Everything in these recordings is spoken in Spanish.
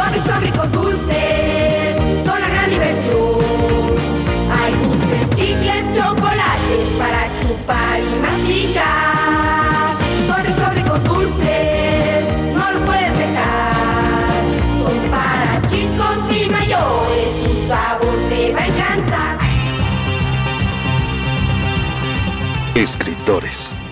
Suaves, son ricos, dulces, son la gran diversión. Hay dulces, chicles, chocolates para chupar y masticar. Suaves, son ricos, dulces, no los puedes dejar. Son para chicos y mayores, su sabor te va a encantar. Escritores.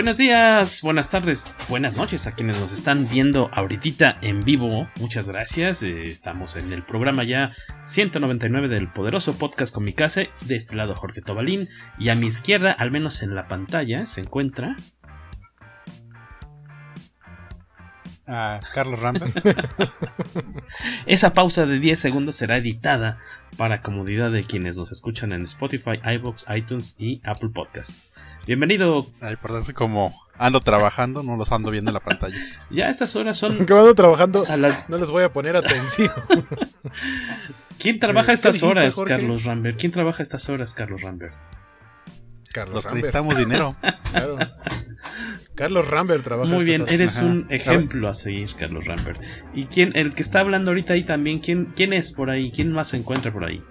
Buenos días, buenas tardes, buenas noches a quienes nos están viendo ahorita en vivo. Muchas gracias. Eh, estamos en el programa ya 199 del poderoso podcast Comicase. De este lado Jorge Tobalín. Y a mi izquierda, al menos en la pantalla, se encuentra... a Carlos Rambert. Esa pausa de 10 segundos será editada para comodidad de quienes nos escuchan en Spotify, iBox, iTunes y Apple Podcasts. Bienvenido. Ay, perdón, como ando trabajando, no los ando viendo en la pantalla. Ya estas horas son. Aunque ando trabajando, las... no les voy a poner atención. ¿Quién trabaja sí, estas horas, Jorge? Carlos Rambert? ¿Quién trabaja estas horas, Carlos Rambert? Carlos Los que necesitamos dinero. Claro. Carlos Rambert trabaja. Muy bien, eres Ajá. un ejemplo a seguir, Carlos Rambert. ¿Y quién, el que está hablando ahorita ahí también, quién, quién es por ahí? ¿Quién más se encuentra por ahí?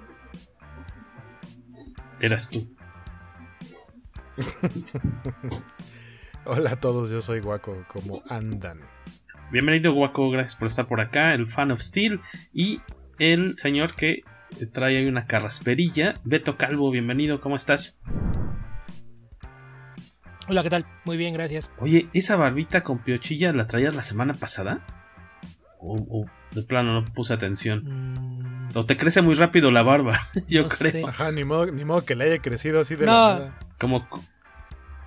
Eras tú. Hola a todos, yo soy Guaco, como andan? Bienvenido Guaco, gracias por estar por acá, el fan of Steel y el señor que trae ahí una carrasperilla, Beto Calvo, bienvenido, ¿cómo estás? Hola, ¿qué tal? Muy bien, gracias. Oye, ¿esa barbita con piochilla la traías la semana pasada? ¿O, o de plano no puse atención? Mm. ¿O te crece muy rápido la barba? Yo no creo. Sé. Ajá, ni modo, ni modo que le haya crecido así de no. la nada. Como...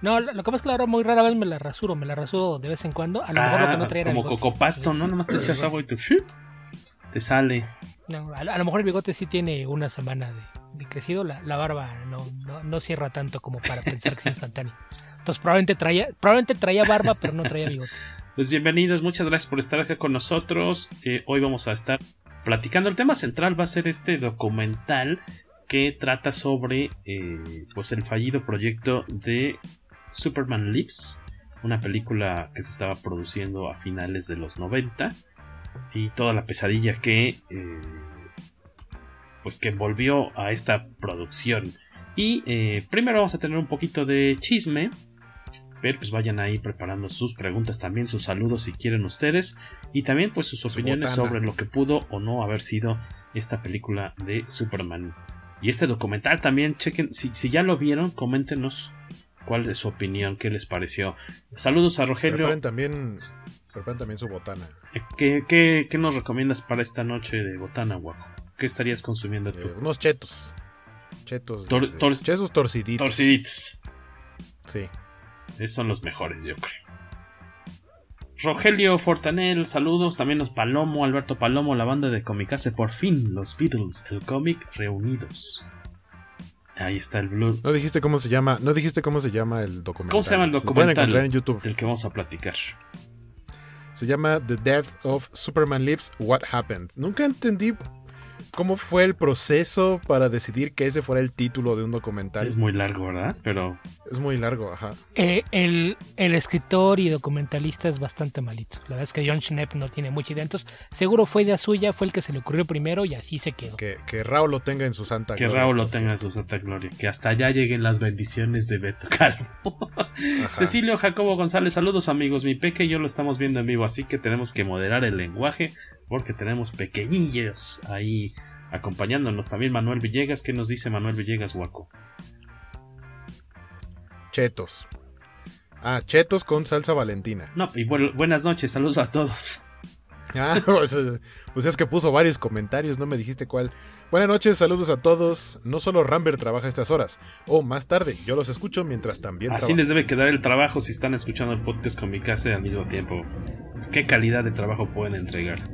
No, lo, lo que pasa es que muy rara vez me la rasuro, me la rasuro de vez en cuando. A lo ah, mejor lo que no traía Como cocopasto, ¿no? Nomás te echas agua y tú, te sale. No, a, a, lo mejor el bigote sí tiene una semana de, de crecido, la, la barba no, no, no, cierra tanto como para pensar que es instantáneo. Entonces probablemente traía, probablemente traía barba, pero no traía bigote. Pues bienvenidos, muchas gracias por estar acá con nosotros. Eh, hoy vamos a estar platicando. El tema central va a ser este documental que trata sobre eh, pues el fallido proyecto de Superman Lives, una película que se estaba produciendo a finales de los 90 y toda la pesadilla que eh, pues que envolvió a esta producción. Y eh, primero vamos a tener un poquito de chisme. Pero pues vayan ahí preparando sus preguntas también, sus saludos si quieren ustedes. Y también pues sus Su opiniones sobre lo que pudo o no haber sido esta película de Superman. Y este documental también, chequen, si, si ya lo vieron, coméntenos cuál es su opinión, qué les pareció. Saludos a Rogelio. Preparen también, preparen también su botana. ¿Qué, qué, qué nos recomiendas para esta noche de botana, guaco? ¿Qué estarías consumiendo tú? Eh, unos chetos. Chetos. Tor, tor, chetos torciditos. Torciditos. Sí. Esos son los mejores, yo creo. Rogelio Fortanel, saludos. También los Palomo, Alberto Palomo, la banda de Comicase. Por fin, los Beatles, el cómic reunidos. Ahí está el blur. No dijiste cómo se llama, no dijiste cómo se llama el documental. ¿Cómo se llama el documental? Lo pueden encontrar en YouTube. Del que vamos a platicar. Se llama The Death of Superman Lives What Happened. Nunca entendí cómo fue el proceso para decidir que ese fuera el título de un documental? Es muy largo, ¿verdad? Pero... Es muy largo, ajá. Eh, el, el, escritor y documentalista es bastante malito. La verdad es que John Schnepp no tiene mucha idea. Entonces, seguro fue idea suya, fue el que se le ocurrió primero y así se quedó. Que, que Raúl lo tenga en su santa que gloria. Que Raúl lo tenga en su santa gloria. Que hasta allá lleguen las bendiciones de Beto Calvo. Cecilio Jacobo González, saludos amigos. Mi peque y yo lo estamos viendo en vivo, así que tenemos que moderar el lenguaje porque tenemos pequeñillos ahí acompañándonos. También Manuel Villegas, ¿qué nos dice Manuel Villegas, guaco? Chetos. Ah, chetos con salsa valentina. No, y bu buenas noches, saludos a todos. Ah, pues, pues, es que puso varios comentarios, no me dijiste cuál. Buenas noches, saludos a todos. No solo Rambert trabaja estas horas, o más tarde, yo los escucho mientras también Así les debe quedar el trabajo si están escuchando el podcast con mi casa al mismo tiempo. ¿Qué calidad de trabajo pueden entregar?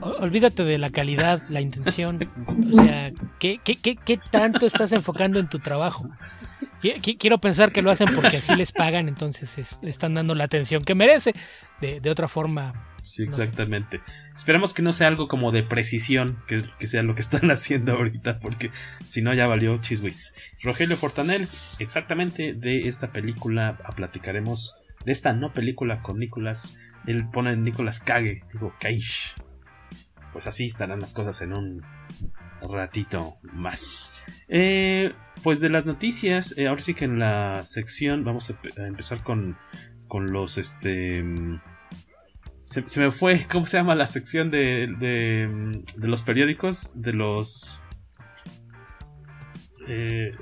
Olvídate de la calidad, la intención. O sea, ¿qué, qué, qué, qué tanto estás enfocando en tu trabajo? Quiero pensar que lo hacen porque así les pagan, entonces le están dando la atención que merece. De, de otra forma. Sí, exactamente. No sé. Esperemos que no sea algo como de precisión, que, que, sea lo que están haciendo ahorita, porque si no ya valió chiswis. Rogelio Fortanel, exactamente de esta película platicaremos. De esta no película con Nicolas. Él pone Nicolas Cage, digo Cage pues así estarán las cosas en un ratito más. Eh, pues de las noticias, eh, ahora sí que en la sección vamos a, a empezar con, con los este... Se, se, me fue, ¿cómo se llama la sección de, de, de los periódicos? De los... Eh,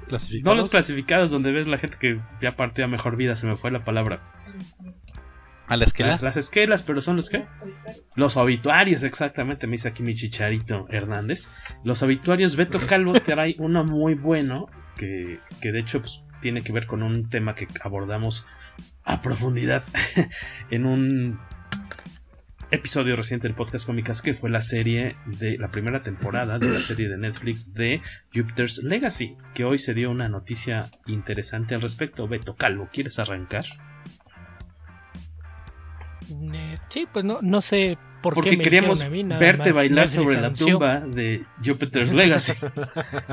no los clasificados donde ves la gente que ya partió a mejor vida, se me fue la palabra. ¿A la esquela? Las, las, esquelas, pero son los que? Los obituarios, exactamente, me dice aquí mi chicharito Hernández. Los obituarios, Beto Calvo trae uno muy bueno, que, que de hecho pues, tiene que ver con un tema que abordamos a profundidad en un episodio reciente del podcast Cómicas, que fue la serie de la primera temporada de la serie de Netflix de Jupiter's Legacy, que hoy se dio una noticia interesante al respecto. Beto Calvo, ¿quieres arrancar? Eh, sí, pues no, no sé por Porque qué me queríamos a mí, nada verte bailar sobre la tumba de Jupiter's Legacy.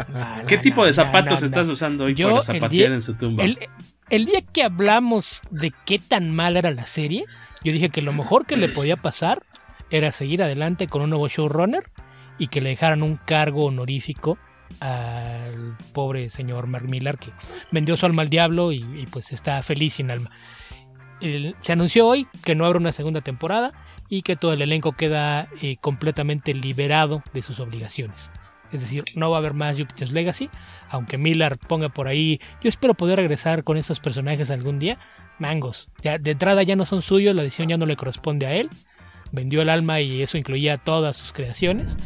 No, ¿Qué tipo de zapatos estás usando hoy Yo, para zapatear día- en su tumba? El, el día que hablamos de qué tan mal era la serie, yo dije que lo mejor que le podía pasar era seguir adelante con un nuevo showrunner y que le dejaran un cargo honorífico al pobre señor Mark Millar que vendió su alma al diablo y, y, pues está feliz sin alma. Se anunció hoy que no habrá una segunda temporada y que todo el elenco queda eh, completamente liberado de sus obligaciones. Es decir, no va a haber más Jupiter's Legacy, aunque Miller ponga por ahí, yo espero poder regresar con estos personajes algún día. Mangos, ya de entrada ya no son suyos, la decisión ya no le corresponde a él. Vendió el alma y eso incluía todas sus creaciones.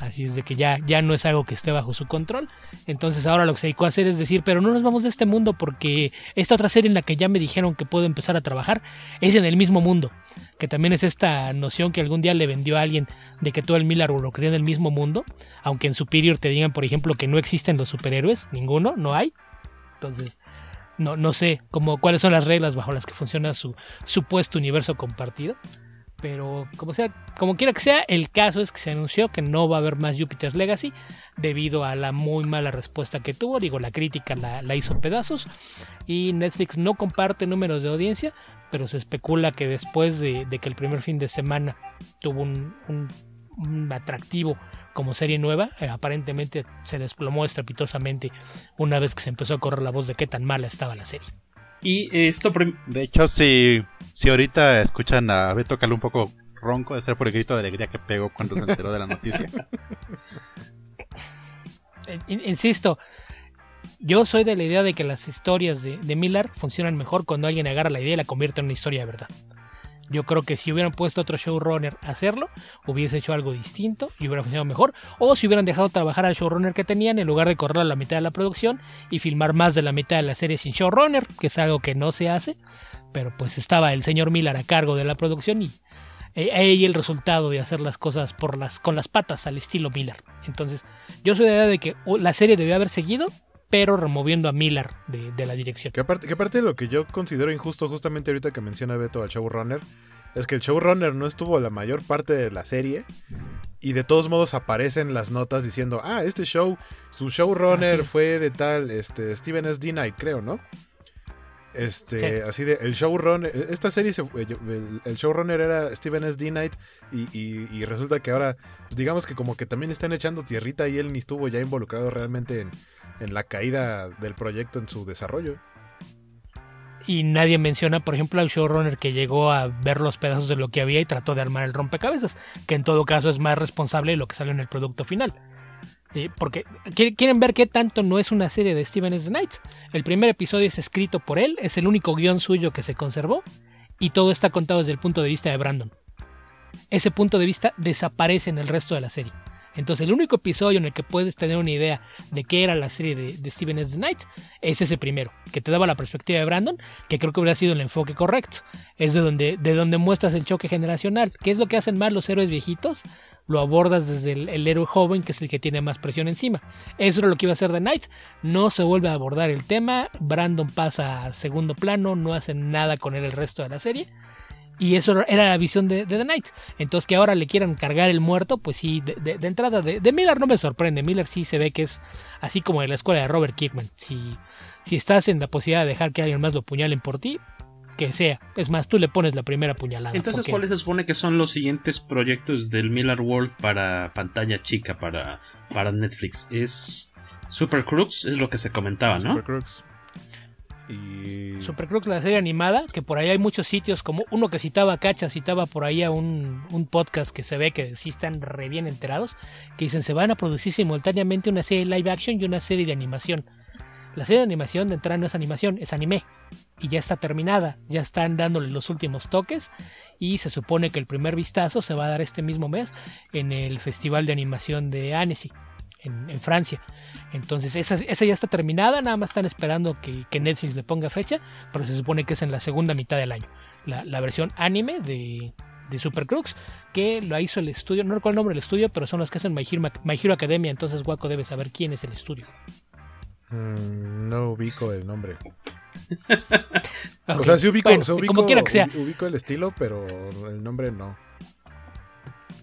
Así es de que ya, ya no es algo que esté bajo su control. Entonces ahora lo que se dedicó a hacer es decir, pero no nos vamos de este mundo porque esta otra serie en la que ya me dijeron que puedo empezar a trabajar es en el mismo mundo. Que también es esta noción que algún día le vendió a alguien de que todo el Miller lo crea en el mismo mundo. Aunque en Superior te digan, por ejemplo, que no existen los superhéroes, ninguno, no hay. Entonces, no, no sé cómo, cuáles son las reglas bajo las que funciona su supuesto universo compartido. Pero como sea, como quiera que sea, el caso es que se anunció que no va a haber más Jupiter's Legacy debido a la muy mala respuesta que tuvo. Digo, la crítica la, la hizo pedazos. Y Netflix no comparte números de audiencia, pero se especula que después de, de que el primer fin de semana tuvo un, un- un atractivo como serie nueva, eh, aparentemente se desplomó estrepitosamente una vez que se empezó a correr la voz de qué tan mala estaba la serie. Y esto De hecho, si, si ahorita escuchan a Beto Calvo un poco ronco, de ser por el grito de alegría que pegó cuando se enteró de la noticia. In- insisto, yo soy de la idea de que las historias de, de Miller funcionan mejor cuando alguien agarra la idea y la convierte en una historia de verdad. Yo creo que si hubieran puesto otro showrunner a hacerlo, hubiese hecho algo distinto y hubiera funcionado mejor. O si hubieran dejado trabajar al showrunner que tenían en lugar de correr a la mitad de la producción y filmar más de la mitad de la serie sin showrunner, que es algo que no se hace. Pero pues estaba el señor Miller a cargo de la producción y eh, ahí el resultado de hacer las cosas por las, con las patas al estilo Miller. Entonces, yo soy de la idea de que o la serie debió haber seguido pero removiendo a Miller de, de la dirección. Que aparte, que aparte de lo que yo considero injusto, justamente ahorita que menciona Beto al showrunner, es que el showrunner no estuvo la mayor parte de la serie y de todos modos aparecen las notas diciendo, ah, este show, su showrunner Ah, sí. fue de tal, este, Steven S. D. Knight, creo, ¿no? Este, Sí. así de, el showrunner, esta serie, se- el, el showrunner era Steven S. D. Knight y, y- y resulta que ahora, digamos que como que también están echando tierrita y él ni estuvo ya involucrado realmente en, en la caída del proyecto en su desarrollo. Y nadie menciona, por ejemplo, al showrunner que llegó a ver los pedazos de lo que había y trató de armar el rompecabezas, que en todo caso es más responsable de lo que sale en el producto final. Eh, porque ¿qui- quieren ver qué tanto no es una serie de Steven. Knight. El primer episodio es escrito por él, es el único guion suyo que se conservó y todo está contado desde el punto de vista de Brandon. Ese punto de vista desaparece en el resto de la serie. Entonces el único episodio en el que puedes tener una idea de qué era la serie de, de Steven S. Knight es ese primero, que te daba la perspectiva de Brandon, que creo que hubiera sido el enfoque correcto. Es de donde, de donde muestras el choque generacional. ¿Qué es lo que hacen mal los héroes viejitos? Lo abordas desde el, héroe joven, que es el que tiene más presión encima. Eso era lo que iba a hacer The Knight. No se vuelve a abordar el tema. Brandon pasa a segundo plano, no hacen nada con él el resto de la serie. Y eso era la visión de, de The Knight. Entonces que ahora le quieran cargar el muerto, pues sí, de, de- de entrada de, de Miller no me sorprende. Miller sí se ve que es así como en la escuela de Robert Kirkman. Si, si estás en la posibilidad de dejar que alguien más lo apuñalen por ti, que sea. Es más, tú le pones la primera puñalada. Entonces, porque- ¿cuáles se supone que son los siguientes proyectos del Miller World para pantalla chica, para, para Netflix? Es Super Crooks, es lo que se comentaba, ¿no? Super Crooks. Y. Super Crooks, la serie animada, que por ahí hay muchos sitios, como uno que citaba a Cacha, citaba por ahí a un, un podcast que se ve que sí están re bien enterados, que dicen se van a producir simultáneamente una serie live action y una serie de animación. La serie de animación de entrada no es animación, es anime. Y ya está terminada, ya están dándole los últimos toques y se supone que el primer vistazo se va a dar este mismo mes en el Festival de Animación de Annecy, en, Francia. Entonces esa, esa ya está terminada, nada más están esperando que, que Netflix le ponga fecha, pero se supone que es en la segunda mitad del año. La, versión anime de, de Super Crooks, que lo hizo el estudio, no recuerdo el nombre del estudio, pero son los que hacen My Hero Academia, entonces Waco debe saber quién es el estudio. Mm, no ubico el nombre. O sea, sí ubico, bueno, o sea, ubico, como quiera que sea. ubi- ubico el estilo, pero el nombre no.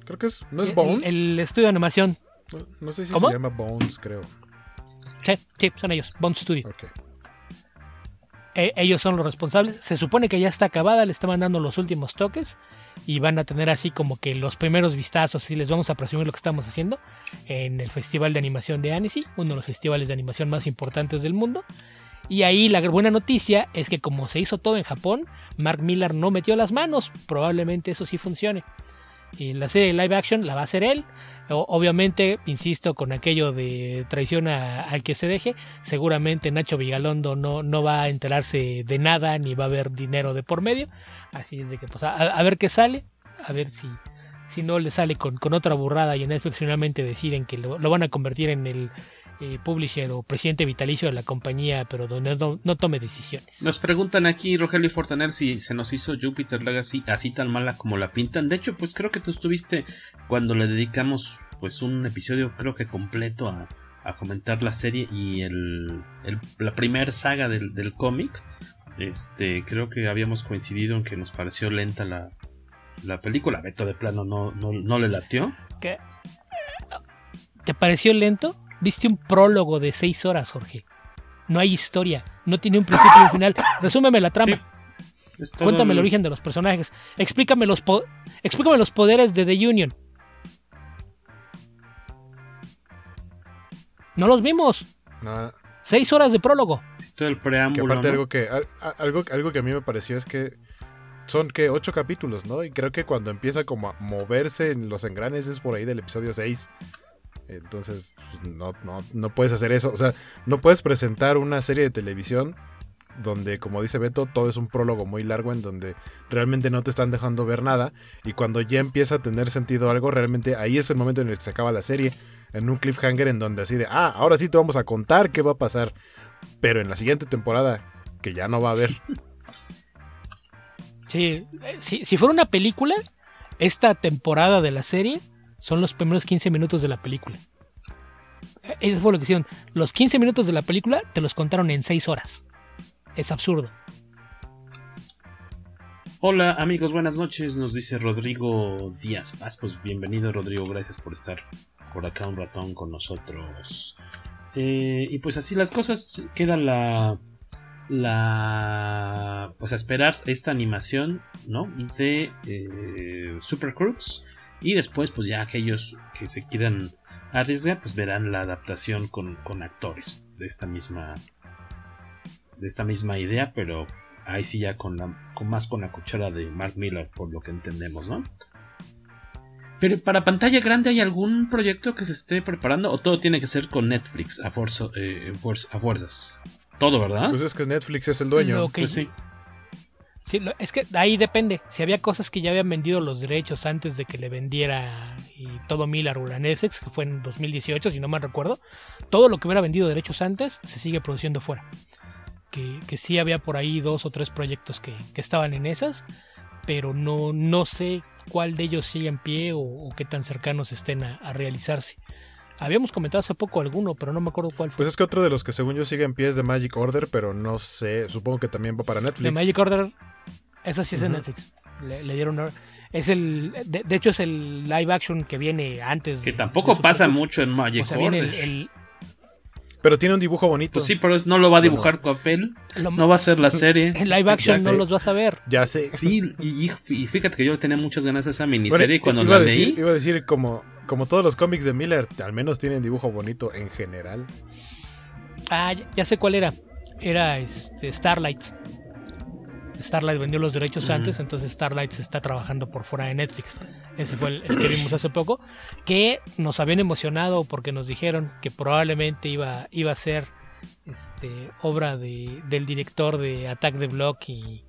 Creo que es. ¿No es Bones? El, el estudio de animación. No, no sé si ¿Cómo? se llama Bones, creo. Sí, sí, son ellos, Bond Studio. Ok. Eh, ellos son los responsables. Se supone que ya está acabada, le estaban dando los últimos toques y van a tener así como que los primeros vistazos y les vamos a presumir lo que estamos haciendo en el Festival de Animación de Annecy, uno de los festivales de animación más importantes del mundo. Y ahí la buena noticia es que como se hizo todo en Japón, Mark Miller no metió las manos. Probablemente eso sí funcione. Y la serie live action la va a hacer él. O- obviamente, insisto, con aquello de traición al que se deje, seguramente Nacho Vigalondo no, no va a enterarse de nada ni va a haber dinero de por medio. Así es de que, pues, a, a ver qué sale, a ver si, si no le sale con, con otra burrada y en Netflix finalmente deciden que lo, lo van a convertir en el eh, publisher o presidente vitalicio de la compañía, pero donde no, no tome decisiones. Nos preguntan aquí, Rogelio Fortaner, si se nos hizo Jupiter Legacy así tan mala como la pintan. De hecho, pues creo que tú estuviste cuando le dedicamos pues un episodio creo que completo a, a comentar la serie y el, el- la primera saga del, del cómic. Este, creo que habíamos coincidido en que nos pareció lenta la, la película. Beto de plano no, no, no le latió. ¿Qué? ¿Te pareció lento? Viste un prólogo de seis horas, Jorge. No hay historia, no tiene un principio y un final. Resúmeme la trama. Cuéntame el el- origen de los personajes. Explícame los, po- explícame los poderes de The Union. No los vimos. No, Seis horas de prólogo. todo el que preámbulo. aparte ¿no? algo que algo, algo que a mí me pareció es que son que ocho capítulos, ¿no? Y creo que cuando empieza como a moverse en los engranes es por ahí del episodio 6. Entonces, pues, no, no, no puedes hacer eso. O sea, no puedes presentar una serie de televisión donde, como dice Beto, todo es un prólogo muy largo en donde realmente no te están dejando ver nada. Y cuando ya empieza a tener sentido algo, realmente ahí es el momento en el que se acaba la serie. En un cliffhanger en donde así de, ah, ahora sí te vamos a contar qué va a pasar. Pero en la siguiente temporada, que ya no va a haber. Sí, eh, si, si fuera una película, esta temporada de la serie son los primeros 15 minutos de la película. Eh, eso fue lo que hicieron. Los 15 minutos de la película te los contaron en 6 horas. Es absurdo. Hola amigos, buenas noches, nos dice Rodrigo Díaz Paz. Pues bienvenido Rodrigo, gracias por estar por acá un ratón con nosotros. Eh, y pues así las cosas, queda la... La... Pues a esperar esta animación, ¿no? De eh, Super Crooks. Y después pues ya aquellos que se quieran arriesgar, pues verán la adaptación con, con actores de esta misma... De esta misma idea, pero ahí sí ya con, la, con más con la cuchara de Mark Miller, por lo que entendemos, ¿no? Pero para pantalla grande, ¿hay algún proyecto que se esté preparando? ¿O todo tiene que ser con Netflix a, forzo, eh, a fuerzas? Todo, ¿verdad? Pues es que Netflix es el dueño. Que, pues sí. Sí, es que ahí depende. Si había cosas que ya habían vendido los derechos antes de que le vendiera y todo Miller Ulanessex, que fue en 2018, si no mal recuerdo, todo lo que hubiera vendido derechos antes se sigue produciendo fuera que, que, sí había por ahí dos o tres proyectos que, que estaban en esas, pero no, no sé cuál de ellos sigue en pie o, o qué tan cercanos estén a, a, realizarse. Habíamos comentado hace poco alguno, pero no me acuerdo cuál fue. Pues es que otro de los que según yo sigue en pie es de Magic Order, pero no sé, supongo que también va para Netflix. De Magic Order, esa sí es en uh -huh. Netflix. Le, le, dieron es el de, de, hecho es el live action que viene antes que tampoco pasa mucho en Magic o sea, Order el, el, pero tiene un dibujo bonito. Pues sí, pero no lo va a dibujar bueno. papel. No va a ser la serie. En live action no los vas a ver. Ya sé. Sí, y, y, fíjate que yo tenía muchas ganas de esa miniserie bueno, cuando iba la a decir, leí. Iba a decir, como, como todos los cómics de Miller, al menos tienen dibujo bonito en general. Ah, ya sé cuál era. Era este, Starlight. Starlight vendió los derechos antes, entonces Starlight se está trabajando por fuera de Netflix. Ese fue el, el, que vimos hace poco, que nos habían emocionado porque nos dijeron que probablemente iba, iba a ser este, obra de, del director de Attack the Block y,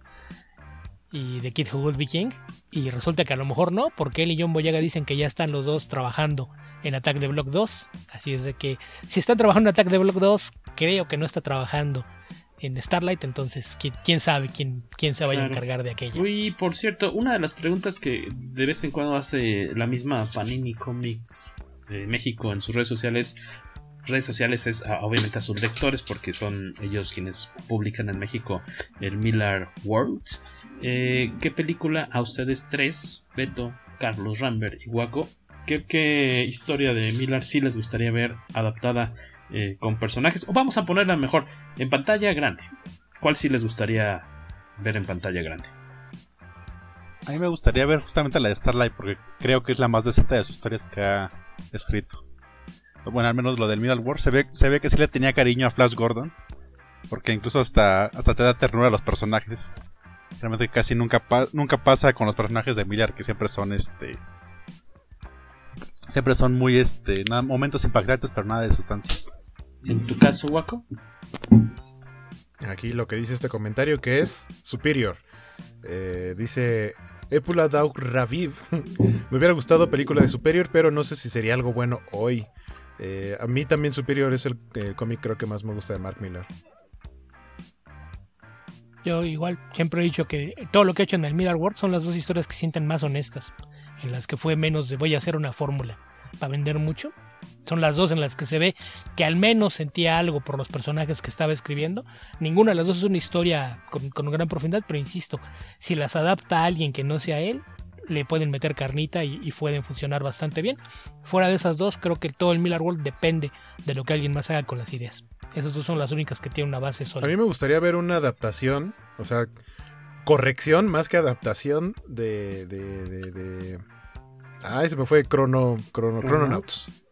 y de Kid Who Would Be King, y resulta que a lo mejor no, porque él y John Boyega dicen que ya están los dos trabajando en Attack the Block 2, así es de que si están trabajando en Attack the Block 2, creo que no está trabajando en Starlight, entonces quién, quién sabe quién, quién se vaya claro. a encargar de aquello. Y por cierto, una de las preguntas que de vez en cuando hace la misma Panini Comics de México en sus redes sociales, redes sociales es a, obviamente a sus lectores porque son ellos quienes publican en México el Miller World. Eh, ¿Qué película a ustedes tres, Beto, Carlos, Rambert y Waco, qué, qué historia de Miller sí les gustaría ver adaptada eh, con personajes. O vamos a ponerla mejor en pantalla grande. ¿Cuál sí les gustaría ver en pantalla grande? A mí me gustaría ver justamente la de Starlight porque creo que es la más decente de sus historias que ha escrito. Bueno, al menos lo del Middle War. Se ve, se ve que sí le tenía cariño a Flash Gordon. Porque incluso hasta, hasta te da ternura a los personajes. Realmente casi nunca, nunca pasa con los personajes de Miller que siempre son este. Siempre son muy este. Momentos impactantes, pero nada de sustancia. ¿En tu caso, Waco? Aquí lo que dice este comentario que es superior. Eh, dice Epula Daug Raviv. Me hubiera gustado película de Superior, pero no sé si sería algo bueno hoy. Eh, a mí también Superior es el, el cómic creo que más me gusta de Mark Miller. Yo igual siempre he dicho que todo lo que he hecho en el Miller World son las dos historias que sienten más honestas. En las que fue menos de voy a hacer una fórmula para vender mucho. Son las dos en las que se ve que al menos sentía algo por los personajes que estaba escribiendo. Ninguna de las dos es una historia con, con gran profundidad, pero insisto, si las adapta a alguien que no sea él, le pueden meter carnita y, y, pueden funcionar bastante bien. Fuera de esas dos, creo que todo el Miller World depende de lo que alguien más haga con las ideas. Esas dos son las únicas que tienen una base sólida. A mí me gustaría ver una adaptación, o sea, corrección más que adaptación de. de, de, de... Ah, ese me fue Chrono, Chrono, Chrononauts.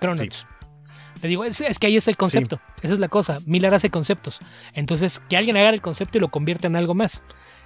Chrononauts. Sí. Te digo, es, es, que ahí está el concepto. Sí. Esa es la cosa. Miller hace conceptos. Entonces, que alguien haga el concepto y lo convierta en algo más.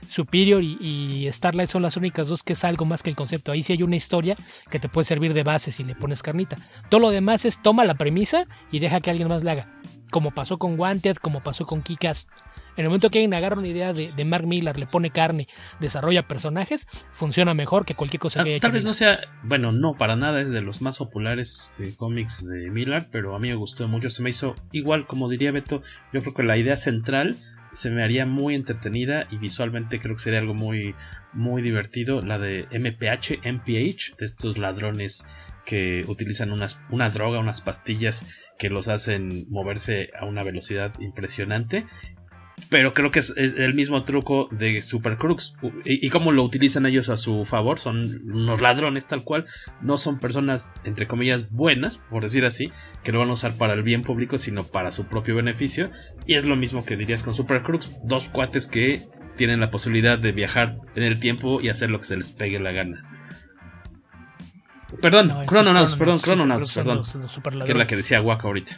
Superior y, y, Starlight son las únicas dos que es algo más que el concepto. Ahí sí hay una historia que te puede servir de base si le pones carnita. Todo lo demás es toma la premisa y deja que alguien más la haga. Como pasó con Wanted, como pasó con Kikas. En el momento que alguien agarra una idea de, de, Mark Miller, le pone carne, desarrolla personajes, funciona mejor que cualquier cosa ah, que haya Tal vez no sea, bueno, no, para nada es de los más populares eh, cómics de Miller, pero a mí me gustó mucho. Se me hizo igual, como diría Beto, yo creo que la idea central se me haría muy entretenida y visualmente creo que sería algo muy, muy divertido. La de MPH, MPH, de estos ladrones que utilizan unas, una droga, unas pastillas que los hacen moverse a una velocidad impresionante pero creo que es, el mismo truco de Super Crooks. Y, y cómo lo utilizan ellos a su favor. Son unos ladrones tal cual. No son personas, entre comillas, buenas, por decir así, que lo van a usar para el bien público, sino para su propio beneficio. Y es lo mismo que dirías con Super Crooks. Dos cuates que tienen la posibilidad de viajar en el tiempo y hacer lo que se les pegue la gana. Perdón, no, Chrononauts, perdón, Chrononauts, perdón. Los, los que es la que decía Waka ahorita.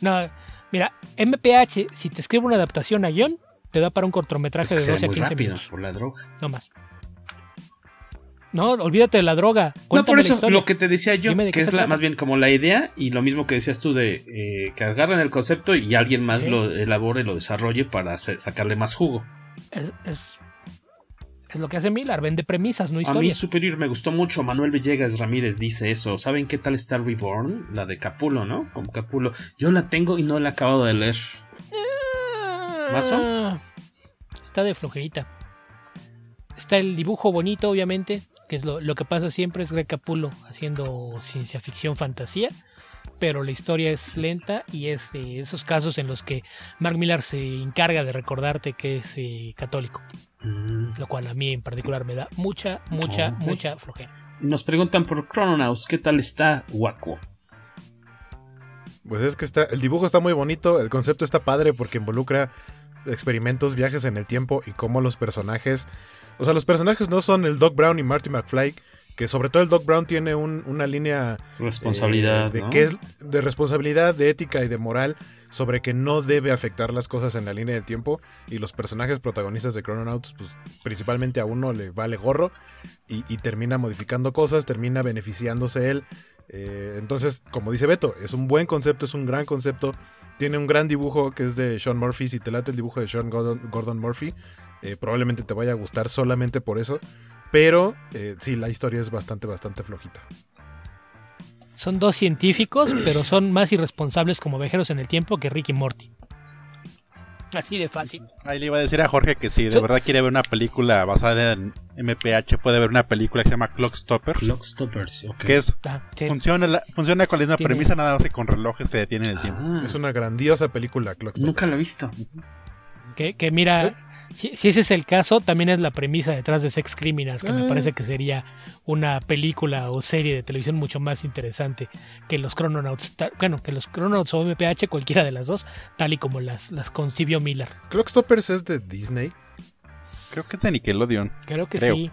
No, Mira, MPH, si te escribe una adaptación a guion, te da para un cortometraje de 12 a 15 rápido, minutos. Por la droga. No más. No, olvídate de la droga. no, por eso lo que te decía yo, que es la, más bien como la idea y lo mismo que decías tú de eh, que agarren el concepto y alguien más ¿Sí? lo elabore y lo desarrolle para hacer, sacarle más jugo. Es, es, es, lo que hace Miller, vende premisas, no historias. A mí Superior me gustó mucho. Manuel Villegas Ramírez dice eso. ¿Saben qué tal está Reborn? La de Capulo, ¿no? Con Capulo. Yo la tengo y no la he acabado de leer. ¿Mazo? Está de flojerita. Está el dibujo bonito, obviamente que es lo, lo, que pasa siempre es Greg Capullo haciendo ciencia ficción fantasía, pero la historia es lenta y es de esos casos en los que Mark Millar se encarga de recordarte que es eh, católico, mm. lo cual a mí en particular me da mucha, mucha, oh, mucha flojera. Nos preguntan por Chrononauts, ¿qué tal está Waco? Pues es que está, el dibujo está muy bonito, el concepto está padre porque involucra experimentos, viajes en el tiempo y cómo los personajes o sea, los personajes no son el Doc Brown y Marty McFly, que sobre todo el Doc Brown tiene un, una línea responsabilidad, eh, de, ¿no? que es de responsabilidad, de ética y de moral sobre que no debe afectar las cosas en la línea del tiempo y los personajes protagonistas de Chrononauts, pues principalmente a uno le vale gorro y, y termina modificando cosas, termina beneficiándose él. Eh, entonces, como dice Beto, es un buen concepto, es un gran concepto. Tiene un gran dibujo que es de Sean Murphy. Si te late el dibujo de Sean Gordon, Gordon Murphy, eh, probablemente te vaya a gustar solamente por eso. Pero eh, sí, la historia es bastante, bastante flojita. Son dos científicos, pero son más irresponsables como viajeros en el tiempo que Rick y Morty. Así de fácil. Ahí le iba a decir a Jorge que si de so verdad quiere ver una película basada en MPH, puede ver una película que se llama Clockstoppers. Clockstoppers, ok. Que es, ah, sí. funciona, la, funciona con la misma premisa, nada más que con relojes que detienen el tiempo. Ah. Es una grandiosa película, Clockstoppers. Nunca la he visto. Que, que mira, ¿Eh? Si, si, ese es el caso, también es la premisa detrás de Sex Criminals, que ah. me parece que sería una película o serie de televisión mucho más interesante que los Chrononauts, bueno, que los Chrononauts o MPH, cualquiera de las dos, tal y como las, las concibió Miller. ¿Clockstoppers es de Disney? Creo que es de Nickelodeon. Creo que Creo. sí.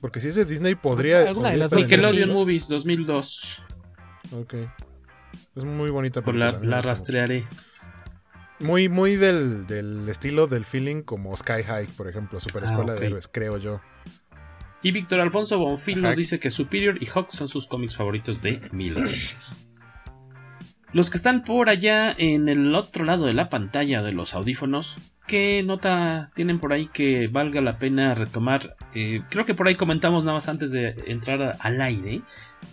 Porque si es de Disney podría... ¿Alguna podría de las Nickelodeon Movies 2002. Ok. Es muy bonita película. La, la rastrearé. Muy, muy del, del, estilo del feeling como Sky High, por ejemplo, Super Escuela ah, okay. de Héroes, creo yo. Y Víctor Alfonso Bonfil nos dice que Superior y Hawk son sus cómics favoritos de Miller. Los que están por allá en el otro lado de la pantalla de los audífonos, ¿qué nota tienen por ahí que valga la pena retomar? Eh, creo que por ahí comentamos nada más antes de entrar al aire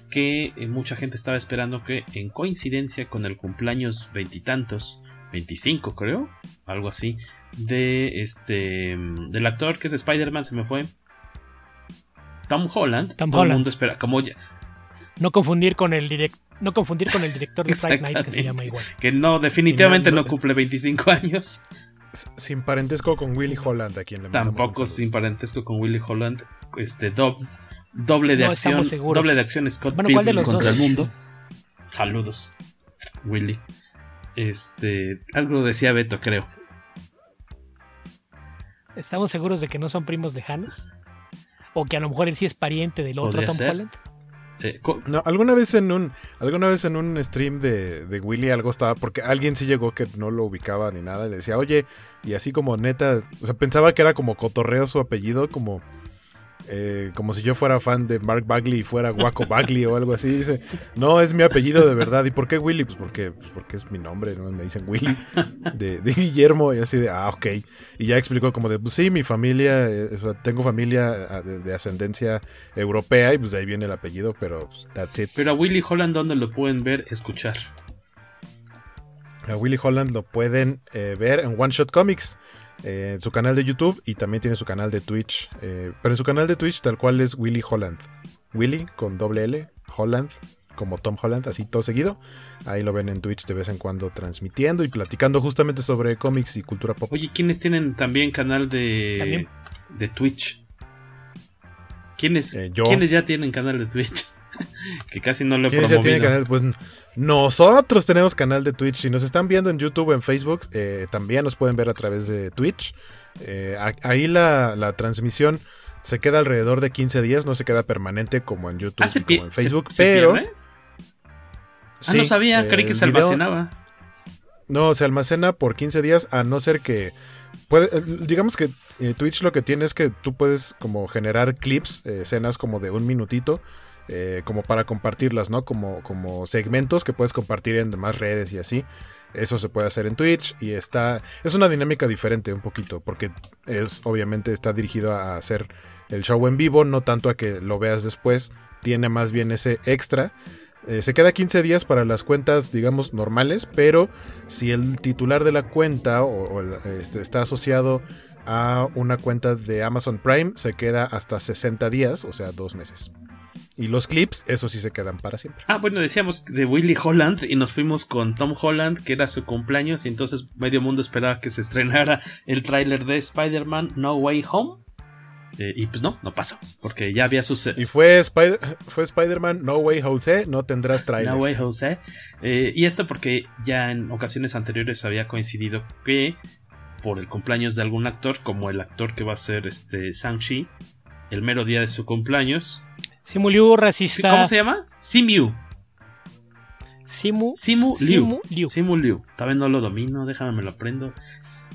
que eh, mucha gente estaba esperando que en coincidencia con el cumpleaños veintitantos 25 creo, algo así, de este del actor que es Spider-Man, se me fue. Tom Holland. Tom todo Holland. el mundo espera, como ya, no confundir con el direct, no confundir con el director de Fight Night que se llama igual. Que no, definitivamente no, no, no, cumple 25 años. Sin parentesco con Willy Holland, a quien le Tampoco sin parentesco con Willy Holland. Este do, doble de acción. Doble de acción Scott bueno, Pilgrim contra dos? el mundo. Saludos, Willy. Este, algo decía Beto, creo. ¿Estamos seguros de que no son primos lejanos? ¿O que a lo mejor él sí es pariente del otro Tom ser? Holland? Eh, no, alguna vez en un alguna vez en un stream de, de, Willy algo estaba porque alguien sí llegó que no lo ubicaba ni nada y le decía, "Oye, y así como neta, o sea, pensaba que era como cotorreo su apellido, como eh, como si yo fuera fan de Mark Bagley y fuera Waco Bagley o algo así. Dice, no, es mi apellido de verdad. ¿Y por qué Willy? Pues porque, pues porque es mi nombre, ¿no? Me dicen Willy, de, de, Guillermo, y así de, ah, ok. Y ya explicó como de, pues sí, mi familia, eh, o sea, tengo familia de, de, ascendencia europea y pues de ahí viene el apellido, pero pues, that's it. Pero a Willy Holland, ¿dónde lo pueden ver, escuchar? A Willy Holland lo pueden eh, ver en One Shot Comics, eh, en su canal de YouTube y también tiene su canal de Twitch. eh, pero en su canal de Twitch tal cual es Willy Holland. Willy con doble L, Holland, como Tom Holland, así todo seguido. Ahí lo ven en Twitch de vez en cuando transmitiendo y platicando justamente sobre cómics y cultura pop. Oye, ¿quiénes tienen también canal de, También. de Twitch? ¿Quiénes, Eh, yo. ¿Quiénes ya tienen canal de Twitch? Que casi no lo he ¿Quiénes ya promovido. canal? Pues nosotros tenemos canal de Twitch. Si nos están viendo en YouTube o en Facebook, eh, también nos pueden ver a través de Twitch. Eh, ahí la, la transmisión se queda alrededor de 15 días, no se queda permanente como en YouTube Ah, y como en Facebook, se pero... Ah, no sabía, creí que se almacenaba. No, se almacena por 15 días a no ser que... Puede, eh, digamos que eh, Twitch lo que tiene es que tú puedes como generar clips, eh, escenas como de un minutito, eh, como para compartirlas, ¿no? Como, como segmentos que puedes compartir en demás redes y así. Eso se puede hacer en Twitch y está... Es una dinámica diferente un poquito, porque es obviamente está dirigido a hacer el show en vivo, no tanto a que lo veas después. Tiene más bien ese extra. Eh, se queda 15 días para las cuentas, digamos, normales, pero si el titular de la cuenta o, este, está asociado a una cuenta de Amazon Prime, se queda hasta 60 días, o sea, dos meses. Y los clips, eso sí se quedan para siempre. Ah, bueno, decíamos de Willy Holland y nos fuimos con Tom Holland, que era su cumpleaños, y entonces medio mundo esperaba que se estrenara el tráiler de Spider-Man No Way Home. Eh, y pues no, no pasó, porque ya había sucedido. Y fue, Spider- fue Spider-Man No Way Jose, no tendrás trailer. No Way Jose. Eh, y esto porque ya en ocasiones anteriores había coincidido que por el cumpleaños de algún actor, como el actor que va a ser este Shang-Chi, el mero día de su cumpleaños. Simu Liu, racista. ¿Cómo se llama? Simu. Simu, Simu Liu. Simu Liu. Simu Liu. No lo domino, déjame me lo aprendo.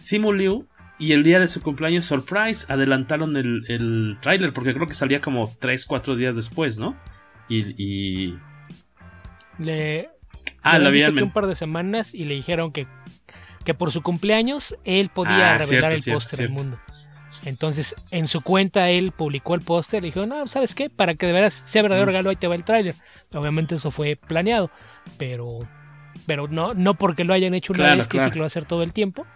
Simu Liu. Y el día de su cumpleaños, surprise, adelantaron el, el tráiler porque creo que salía como 3, 4 días después, ¿no? Y, y Le, Ah, le habían un par de semanas y le dijeron que, que por su cumpleaños él podía Ah, revelar cierto, el póster al mundo. Entonces, en su cuenta él publicó el póster y dijo, no, ¿sabes qué? Para que de veras sea verdadero Mm. regalo, ahí te va el tráiler. Obviamente eso fue planeado, pero, pero no, no porque lo hayan hecho una Claro, vez, que sí que lo va a hacer todo el tiempo.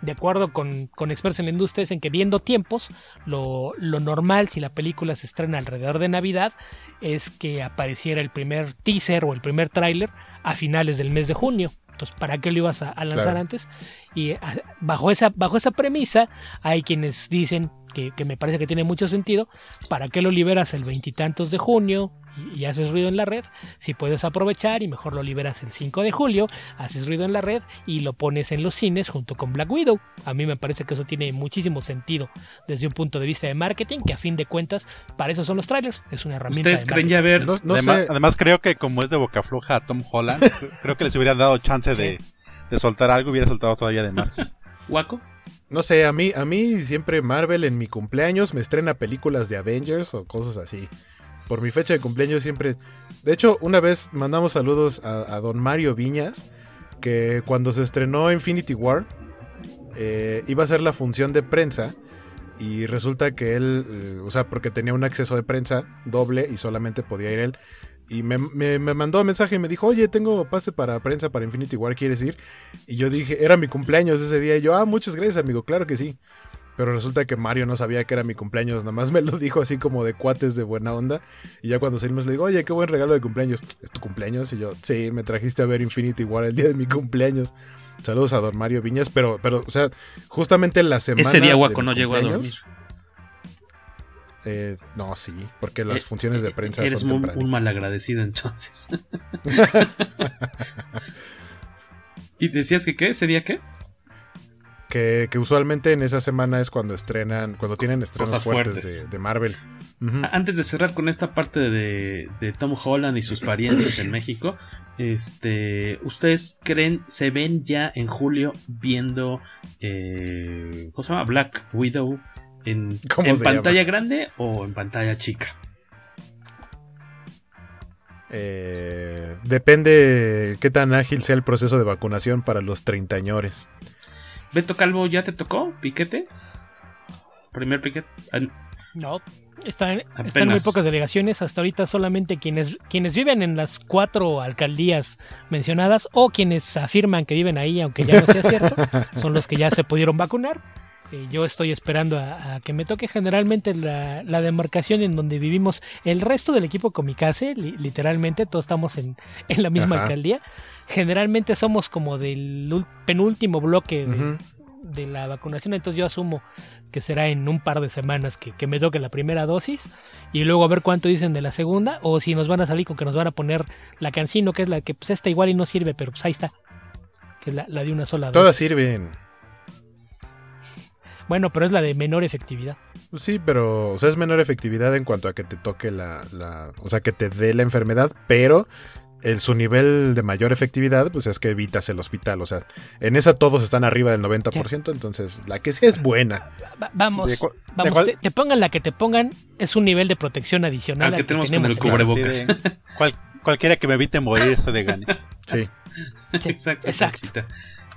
De acuerdo con, con expertos en la industria, es en que viendo tiempos, lo, lo normal si la película se estrena alrededor de Navidad es que apareciera el primer teaser o el primer tráiler a finales del mes de junio. Entonces, ¿para qué lo ibas a, a lanzar Claro. antes? Y a- bajo esa, bajo esa premisa, hay quienes dicen que, que me parece que tiene mucho sentido, ¿para qué lo liberas el veintitantos de junio y, y haces ruido en la red? Si puedes aprovechar y mejor lo liberas el 5 de julio, haces ruido en la red y lo pones en los cines junto con Black Widow. A mí me parece que eso tiene muchísimo sentido desde un punto de vista de marketing, que a fin de cuentas, para eso son los trailers. Es una herramienta. ¿Ustedes de creen marketing. ya ver? No, no además, sé. además creo que como es de boca floja a Tom Holland, creo que les hubieran dado chance de, de soltar algo, hubiera soltado todavía de más. ¿Waco? No sé, a mí, a mí siempre Marvel en mi cumpleaños me estrena películas de Avengers o cosas así. Por mi fecha de cumpleaños siempre... De hecho, una vez mandamos saludos a, don Mario Viñas, que cuando se estrenó Infinity War, eh, iba a ser la función de prensa y resulta que él, eh, o sea, porque tenía un acceso de prensa doble y solamente podía ir él. Y me, me, me mandó un mensaje y me dijo, oye, tengo pase para prensa para Infinity War, ¿quieres ir? Y yo dije, era mi cumpleaños ese día. Y yo, ah, muchas gracias, amigo, claro que sí. Pero resulta que Mario no sabía que era mi cumpleaños, nada más me lo dijo así como de cuates de buena onda. Y ya cuando salimos le digo, oye, qué buen regalo de cumpleaños. ¿Es tu cumpleaños? Y yo, sí, me trajiste a ver Infinity War el día de mi cumpleaños. Saludos a don Mario Viñas, pero, pero, o sea, justamente la semana. Ese día mi no llegó a dormir. Eh, no, sí, porque las Eh, funciones de prensa Eres son muy- tempranitas. un malagradecido entonces. ¿Y decías que qué? ¿Ese día qué? Que, que usualmente en esa semana es cuando estrenan, cuando tienen estrenos Cosas fuertes, fuertes. De, de Marvel. Antes de cerrar con esta parte de, de Tom Holland y sus parientes en México, este, ¿ustedes creen, se ven ya en julio viendo, eh, ¿cómo se llama? Black Widow en, ¿Cómo en se pantalla llama? grande o en pantalla chica? Eh, depende qué tan ágil sea el proceso de vacunación para los treintañores. Beto Calvo, ¿ya te tocó? ¿Piquete? ¿Primer piquete? No, están, están muy pocas delegaciones. Hasta ahorita solamente quienes, quienes viven en las cuatro alcaldías mencionadas o quienes afirman que viven ahí, aunque ya no sea cierto, son los que ya se pudieron vacunar. Eh, yo estoy esperando a, que me toque generalmente la, demarcación en donde vivimos el resto del equipo Comicase, literalmente, todos estamos en, la misma alcaldía. Generalmente somos como del penúltimo bloque de, de la vacunación, entonces yo asumo que será en un par de semanas que, me toque la primera dosis y luego a ver cuánto dicen de la segunda o si nos van a salir con que nos van a poner la cancino que es la que pues esta igual y no sirve pero pues ahí está que es la, de una sola todas sirven. Bueno pero es la de menor efectividad. Sí pero o sea es menor efectividad en cuanto a que te toque la, la o sea que te dé la enfermedad pero el, su nivel de mayor efectividad, pues es que evitas el hospital. O sea, en esa todos están arriba del 90%, entonces la que sí es buena. vamos, vamos te, pongan la que te pongan, es un nivel de protección adicional. Al que, tenemos, con el cubrebocas. cualquiera que me evite morir está de gane. Sí. exacto. Exacto.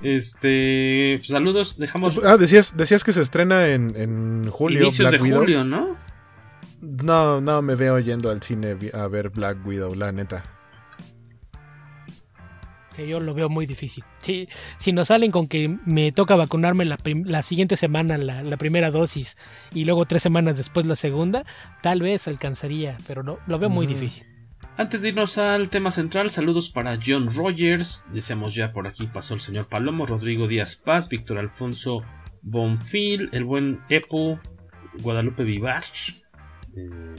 Este, pues, saludos, dejamos. Ah, decías, decías que se estrena en, en julio. Inicios de julio, ¿no? No, no me veo yendo al cine a ver Black Widow, la neta que yo lo veo muy difícil. Si, si nos salen con que me toca vacunarme la, la siguiente semana la, primera dosis y luego tres semanas después la segunda, tal vez alcanzaría, pero no, lo veo muy difícil. Antes de irnos al tema central, saludos para John Rogers, deseamos ya por aquí pasó el señor Palomo, Rodrigo Díaz Paz, Víctor Alfonso Bonfil, el buen Epo, Guadalupe Vivar, eh,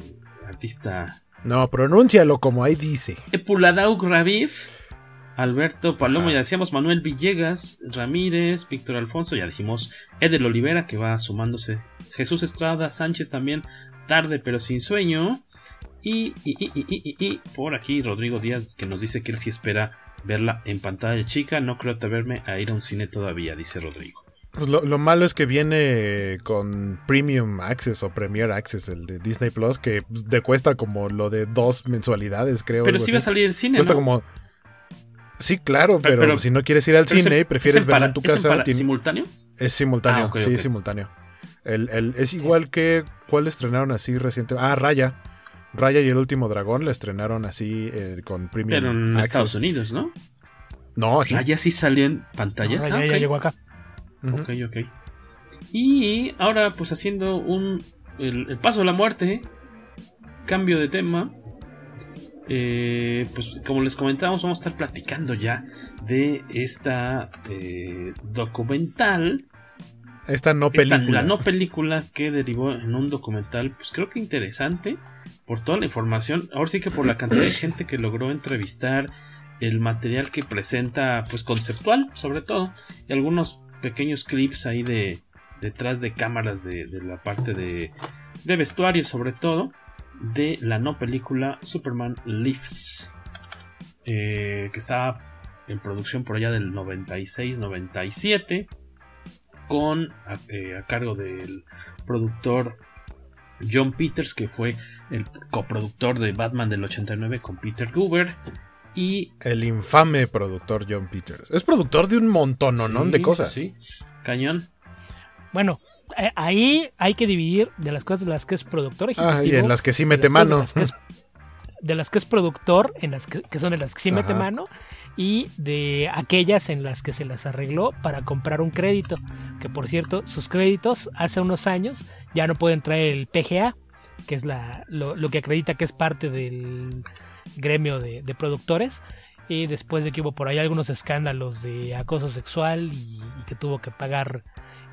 artista... No, pronúncialo como ahí dice. Epuladauk Raviv, Alberto Palomo, ya decíamos Manuel Villegas, Ramírez, Víctor Alfonso, ya dijimos Edel Olivera que va sumándose, Jesús Estrada, Sánchez también, tarde pero sin sueño. Y, y, y, y, por aquí Rodrigo Díaz que nos dice que él sí espera verla en pantalla chica. No creo verme a ir a un cine todavía, dice Rodrigo. Pues lo, lo, malo es que viene con Premium Access o Premier Access, el de Disney Plus, que te cuesta como lo de dos mensualidades, creo. Pero sí va a salir en cine. Cuesta como Sí, claro, pero, si no quieres ir al cine y prefieres verlo en tu casa. ¿Es simultáneo? Es simultáneo, ah, sí, es simultáneo. El, es igual que. ¿Cuál estrenaron así recientemente? Ah, Raya. Raya y el último dragón la estrenaron así eh, con Premium. Pero en Estados Unidos, ¿no? No, aquí. Raya sí salió en pantallas. Ah, ya llegó acá. Ok, ok. Y ahora, pues haciendo un. el paso de la muerte. Cambio de tema. Eh, pues como les comentábamos, vamos a estar platicando ya de esta eh, documental. Esta no película. la no película que derivó en un documental, pues creo que interesante por toda la información. Ahora sí que por la cantidad de gente que logró entrevistar, el material que presenta, pues conceptual sobre todo, y algunos pequeños clips ahí de detrás de cámaras de, la parte de, de vestuario sobre todo de la no película Superman Lives, eh, que está en producción por allá del 96-97, con eh, a, cargo del productor John Peters, que fue el coproductor de Batman del 89 con Peter Goober. Y el infame productor John Peters. Es productor de un montón ¿no? de cosas. Sí, cañón. Bueno, eh, ahí hay que dividir de las cosas de las que es productor Ah, y en las que sí mete mano. De las, que es, productor, en las que, son en las que sí mete mano, y de aquellas en las que se las arregló para comprar un crédito. Que por cierto, sus créditos hace unos años ya no pueden traer el PGA, que es la, lo, que acredita que es parte del gremio de, productores. Y después de que hubo por ahí algunos escándalos de acoso sexual y que tuvo que pagar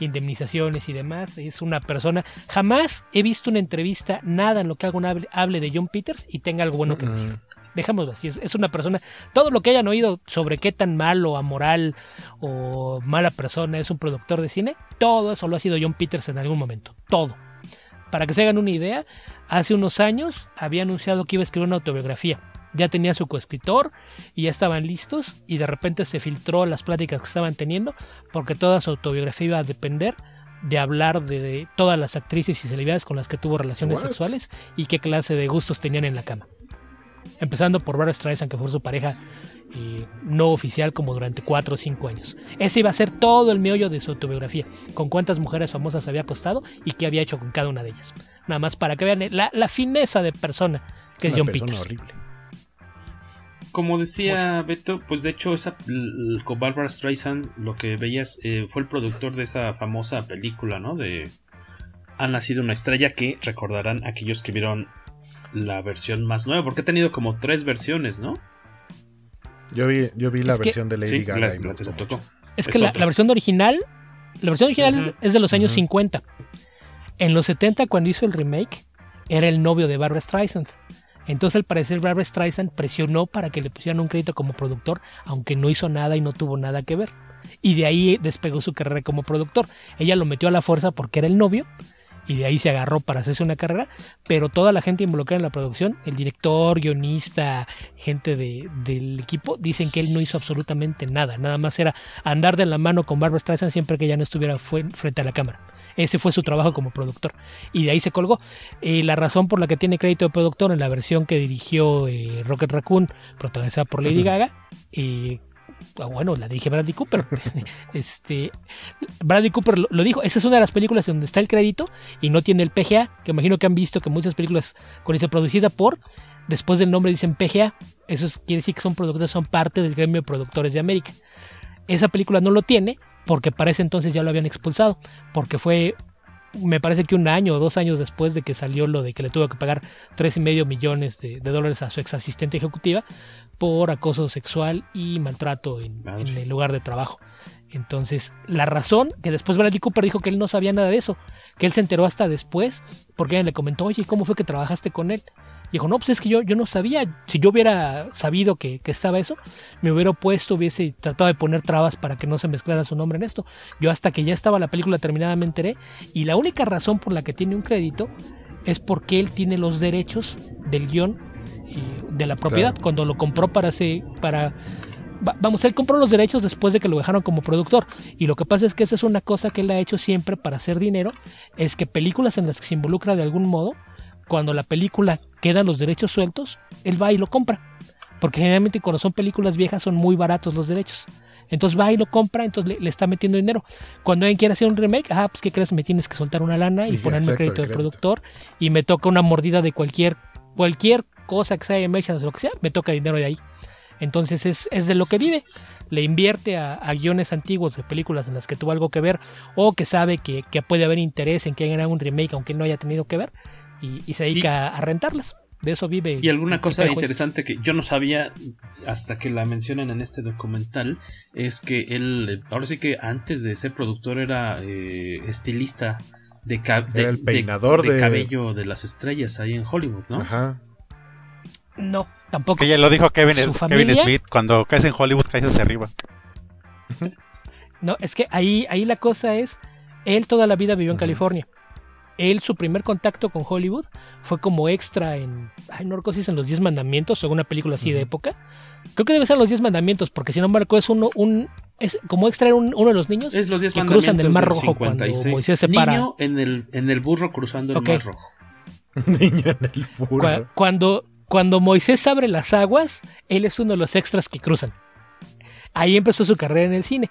indemnizaciones y demás. Es una persona. Jamás he visto una entrevista, nada en lo que alguien hable, hable de John Peters y tenga algo bueno que decir. Dejémoslo así. Es, una persona. Todo lo que hayan oído sobre qué tan malo, amoral o mala persona es un productor de cine, todo eso lo ha sido John Peters en algún momento. Todo. Para que se hagan una idea, hace unos años había anunciado que iba a escribir una autobiografía ya tenía su coescritor y ya estaban listos y de repente se filtró las pláticas que estaban teniendo porque toda su autobiografía iba a depender de hablar de todas las actrices y celebridades con las que tuvo relaciones sexuales y qué clase de gustos tenían en la cama. Empezando por Barbara Streisand, que fue su pareja eh, no oficial como durante 4 o 5 años. Ese iba a ser todo el meollo de su autobiografía, con cuántas mujeres famosas había acostado y qué había hecho con cada una de ellas. Nada más para que vean la, la fineza de persona que es Una John persona Peters. horrible. Como decía Beto, pues de hecho esa con Barbara Streisand lo que veías eh, fue el productor de esa famosa película, ¿no? De Ha nacido una estrella que recordarán aquellos que vieron la versión más nueva, porque ha tenido como tres versiones, ¿no? Yo vi, yo vi la Es que- versión de Lady Sí, Gaga la- y me la gustó mucho. Es Es que la, versión original, la versión original es- de los años Ujú. 50. En los 70, cuando hizo el remake, era el novio de Barbara Streisand. Entonces, al parecer, Barbara Streisand presionó para que le pusieran un crédito como productor, aunque no hizo nada y no tuvo nada que ver. Y de ahí despegó su carrera como productor. Ella lo metió a la fuerza porque era el novio, y de ahí se agarró para hacerse una carrera, pero toda la gente involucrada en la producción, el director, guionista, gente de- del equipo, dicen que él no hizo absolutamente nada, nada más era andar de la mano con Barbara Streisand siempre que ella no estuviera frente a la cámara. Ese fue su trabajo como productor. Y de ahí se colgó. Eh, la razón por la que tiene crédito de productor en la versión que dirigió eh, Rocket Raccoon, protagonizada por Lady Gaga, eh, ah, bueno, la dirige Bradley Cooper. este, Bradley Cooper lo, lo dijo. Esa es una de las películas en donde está el crédito y no tiene el PGA, que imagino que han visto que muchas películas con esa producida por, después del nombre dicen PGA. Eso es- quiere decir que son productores, son parte del gremio de productores de América. Esa película no lo tiene porque para ese entonces ya lo habían expulsado, porque fue, me parece que un año o dos años después de que salió lo de que le tuvo que pagar tres y medio millones de, de dólares a su ex asistente ejecutiva por acoso sexual y maltrato en, en el lugar de trabajo. Entonces, la razón que después Bradley Cooper dijo que él no sabía nada de eso, que él se enteró hasta después, porque ella le comentó, oye, ¿cómo fue que trabajaste con él? Dijo, no, pues es que yo, yo no sabía. Si yo hubiera sabido que, que estaba eso, me hubiera opuesto, hubiese tratado de poner trabas para que no se mezclara su nombre en esto. Yo hasta que ya estaba la película terminada me enteré. Y la única razón por la que tiene un crédito es porque él tiene los derechos del guion y de la propiedad. Claro. Cuando lo compró para, ese, para va- vamos, él compró los derechos después de que lo dejaron como productor. Y lo que pasa es que esa es una cosa que él ha hecho siempre para hacer dinero, es que películas en las que se involucra de algún modo, cuando la película quedan los derechos sueltos, él va y lo compra. Porque generalmente cuando son películas viejas son muy baratos los derechos. Entonces va y lo compra, entonces le, le está metiendo dinero. Cuando alguien quiere hacer un remake, ah, pues ¿qué crees? Me tienes que soltar una lana y Y ponerme crédito el de crédito. productor y me toca una mordida de cualquier, cualquier cosa que sea de mechas o lo que sea, me toca dinero de ahí. Entonces es, es de lo que vive. Le invierte a, a guiones antiguos de películas en las que tuvo algo que ver o que sabe que, que puede haber interés en que hagan un remake aunque no haya tenido que ver y, y se dedica a, a rentarlas. De eso vive. Y alguna el cosa interesante que yo no sabía hasta que la mencionan en este documental es que él, ahora sí que antes de ser productor era eh, estilista de, ca- de- Era el de- peinador de de- cabello de las estrellas ahí en Hollywood, ¿no? Ajá. No, Es tampoco. que ya lo dijo Kevin, Kevin Smith, cuando caes en Hollywood caes hacia arriba. No, es que ahí, ahí la cosa es, él toda la vida vivió en California. Él, su primer contacto con Hollywood fue como extra en, ay, no recuerdo si es en Los Diez Mandamientos o alguna película así de época. Creo que debe ser Los Diez Mandamientos, porque si no recuerdo es uno, un, es como extra era un- uno de los niños Es los 10 que cruzan el Mar Rojo cuando 56. Moisés se para. Niño en el, en el burro cruzando el Ok. Mar Rojo. Niño en el burro. Cua- cuando, cuando Moisés abre las aguas, él es uno de los extras que cruzan. Ahí empezó su carrera en el cine.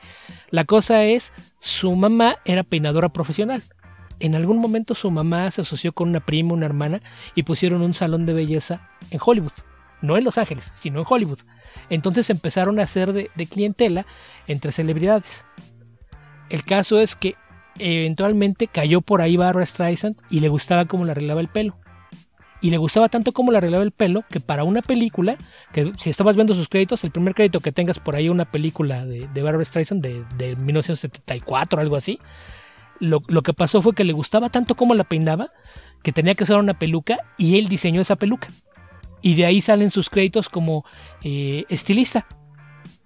La cosa es, su mamá era peinadora profesional. En algún momento su mamá se asoció con una prima, una hermana, y pusieron un salón de belleza en Hollywood. No en Los Ángeles, sino en Hollywood. Entonces empezaron a hacer de, clientela entre celebridades. El caso es que eventualmente cayó por ahí Barbara Streisand y le gustaba cómo le arreglaba el pelo. Y le gustaba tanto cómo le arreglaba el pelo que para una película, que si estabas viendo sus créditos, el primer crédito que tengas por ahí una película de, de Barbara Streisand de, de 1974 o algo así, lo, lo que pasó fue que le gustaba tanto cómo la peinaba que tenía que usar una peluca y él diseñó esa peluca. Y de ahí salen sus créditos como eh, estilista.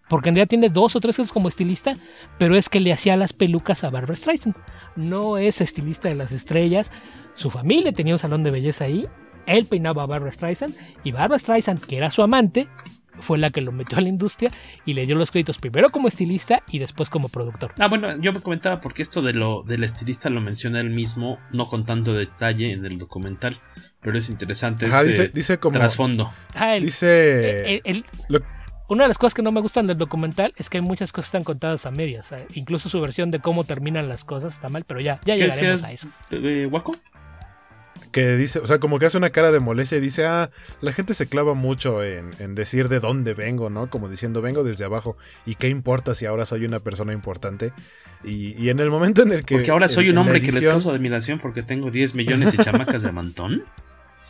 Porque en realidad tiene dos o tres créditos como estilista, pero es que le hacía las pelucas a Barbara Streisand. No es estilista de las estrellas. Su familia tenía un salón de belleza ahí. Él peinaba a Barbara Streisand. Y Barbara Streisand, que era su amante, fue la que lo metió a la industria y le dio los créditos primero como estilista y después como productor. Ah, bueno, yo me comentaba porque esto de lo del estilista lo menciona él mismo, no con tanto detalle en el documental, pero es interesante Ajá, este dice, dice como trasfondo. Ah, el- dice el- el- lo- una de las cosas que no me gustan del documental es que hay muchas cosas que están contadas a medias. ¿sabes? Incluso su versión de cómo terminan las cosas está mal, pero ya, ya ¿Qué llegaremos a eso. eh, Guaco? Que dice, o sea, como que hace una cara de molestia y dice, ah, la gente se clava mucho en, en decir de dónde vengo, ¿no? Como diciendo, vengo desde abajo y qué importa si ahora soy una persona importante. Y, y en el momento en el que... Porque ahora soy en- un hombre que les causa admiración porque tengo 10 millones y chamacas de mantón.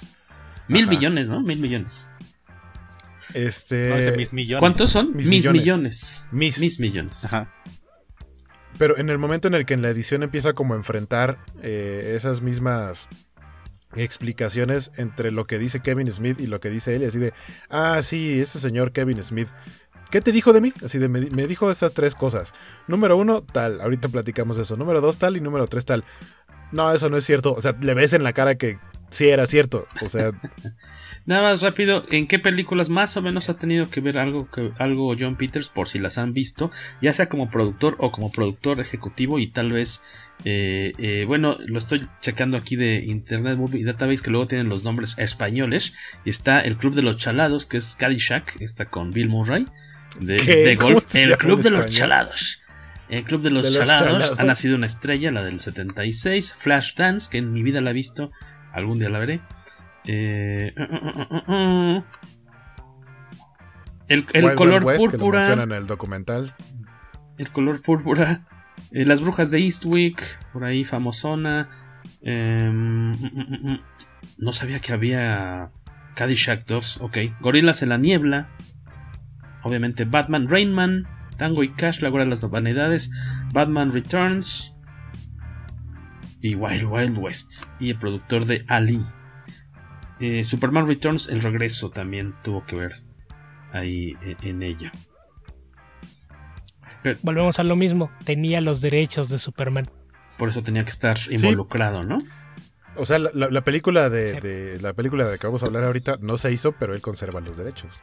Mil Ajá. millones, ¿no? Mil millones. Este... No, dice mis millones. ¿Cuántos son? Mis Mis, millones. millones. Mis. Mis millones. Ajá. Pero en el momento en el que en la edición empieza como a enfrentar eh, esas mismas explicaciones entre lo que dice Kevin Smith y lo que dice él, así de, ah, sí, ese señor Kevin Smith, ¿qué te dijo de mí? Así de, me, me dijo estas tres cosas. Número uno, tal, ahorita platicamos eso. Número dos, tal, y número tres, tal. No, eso no es cierto. O sea, le ves en la cara que sí era cierto. O sea, Nada más rápido, ¿en qué películas más o menos ha tenido que ver algo, que, algo John Peters por si las han visto, ya sea como productor o como productor ejecutivo y tal vez, eh, eh, bueno, lo estoy checando aquí de Internet Movie Database que luego tienen los nombres españoles y está el Club de los Chalados que es Caddyshack, está con Bill Murray de, ¿Qué? de ¿Cómo golf, el Club de los? Chalados. El Club de los, De los Chalados, Chalados. ha nacido una estrella, la del 76, Flashdance, que en mi vida la he visto, algún día la veré. Eh, uh, uh, uh, uh, uh. El, el Wild color Wild West, que lo púrpura. en el documental. El color púrpura. eh, las brujas de Eastwick. Por ahí, famosona. em, mm, mm, mm. no sabía que había Caddyshack 2. Ok. Gorilas en la niebla. Obviamente Batman, Rainman. Tango y Cash, la hora de las vanidades. Batman Returns. Y Wild Wild West. Y el productor de Ali. Eh, Superman Returns, el regreso también tuvo que ver ahí en, en ella. Pero- Volvemos a lo mismo. Tenía los derechos de Superman. por eso tenía que estar involucrado, ¿no? O sea, la, la- la película de, de- la película de que vamos a hablar ahorita no se hizo, pero él conserva los derechos.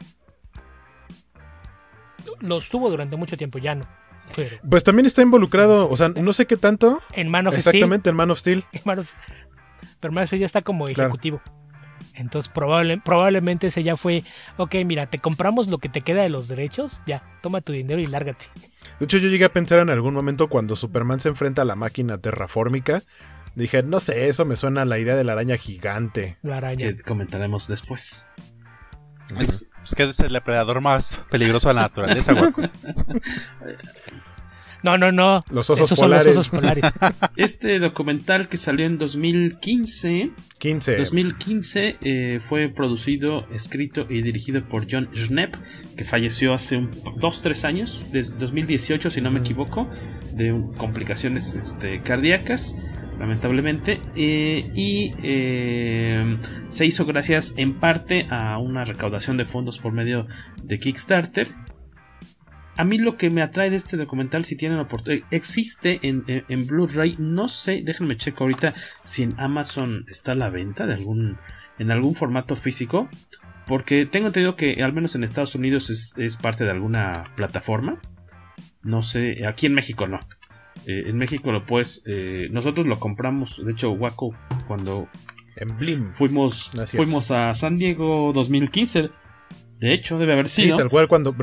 Los tuvo durante mucho tiempo, ya no. Pero Pues también está involucrado, o sea, no sé qué tanto. en Man of Exactamente, en Man of Steel. Steel. Man of- Pero Man of Steel ya está como Claro. Entonces probable, probablemente ese ya fue, ok, mira, te compramos lo que te queda de los derechos, ya, toma tu dinero y lárgate. De hecho, yo llegué a pensar en algún momento cuando Superman se enfrenta a la máquina terrafórmica. Dije, no sé, eso me suena a la idea de la araña gigante. La araña. Que comentaremos después. Es, es que es el depredador más peligroso de la naturaleza, guaco. No, no, no. Los osos Esos polares. son los osos polares. Este documental que salió en 2015, 15. 2015 eh, fue producido, escrito y dirigido por John Schnepp, que falleció hace un, dos, tres años, desde 2018 si no me equivoco, de un- complicaciones este, cardíacas, lamentablemente, eh, y eh, se hizo gracias en parte a una recaudación de fondos por medio de Kickstarter. A mí lo que me atrae de este documental, si tienen oportunidad, existe en, en- en Blu-ray, no sé, déjenme checo ahorita si en Amazon está a la venta de algún, en algún formato físico, porque tengo entendido que al menos en Estados Unidos es, es parte de alguna plataforma, no sé, aquí en México no. Eh, en México lo puedes, eh, nosotros lo compramos, de hecho Waco cuando En Blim. fuimos, No fuimos a San Diego 2015, de hecho debe haber Sí, sido tal cual cuando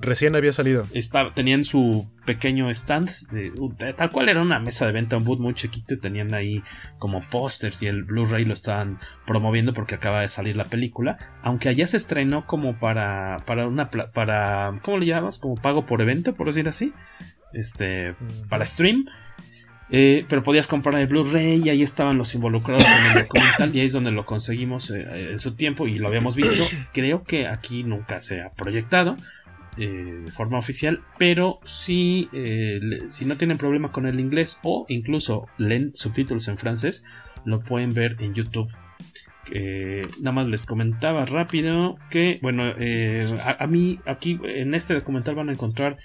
recién había salido. estaba- tenían su pequeño stand, de- tal cual era una mesa de venta, un boot muy chiquito, y tenían ahí como pósters y el Blu-ray lo estaban promoviendo porque acaba de salir la película, aunque allá se estrenó como para, para una, para, ¿cómo le llamas? Como pago por evento, por decir así, este, para stream. Eh, pero podías comprar el Blu-ray y ahí estaban los involucrados en el documental y ahí es donde lo conseguimos eh, en su tiempo y lo habíamos visto. Creo que aquí nunca se ha proyectado eh, de forma oficial, pero si, eh, si no tienen problema con el inglés o incluso leen subtítulos en francés, lo pueden ver en YouTube. Eh, nada más les comentaba rápido que, bueno, a, mí aquí en este documental van a encontrar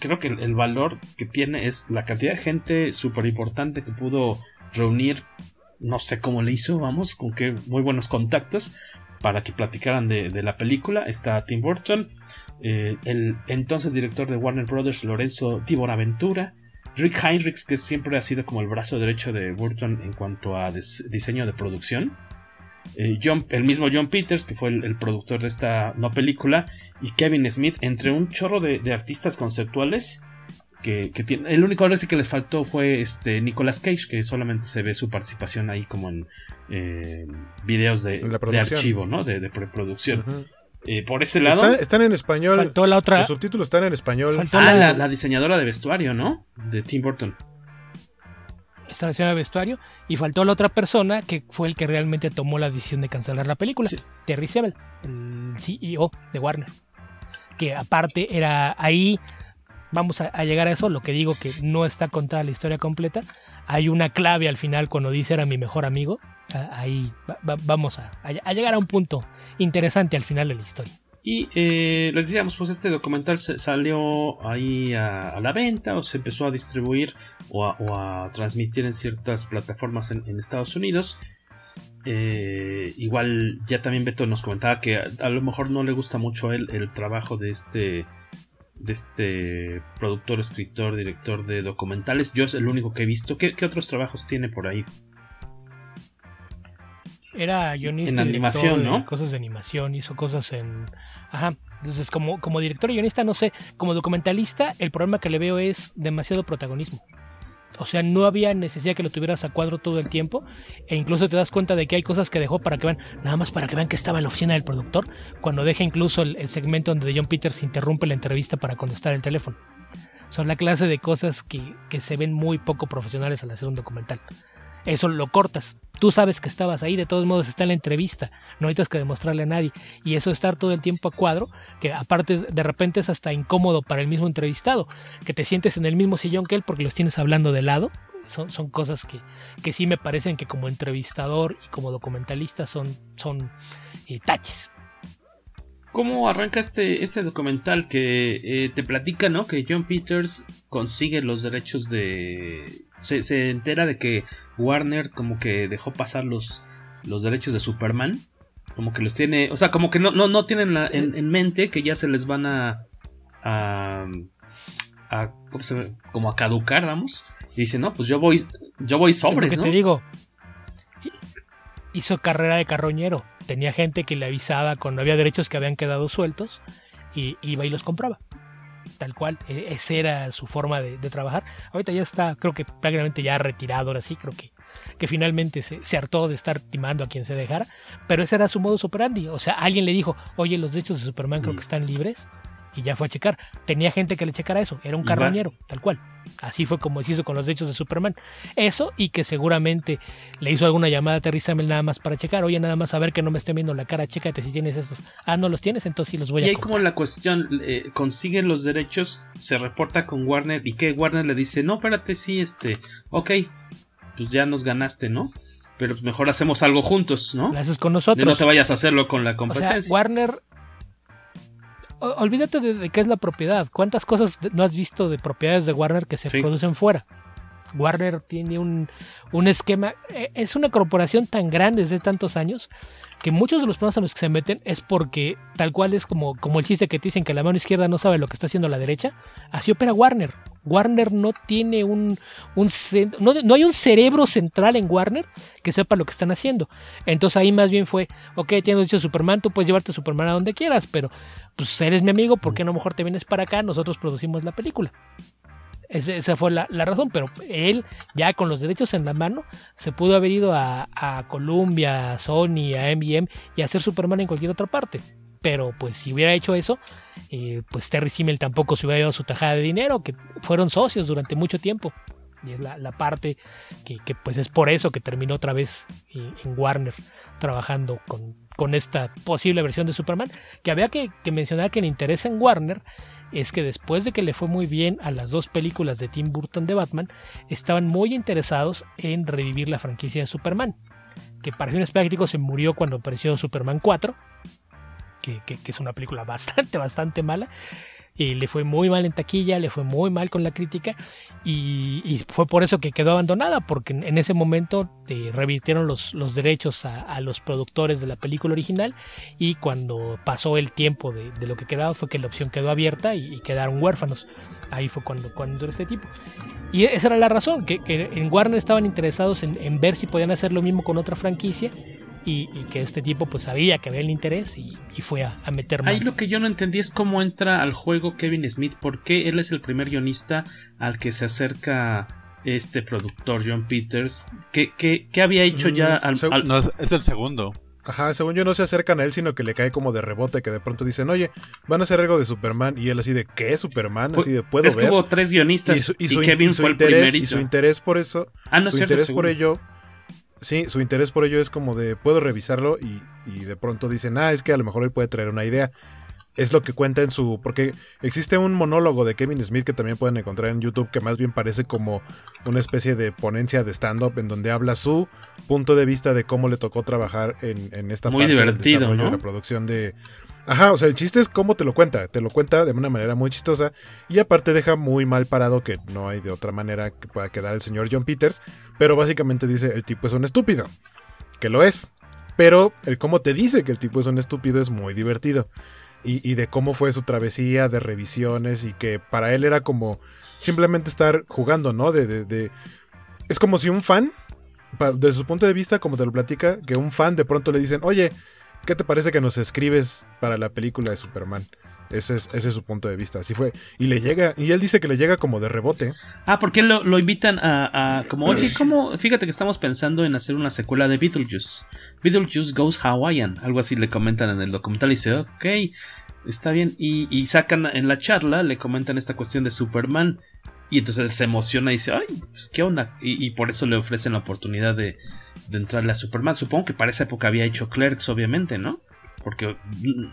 creo que el, valor que tiene es la cantidad de gente súper importante que pudo reunir. No sé cómo le hizo, vamos, con qué muy buenos contactos para que platicaran de la película. Está Tim Burton, eh, el entonces director de Warner Brothers, Lorenzo Di Bonaventura, Rick Heinrichs, que siempre ha sido como el brazo derecho de Burton en cuanto a diseño de producción. Eh, John, el mismo John Peters, que fue el, productor de esta no película, y Kevin Smith, entre un chorro de, artistas conceptuales. Que, tiene, el único que les faltó fue este Nicolas Cage, que solamente se ve su participación ahí como en eh, videos de, archivo, ¿no? De, preproducción. Eh, por ese lado. están en español. Faltó la otra. Los subtítulos están en español. ah, la, la, diseñadora de vestuario, ¿no? De Tim Burton esta de vestuario y faltó la otra persona que fue el que realmente tomó la decisión de cancelar la película, Terry Sebel, el CEO de Warner. Que aparte era ahí, vamos a, llegar a eso, lo que digo que no está contada la historia completa, hay una clave al final cuando dice era mi mejor amigo, ahí vamos a, llegar a un punto interesante al final de la historia. Y eh, les decíamos, pues este documental salió ahí a, la venta o se empezó a distribuir o a, transmitir en ciertas plataformas en, Estados Unidos. Eh, igual ya también Beto nos comentaba que a, lo mejor no le gusta mucho el, el trabajo de este de este productor, escritor, director de documentales. Yo es el único que he visto. ¿Qué, otros trabajos tiene por ahí? Era guionista. En animación, ¿no? Cosas de animación, hizo cosas en Ajá. Entonces, como, como director y guionista, no sé, como documentalista, el problema que le veo es demasiado protagonismo. O sea, no había necesidad que lo tuvieras a cuadro todo el tiempo. E incluso te das cuenta de que hay cosas que dejó para que vean, nada más para que vean que estaba en la oficina del productor. Cuando deja incluso el, segmento donde John Peters interrumpe la entrevista para contestar el teléfono. Son la clase de cosas que, que se ven muy poco profesionales al hacer un documental. Eso lo cortas. Tú sabes que estabas ahí, de todos modos está en la entrevista, no necesitas que demostrarle a nadie. Y eso estar todo el tiempo a cuadro, que aparte de repente es hasta incómodo para el mismo entrevistado, que te sientes en el mismo sillón que él porque los tienes hablando de lado. Son, son cosas que, que sí me parecen que como entrevistador y como documentalista son, son eh, taches. ¿Cómo arranca este, este documental que eh, te platica, ¿no? Que John Peters consigue los derechos de se, entera de que Warner como que dejó pasar los, los derechos de Superman. Como que los tiene, o sea, como que no, no, no tienen en, mente que ya se les van a... a, como a caducar, vamos. Y dice, no, pues yo voy, yo voy sobres, que te digo, hizo carrera de carroñero. Tenía gente que le avisaba cuando había derechos que habían quedado sueltos y iba y los compraba tal cual, e, esa era su forma de, trabajar. Ahorita ya está, creo que prácticamente ya retirado, ahora sí, creo que, que finalmente se, se, hartó de estar timando a quien se dejara, pero ese era su modus operandi, o sea, alguien le dijo, oye, los derechos de Superman creo que están libres, y ya fue a checar. Tenía gente que le checara eso, era un carroñero, tal cual. Así fue como se hizo con los derechos de Superman. Eso y que seguramente le hizo alguna llamada a Terry Samuel nada más para checar. Oye, nada más a ver que no me estén viendo la cara, chécate si tienes esos. Ah, no los tienes, entonces sí los voy a Y ahí como la cuestión, eh, consiguen los derechos, se reporta con Warner y que Warner le dice, no, espérate, sí, este, ok, pues ya nos ganaste, ¿no? Pero pues mejor hacemos algo juntos, ¿no? Lo haces con nosotros. no te vayas a hacerlo con la competencia. Warner olvídate de, qué es la propiedad. ¿Cuántas cosas no has visto de propiedades de Warner que se producen fuera? Warner tiene un, un, esquema, eh, es una corporación tan grande desde tantos años que muchos de los problemas a los que se meten es porque tal cual es como, como el chiste que te dicen que la mano izquierda no sabe lo que está haciendo la derecha, así opera Warner. Warner no tiene un, un no, no, hay un cerebro central en Warner que sepa lo que están haciendo. Entonces ahí más bien fue, ok, tienes dicho Superman, tú puedes llevarte Superman a donde quieras, pero pues eres mi amigo, ¿por qué no mejor te vienes para acá? Nosotros producimos la película. Esa fue la, razón, pero él ya con los derechos en la mano se pudo haber ido a, Columbia, a Sony, a MGM y hacer Superman en cualquier otra parte. Pero pues si hubiera hecho eso, eh, pues Terry Simmel tampoco se hubiera ido su tajada de dinero, que fueron socios durante mucho tiempo. Y es la, parte que, pues es por eso que terminó otra vez eh, en Warner trabajando con, con esta posible versión de Superman. Que había que, mencionar que el interés en Warner es que después de que le fue muy bien a las dos películas de Tim Burton de Batman, estaban muy interesados en revivir la franquicia de Superman. Que para fines prácticos se murió cuando apareció Superman 4, que, es una película bastante, bastante mala. Y le fue muy mal en taquilla, le fue muy mal con la crítica y, fue por eso que quedó abandonada, porque en, ese momento eh, revirtieron los, los derechos a, los productores de la película original y cuando pasó el tiempo de, lo que quedaba fue que la opción quedó abierta y, quedaron huérfanos. Ahí fue cuando, cuando este tipo. Y esa era la razón, que, en Warner estaban interesados en, en ver si podían hacer lo mismo con otra franquicia y, que este tipo pues sabía que había el interés y, fue a, meter mano. Ahí lo que yo no entendí es cómo entra al juego Kevin Smith, porque él es el primer guionista al que se acerca este productor John Peters. ¿Qué, qué, había hecho ya al, No, es el segundo. Ajá, según yo no se acercan a él, sino que le cae como de rebote, que de pronto dicen, oye, van a hacer algo de Superman, y él así de, ¿qué Superman? Así de, ¿puedo es ver? que hubo tres guionistas y, Kevin fue el primerito. Y su interés por eso, ah, no su interés por ello Sí, su interés por ello es como de puedo revisarlo y, de pronto dicen, ah, es que a lo mejor él puede traer una idea. Es lo que cuenta en su... Porque existe un monólogo de Kevin Smith que también pueden encontrar en YouTube que más bien parece como una especie de ponencia de stand-up en donde habla su punto de vista de cómo le tocó trabajar en, en esta Muy parte divertido, del de la producción de, Ajá, o sea, el chiste es cómo te lo cuenta. Te lo cuenta de una manera muy chistosa. Y aparte deja muy mal parado que no hay de otra manera que pueda quedar el señor John Peters. Pero básicamente dice, el tipo es un estúpido. Que lo es. Pero el cómo te dice que el tipo es un estúpido es muy divertido. Y, de cómo fue su travesía de revisiones y que para él era como simplemente estar jugando, ¿no? De, de, Es como si un fan, desde su punto de vista, como te lo platica, que un fan de pronto le dicen, oye, ¿Qué te parece que nos escribes para la película de Superman? Ese es, su punto de vista. Así fue. Y le llega, y él dice que le llega como de rebote. Ah, porque lo, lo invitan a, como, oye, ¿cómo? Fíjate que estamos pensando en hacer una secuela de Beetlejuice. Beetlejuice Goes Hawaiian. Algo así le comentan en el documental y dice, ok, está bien. Y, sacan en la charla, le comentan esta cuestión de Superman. Y entonces se emociona y dice, ay, pues qué onda. Y, por eso le ofrecen la oportunidad de, entrarle a Superman. Supongo que para esa época había hecho Clerks, obviamente, ¿no? Porque... Mm,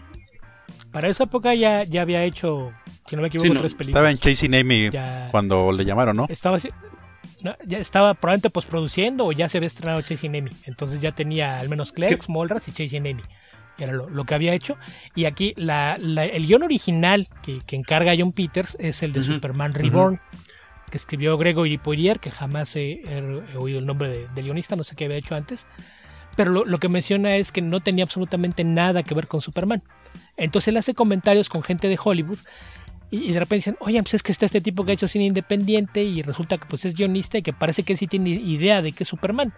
para esa época ya, ya había hecho, si no me equivoco, tres películas. Estaba en Chasing Amy cuando le llamaron, ¿no? Estaba, ya estaba probablemente postproduciendo o ya se había estrenado Chasing Amy. Entonces ya tenía al menos Clerks, Molras y Chasing Amy era lo, que había hecho. Y aquí la, el guion original que, encarga John Peters es el de Superman Reborn, escribió Gregory Poirier, que jamás he, oído el nombre de, guionista, no sé qué había hecho antes. Pero lo, que menciona es que no tenía absolutamente nada que ver con Superman. Entonces él hace comentarios con gente de Hollywood y, de repente dicen, oye, pues es que está este tipo que ha hecho cine independiente y resulta que pues es guionista y que parece que sí tiene idea de que es Superman.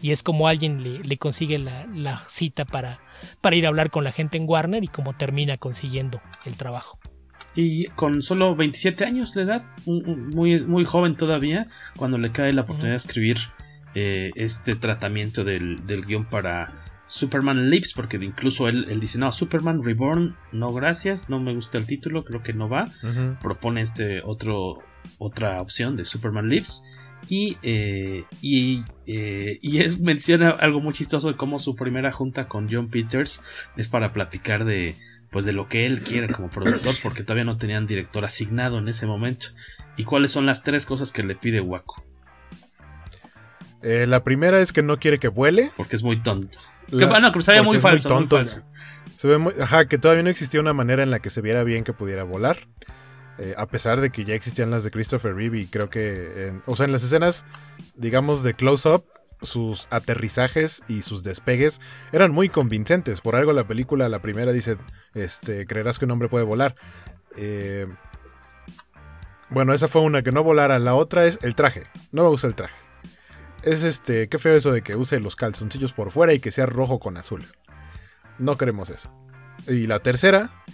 Y es como alguien le, consigue la cita para, para ir a hablar con la gente en Warner y cómo termina consiguiendo el trabajo. Y con solo 27 años de edad, muy, muy joven todavía, cuando le cae la oportunidad de escribir eh, este tratamiento del, guion para Superman Lives, porque incluso él, dice, no, Superman Reborn, no gracias, no me gusta el título, creo que no va. Propone este otro, otra opción de Superman Lives. Y, eh, eh, y, es, menciona algo muy chistoso de cómo su primera junta con John Peters es para platicar de, pues de lo que él quiere como productor, porque todavía no tenían director asignado en ese momento. ¿Y cuáles son las tres cosas que le pide Waco? Eh, la primera es que no quiere que vuele. Porque es muy tonto. que, bueno, se veía muy falso, muy falso. Se ve muy, ajá, que todavía no existía una manera en la que se viera bien que pudiera volar. Eh, a pesar de que ya existían las de Christopher Reeve y creo que, o sea, en las escenas, digamos, de close-up, sus aterrizajes y sus despegues eran muy convincentes. Por algo la película, la primera dice, este, creerás que un hombre puede volar. Eh, bueno, esa fue una que no volara. La otra es el traje. No me gusta el traje. Es este, qué feo eso de que use los calzoncillos por fuera y que sea rojo con azul. No queremos eso. Y la tercera,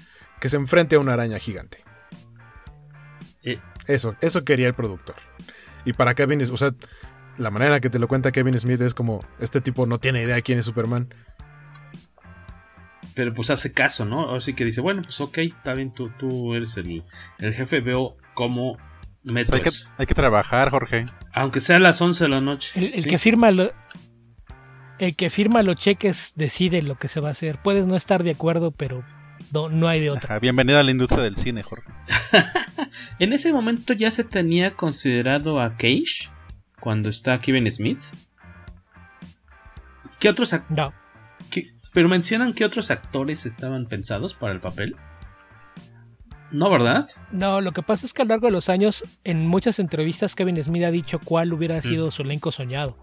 que se enfrente a una araña gigante. Eso, eso quería el productor. Y para Kevin, o sea, la manera en la que te lo cuenta Kevin Smith es como, este tipo no tiene idea de quién es Superman. Pero pues hace caso, ¿no? Así que dice, bueno, pues ok, está bien, tú, tú eres el, jefe, veo cómo meto hay, que, hay que trabajar, Jorge. Aunque sea a las 11 de la noche. El, que firma lo, el que firma los cheques decide lo que se va a hacer. Puedes no estar de acuerdo, pero no, hay de otra. bienvenida a la industria del cine, Jorge. en ese momento ya se tenía considerado a Cage cuando está Kevin Smith. ¿Qué otros No. pero mencionan que otros actores estaban pensados para el papel. No, ¿verdad? No, lo que pasa es que a lo largo de los años, en muchas entrevistas, Kevin Smith ha dicho cuál hubiera sido mm. su elenco soñado.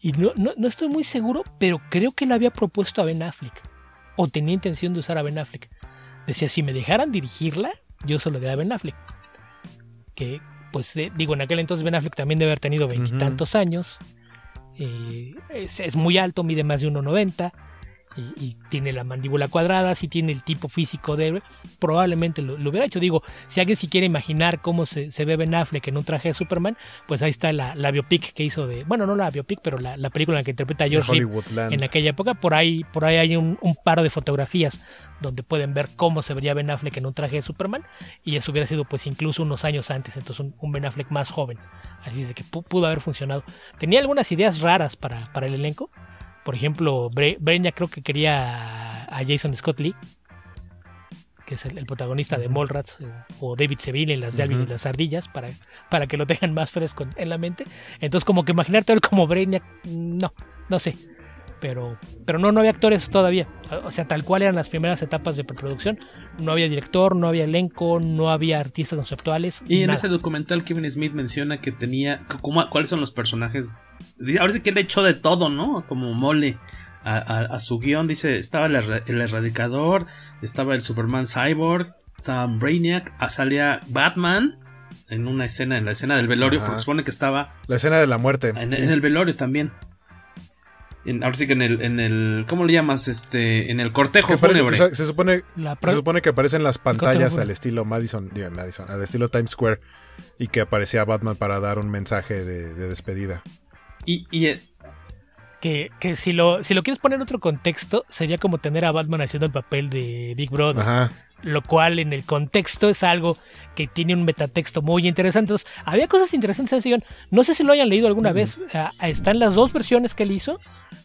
Y no, no, estoy muy seguro, pero creo que le había propuesto a Ben Affleck. O tenía intención de usar a Ben Affleck. Decía, si me dejaran dirigirla, yo se lo daría a Ben Affleck. Que, pues, eh, digo, en aquel entonces Ben Affleck también debe haber tenido veintitantos años. Eh, es, es, muy alto, mide más de 1,90 y, tiene la mandíbula cuadrada, si tiene el tipo físico de probablemente lo, hubiera hecho. Digo, si alguien si quiere imaginar cómo se, ve Ben Affleck en un traje de Superman, pues ahí está la, la biopic que hizo de, bueno, no la biopic, pero la, película en la que interpreta a George en aquella época. Por ahí, por ahí hay un, un par de fotografías donde pueden ver cómo se vería Ben Affleck en un traje de Superman y eso hubiera sido pues incluso unos años antes, entonces un, un Ben Affleck más joven. Así es de que pudo haber funcionado. Tenía algunas ideas raras para, para el elenco, por ejemplo, Breña creo que quería a Jason Scott Lee, que es el, protagonista de Mallrats, o David Seville en las de Alvin y las ardillas, para, para que lo tengan más fresco en la mente. Entonces, como que imaginarte él como Breña, no, no sé pero, pero no, no había actores todavía. O sea, tal cual eran las primeras etapas de preproducción. No había director, no había elenco, no había artistas conceptuales. Y en ese documental Kevin Smith menciona que tenía, cómo, cuáles son los personajes. Ahora sí que él echó de todo, ¿no? Como mole. A, su guion dice, estaba el, erradicador, estaba el Superman Cyborg, estaba Brainiac, ah, salía Batman, en una escena, en la escena del velorio, porque supone que estaba. La escena de la muerte. En, en, el velorio también ahora sí que en el, en el. ¿Cómo le llamas? Este. En el cortejo fúnebre. se, supone, se supone que aparecen las pantallas al estilo Madison, Madison, al estilo Times Square. Y que aparecía Batman para dar un mensaje de, despedida. Y. y eh, que, que, si lo, si lo quieres poner en otro contexto, sería como tener a Batman haciendo el papel de Big Brother. Ajá lo cual en el contexto es algo que tiene un metatexto muy interesante. Entonces, había cosas interesantes en ese guion. No sé si lo hayan leído alguna vez. están las dos versiones que él hizo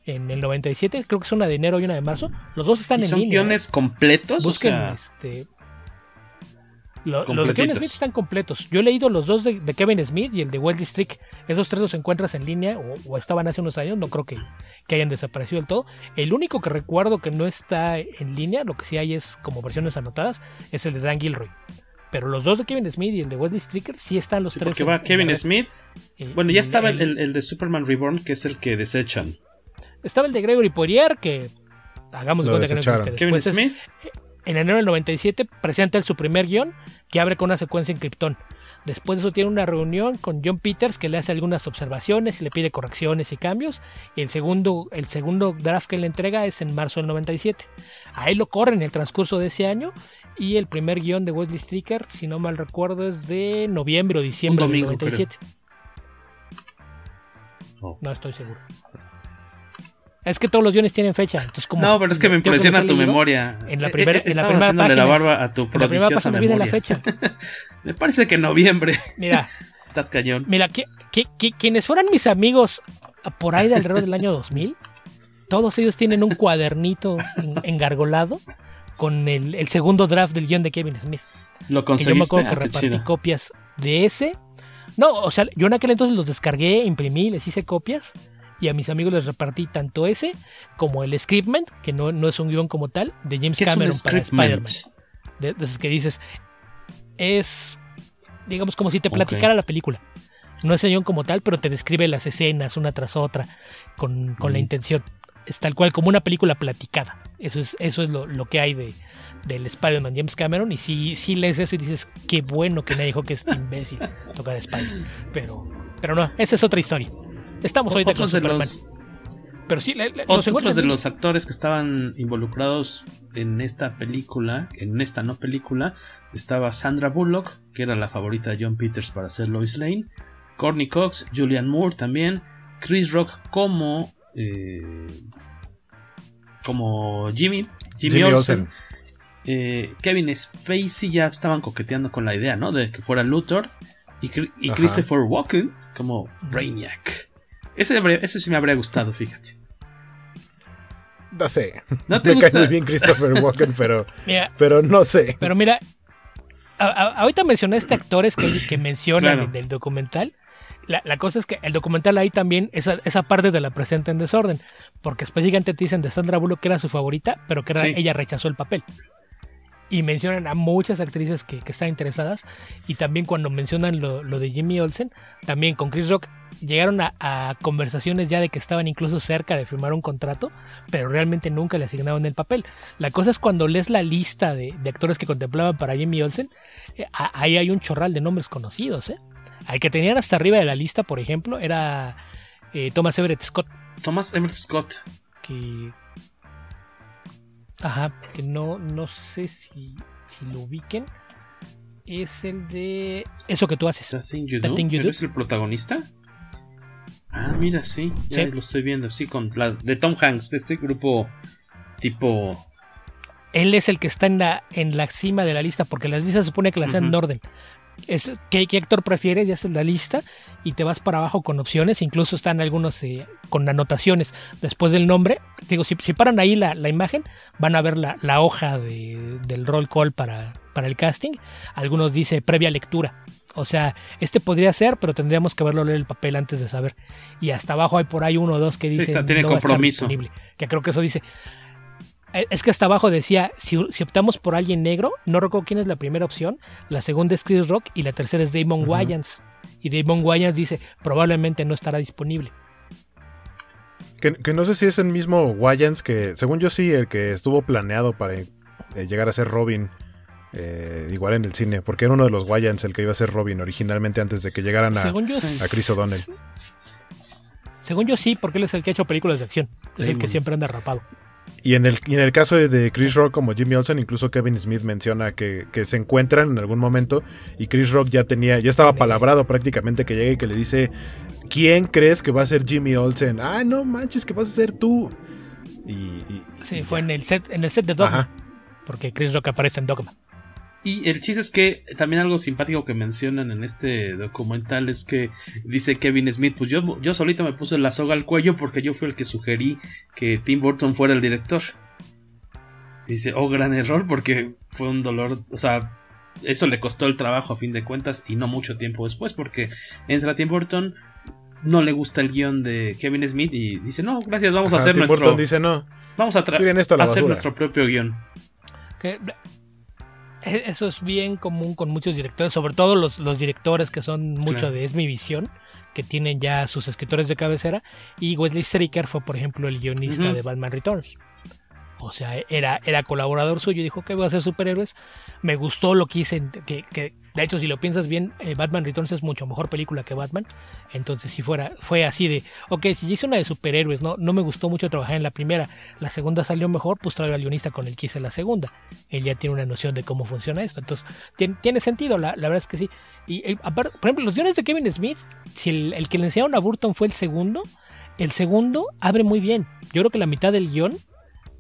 en el 97, creo que es una de enero y una de marzo. Los dos están en son línea. ¿Son guiones completos? Busquen, este, los de Kevin Smith están completos. Yo he leído los dos de, Kevin Smith y el de Wesley Strick. Esos tres los encuentras en línea o, estaban hace unos años. No creo que, que, hayan desaparecido del todo. El único que recuerdo que no está en línea, lo que sí hay es como versiones anotadas, es el de Dan Gilroy. Pero los dos de Kevin Smith y el de Wesley Stricker sí están los tres. Porque va Kevin Smith. bueno, ya estaba el, el, de Superman Reborn, que es el que desechan. Estaba el de Gregory Poirier, que hagamos de cuenta que no existe. Kevin Smith en enero del 97 presenta su primer guion que abre con una secuencia en Krypton. Después de eso tiene una reunión con John Peters que le hace algunas observaciones y le pide correcciones y cambios. Y el segundo, el segundo draft que le entrega es en marzo del 97. Ahí lo corre en el transcurso de ese año. Y el primer guion de Wesley Stricker, si no mal recuerdo, es de noviembre o diciembre del 97. No estoy seguro. Es que todos los guiones tienen fecha. Entonces, como no, pero es que me impresiona tu memoria. En la, primera en la primera página. la barba a tu prodigiosa memoria. la fecha. me parece que noviembre. Mira. Estás cañón. Mira, que, quienes fueran mis amigos por ahí de alrededor del año 2000, todos ellos tienen un cuadernito engargolado con el, segundo draft del guion de Kevin Smith. Lo conseguiste. Y yo me acuerdo que ah, repartí copias de ese. No, o sea, yo en aquel entonces los descargué, imprimí, les hice copias y a mis amigos les repartí tanto ese como el scriptment, que no, no es un guion como tal, de James Cameron para Spider-Man. De, esos que dices, es, digamos, como si te platicara la película. No es el guion como tal, pero te describe las escenas una tras otra con, la intención. Es tal cual como una película platicada. Eso es, eso es lo, lo que hay de, del Spider-Man James Cameron. Y si, si lees eso y dices, qué bueno que me dijo que este imbécil tocar Spider. Pero, pero no, esa es otra historia. Estamos hoy otros de los pero sí, otros de los actores que estaban involucrados en esta película, en esta no película, estaba Sandra Bullock, que era la favorita de John Peters para ser Lois Lane, Courtney Cox, Julian Moore también, Chris Rock como eh, como Jimmy, Jimmy, Olsen, eh, Kevin Spacey ya estaban coqueteando con la idea, ¿no? De que fuera Luthor y, y Christopher Walken como Brainiac. Ese, ese sí me habría gustado, fíjate. No sé. ¿No te me gusta? cae muy bien Christopher Walken, pero, pero no sé. Pero mira, ahorita mencioné este actores que, que mencionan del documental. La, cosa es que el documental ahí también, esa, esa parte de la presenta en desorden. Porque específicamente te dicen de Sandra Bullock que era su favorita, pero que ella rechazó el papel. Y mencionan a muchas actrices que, que están interesadas. Y también cuando mencionan lo, lo, de Jimmy Olsen, también con Chris Rock llegaron a, a, conversaciones ya de que estaban incluso cerca de firmar un contrato, pero realmente nunca le asignaron el papel. La cosa es cuando lees la lista de, de actores que contemplaban para Jimmy Olsen, eh, ahí hay un chorral de nombres conocidos. ¿eh? Al que tenían hasta arriba de la lista, por ejemplo, era eh, Thomas Everett Scott. Thomas Everett Scott. Que. Ajá, que no, no sé si, si lo ubiquen. Es el de. Eso que tú haces. You do? You do? ¿Es el protagonista? Ah, mira, sí, ya ¿Sí? lo estoy viendo, sí, con la de Tom Hanks, de este grupo tipo. Él es el que está en la, en la cima de la lista, porque las listas se supone que las hacen uh -huh. en orden es ¿qué, qué, actor prefieres, ya haces la lista y te vas para abajo con opciones, incluso están algunos eh, con anotaciones después del nombre. Digo, si, si paran ahí la, la, imagen, van a ver la, la hoja de, del roll call para, para el casting. Algunos dice previa lectura. O sea, este podría ser, pero tendríamos que verlo leer el papel antes de saber. Y hasta abajo hay por ahí uno o dos que dicen sí, tiene no compromiso. Que creo que eso dice. Eh, Es que hasta abajo decía, si, si, optamos por alguien negro, no recuerdo quién es la primera opción, la segunda es Chris Rock y la tercera es Damon uh -huh. Wayans. Y Damon Wayans dice, probablemente no estará disponible. Que, que, no sé si es el mismo Wayans que, según yo sí, el que estuvo planeado para eh, llegar a ser Robin, eh, igual en el cine, porque era uno de los Wayans el que iba a ser Robin originalmente antes de que llegaran a, yo, a Chris O'Donnell. Según yo sí, porque él es el que ha hecho películas de acción, es Damon. el que siempre anda rapado. Y en el, y en el caso de, Chris Rock como Jimmy Olsen, incluso Kevin Smith menciona que, que, se encuentran en algún momento y Chris Rock ya tenía, ya estaba palabrado prácticamente que llegue y que le dice, ¿quién crees que va a ser Jimmy Olsen? Ah, no manches, que vas a ser tú. Y, y sí, y fue en el set, en el set de Dogma, Ajá. porque Chris Rock aparece en Dogma. Y el chiste es que también algo simpático que mencionan en este documental es que dice Kevin Smith, pues yo, yo solito me puse la soga al cuello porque yo fui el que sugerí que Tim Burton fuera el director. Dice, oh, gran error porque fue un dolor, o sea, eso le costó el trabajo a fin de cuentas y no mucho tiempo después porque entra Tim Burton, no le gusta el guion de Kevin Smith y dice, no, gracias, vamos Ajá, a hacer Tim nuestro... Burton dice no. Vamos a, esto a, a hacer nuestro propio guion. Que eso es bien común con muchos directores, sobre todo los, los directores que son mucho claro. de Es mi visión, que tienen ya sus escritores de cabecera. Y Wesley Stricker fue, por ejemplo, el guionista uh -huh. de Batman Returns. O sea, era, era colaborador suyo y dijo que iba a ser superhéroes. Me gustó lo que hice. Que, que, de hecho, si lo piensas bien, eh, Batman Returns es mucho mejor película que Batman. Entonces, si fuera, fue así de, ok, si hice una de superhéroes, no, no me gustó mucho trabajar en la primera, la segunda salió mejor, pues traigo al guionista con el que hice la segunda. Él ya tiene una noción de cómo funciona esto. Entonces, tiene, tiene sentido, la, la, verdad es que sí. Y, y aparte, por ejemplo, los guiones de Kevin Smith, si el, el que le enseñaron a Burton fue el segundo, el segundo abre muy bien. Yo creo que la mitad del guion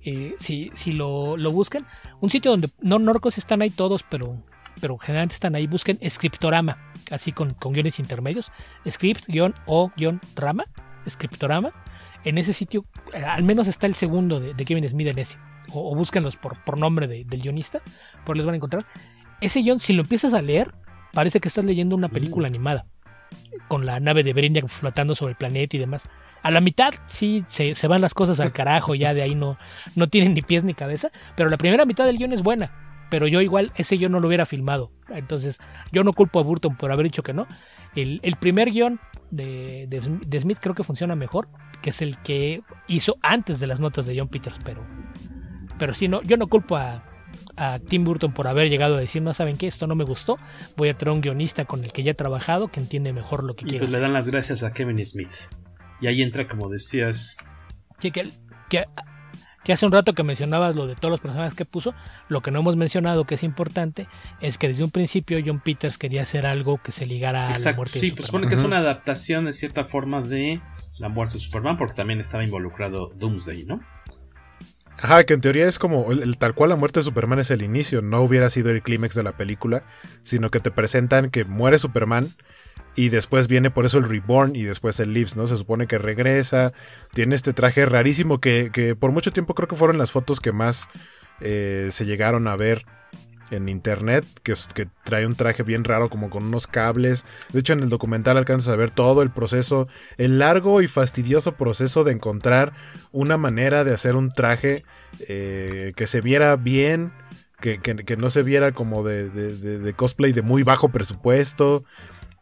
eh, si, si lo, lo, buscan, un sitio donde no norcos están ahí todos, pero, pero generalmente están ahí, busquen Scriptorama, así con, con guiones intermedios, script-o-rama, Scriptorama. En ese sitio, eh, al menos está el segundo de, de Kevin Smith en ese, o, o búsquenlos por, por nombre de, del guionista, por les van a encontrar. Ese guion, si lo empiezas a leer, parece que estás leyendo una película animada, con la nave de Brainiac flotando sobre el planeta y demás a la mitad sí se, se, van las cosas al carajo, ya de ahí no, no tienen ni pies ni cabeza, pero la primera mitad del guion es buena, pero yo igual ese yo no lo hubiera filmado, entonces yo no culpo a Burton por haber dicho que no. El, el primer guion de, de, de, Smith creo que funciona mejor, que es el que hizo antes de las notas de John Peters, pero, pero sí, no, yo no culpo a, a Tim Burton por haber llegado a decir, no saben qué, esto no me gustó, voy a traer un guionista con el que ya he trabajado, que entiende mejor lo que y quiere. Pues le dan las gracias a Kevin Smith. Y ahí entra, como decías. Sí, que, que, que, hace un rato que mencionabas lo de todos los personajes que puso, lo que no hemos mencionado que es importante es que desde un principio John Peters quería hacer algo que se ligara Exacto, a la muerte sí, de pues supone que es una adaptación de cierta forma de la muerte de Superman, porque también estaba involucrado Doomsday, ¿no? Ajá, que en teoría es como el, el, tal cual la muerte de Superman es el inicio, no hubiera sido el clímax de la película, sino que te presentan que muere Superman y después viene por eso el Reborn y después el Lives, ¿no? Se supone que regresa, tiene este traje rarísimo que, que por mucho tiempo creo que fueron las fotos que más eh, se llegaron a ver en internet, que, que, trae un traje bien raro como con unos cables. De hecho en el documental alcanzas a ver todo el proceso, el largo y fastidioso proceso de encontrar una manera de hacer un traje eh, que se viera bien que, que, que no se viera como de, de, cosplay de muy bajo presupuesto,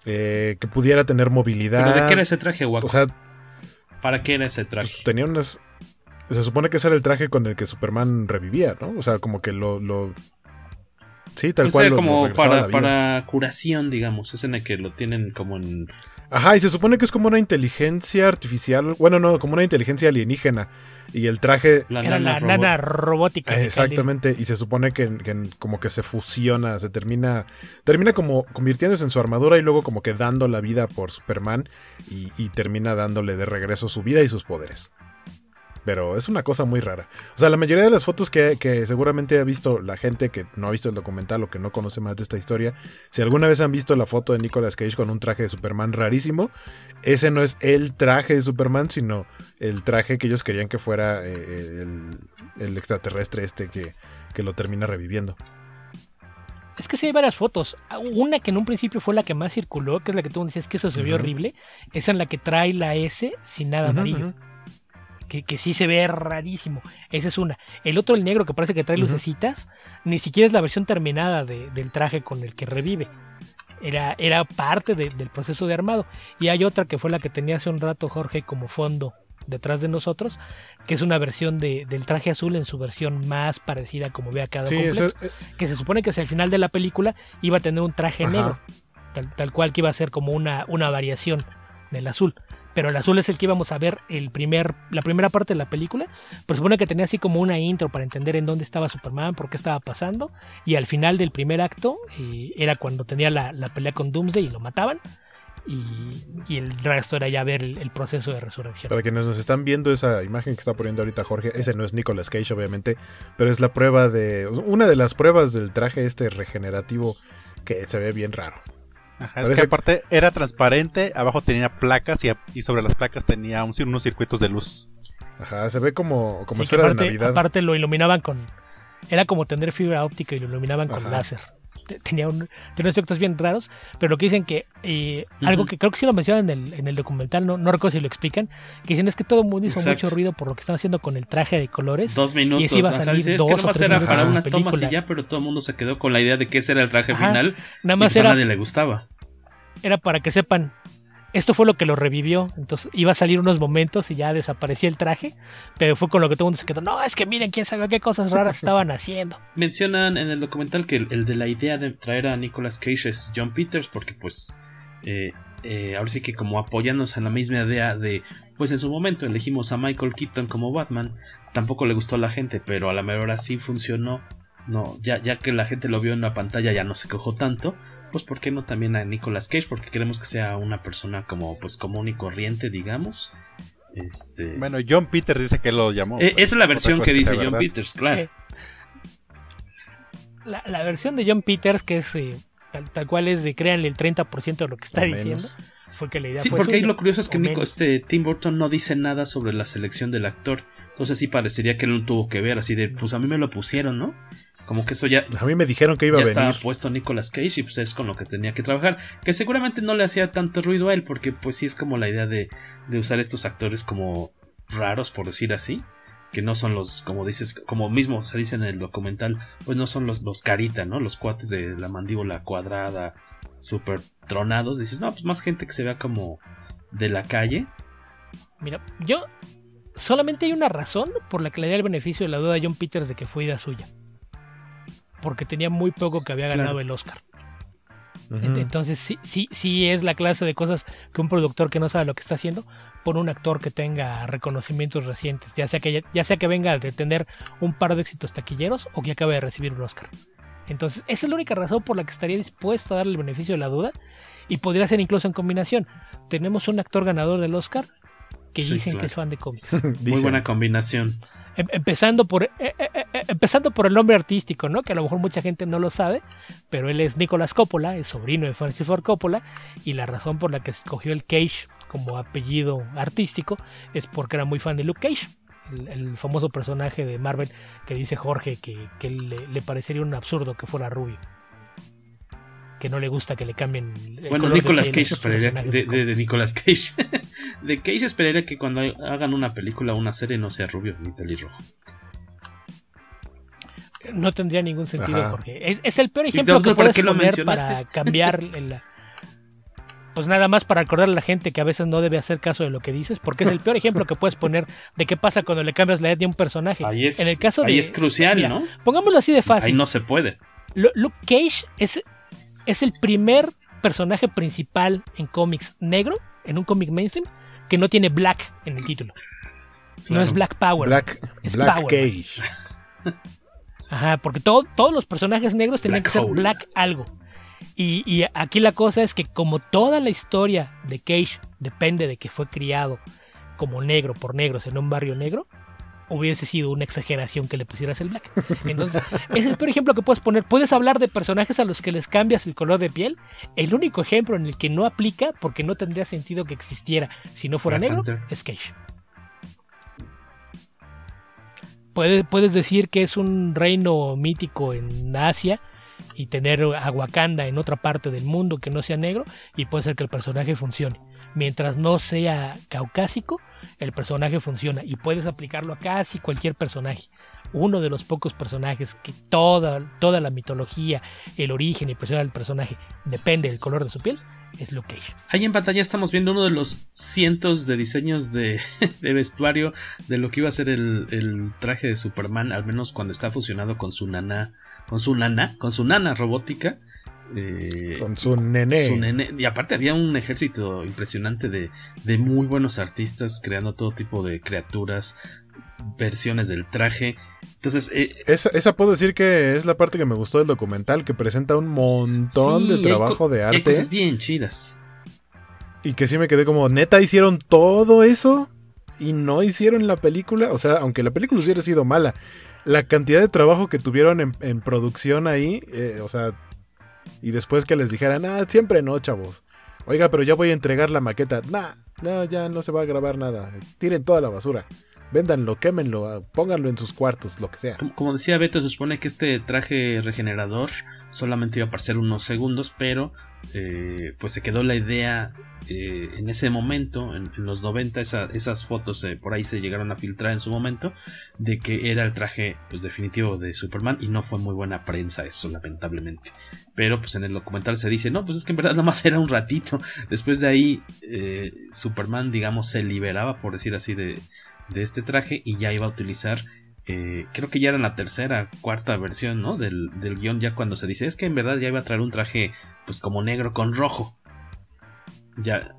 eh, que pudiera tener movilidad. ¿Pero de qué era ese traje, Waco? O sea, ¿para qué era ese traje? Pues, tenía unas... Se supone que ese era el traje con el que Superman revivía, ¿no? O sea, como que lo... lo... Sí, tal o cual. lo, como lo para, para curación, digamos. Es en el que lo tienen como en Ajá, y se supone que es como una inteligencia artificial, bueno, no, como una inteligencia alienígena. Y el traje... La Era nana la robot. nana robótica. Eh, exactamente, y se supone que, que, como que se fusiona, se termina... Termina como convirtiéndose en su armadura y luego como que dando la vida por Superman y, y termina dándole de regreso su vida y sus poderes pero es una cosa muy rara. O sea, la mayoría de las fotos que, que, seguramente ha visto la gente que no ha visto el documental o que no conoce más de esta historia, si alguna vez han visto la foto de Nicolas Cage con un traje de Superman rarísimo, ese no es el traje de Superman, sino el traje que ellos querían que fuera eh, el, el, extraterrestre este que, que lo termina reviviendo. Es que sí hay varias fotos. Una que en un principio fue la que más circuló, que es la que tú decías que eso se vio uh -huh. horrible, es en la que trae la S sin nada uh -huh, amarillo. Uh -huh. Que, que, sí se ve rarísimo. Esa es una. El otro, el negro, que parece que trae uh -huh. lucecitas, ni siquiera es la versión terminada de, del traje con el que revive. Era, era parte de, del proceso de armado. Y hay otra que fue la que tenía hace un rato Jorge como fondo detrás de nosotros, que es una versión de, del traje azul en su versión más parecida como ve acá sí, completo, es, que se supone que hacia el final de la película iba a tener un traje Ajá. negro, tal, tal, cual que iba a ser como una, una variación del azul pero el azul es el que íbamos a ver el primer, la primera parte de la película. Pero supone que tenía así como una intro para entender en dónde estaba Superman, por qué estaba pasando. Y al final del primer acto eh, era cuando tenía la, la, pelea con Doomsday y lo mataban. Y, y el resto era ya ver el, el, proceso de resurrección. Para quienes nos están viendo esa imagen que está poniendo ahorita Jorge, ese no es Nicolas Cage, obviamente, pero es la prueba de. Una de las pruebas del traje este regenerativo que se ve bien raro. Ajá, es que aparte era transparente, abajo tenía placas y, y sobre las placas tenía un, unos circuitos de luz. Ajá, se ve como, como sí, esfera aparte, de Navidad. Aparte lo iluminaban con... Era como tener fibra óptica y lo iluminaban Ajá. con láser. Tenía, un, tenía unos efectos bien raros, pero lo que dicen que eh, uh -huh. algo que creo que sí lo mencionan en el, en el documental, no, no recuerdo si lo explican, que dicen es que todo el mundo hizo Exacto. mucho ruido por lo que están haciendo con el traje de colores. Dos minutos. Y así iba a salir es dos que nomás o era tres para unas película. tomas y ya, pero todo el mundo se quedó con la idea de que ese era el traje Ajá. final. Nada más y pues era- a nadie le gustaba. era para que sepan, esto fue lo que lo revivió. Entonces iba a salir unos momentos y ya desaparecía el traje, pero fue con lo que todo el mundo se quedó. No, es que miren quién sabe qué cosas raras estaban haciendo. Mencionan en el documental que el, de la idea de traer a Nicolas Cage es John Peters, porque pues eh, eh, ahora sí que como apoyándonos en la misma idea de, pues en su momento elegimos a Michael Keaton como Batman, tampoco le gustó a la gente, pero a la mejor así funcionó. No, ya, ya que la gente lo vio en la pantalla ya no se quejó tanto, pues ¿por qué no también a Nicolas Cage? Porque queremos que sea una persona como pues común y corriente, digamos. Este... Bueno, John Peters dice que lo llamó. Eh, esa es la versión que dice John verdad. Peters, claro. Sí. La, la versión de John Peters, que es eh, tal, tal cual es de créanle el 30% de lo que está O diciendo, menos. fue que la idea Sí, fue porque ahí lo curioso es que Nico- este Tim Burton no dice nada sobre la selección del actor. Entonces sí parecería que él lo tuvo que ver, así de, pues a mí me lo pusieron, ¿no? Como que eso ya, A mí me dijeron que iba ya a estaba venir. puesto Nicolas Cage y pues es con lo que tenía que trabajar. Que seguramente no le hacía tanto ruido a él, porque pues sí es como la idea de, de usar estos actores como raros, por decir así. Que no son los, como dices, como mismo se dice en el documental, pues no son los, los carita, ¿no? Los cuates de la mandíbula cuadrada, súper tronados. Dices, no, pues más gente que se vea como de la calle. Mira, yo solamente hay una razón por la que le da el beneficio de la duda a John Peters de que fue idea suya. Porque tenía muy poco que había ganado Claro. el Oscar. Entonces sí, sí, sí es la clase de cosas que un productor que no sabe lo que está haciendo por un actor que tenga reconocimientos recientes, ya sea que ya, ya sea que venga de tener un par de éxitos taquilleros o que acabe de recibir un Oscar. Entonces, esa es la única razón por la que estaría dispuesto a darle el beneficio de la duda y podría ser incluso en combinación. Tenemos un actor ganador del Oscar que Sí, dicen claro. que es fan de cómics. Muy buena combinación. Em- empezando por eh, eh, eh, eh, empezando por el nombre artístico, ¿no? Que a lo mejor mucha gente no lo sabe, pero él es Nicolas Coppola, es sobrino de Francis Ford Coppola y la razón por la que escogió el Cage como apellido artístico es porque era muy fan de Luke Cage, el, el famoso personaje de Marvel que dice Jorge que, que le, le parecería un absurdo que fuera rubio. Que no le gusta que le cambien el Bueno, Nicolas Cage esperaría de, de de-. Nicolas Cage. de Cage esperaría que cuando hagan una película o una serie no sea rubio ni pelirrojo. No tendría ningún sentido, Ajá. porque es, es el peor ¿Y ejemplo que puedes lo poner para cambiar el- Pues nada más para recordar a la gente que a veces no debe hacer caso de lo que dices, porque es el peor ejemplo que puedes poner de qué pasa cuando le cambias la edad de un personaje. Ahí es, en el caso ahí de, es crucial, Mira, ¿no? Pongámoslo así de fácil. Ahí no se puede. Lu- Luke Cage es, es el primer personaje principal en cómics negro, en un cómic mainstream, que no tiene black en el título. No es Black Power. Black, es Black Power. Cage. Ajá, porque todo- todos los personajes negros tenían Black que ser Hole. black algo. Y, y aquí la cosa es que como toda la historia de Cage depende de que fue criado como negro por negros en un barrio negro, hubiese sido una exageración que le pusieras el black. Entonces, es el peor ejemplo que puedes poner. Puedes hablar de personajes a los que les cambias el color de piel. El único ejemplo en el que no aplica, porque no tendría sentido que existiera si no fuera negro, es Cage. Puedes, puedes decir que es un reino mítico en Asia y tener a Wakanda en otra parte del mundo que no sea negro y puede ser que el personaje funcione. Mientras no sea caucásico, el personaje funciona y puedes aplicarlo a casi cualquier personaje. Uno de los pocos personajes que toda, toda la mitología, el origen y persona del personaje depende del color de su piel es Luke Cage. Ahí en pantalla estamos viendo uno de los cientos de diseños de, vestuario de lo que iba a ser el, el traje de Superman, al menos cuando está fusionado con su nana, con su nana, con su nana robótica. Eh, Con su nené. su nene. Y aparte había un ejército impresionante de, de muy buenos artistas creando todo tipo de criaturas, versiones del traje. Entonces, eh, Esa, esa puedo decir que es la parte que me gustó del documental, que presenta un montón sí, de trabajo de y Hay arte. cosas bien chidas. Y que sí me quedé como, neta, hicieron todo eso y no hicieron la película. O sea, aunque la película hubiera sido mala, la cantidad de trabajo que tuvieron en, en producción ahí, eh, o sea, y después que les dijeran, ah, siempre no, chavos. Oiga, pero ya voy a entregar la maqueta. Nah, ya no se va a grabar nada. Tiren toda la basura. Véndanlo, quémenlo, ah, pónganlo en sus cuartos, lo que sea. Como, como decía Beto, se supone que este traje regenerador solamente iba a aparecer unos segundos, pero eh, pues se quedó la idea eh, en ese momento, en, los 90, esa- esas fotos eh, por ahí se llegaron a filtrar en su momento, de que era el traje pues definitivo de Superman y no fue muy buena prensa eso, lamentablemente. Pero pues en el documental se dice, no, pues es que en verdad nada más era un ratito. Después de ahí, Superman, digamos, se liberaba, por decir así, de, de este traje y ya iba a utilizar eh, creo que ya era la tercera, cuarta versión, ¿no? Del, del guion, ya cuando se dice, es que en verdad ya iba a traer un traje, pues como negro con rojo. Ya,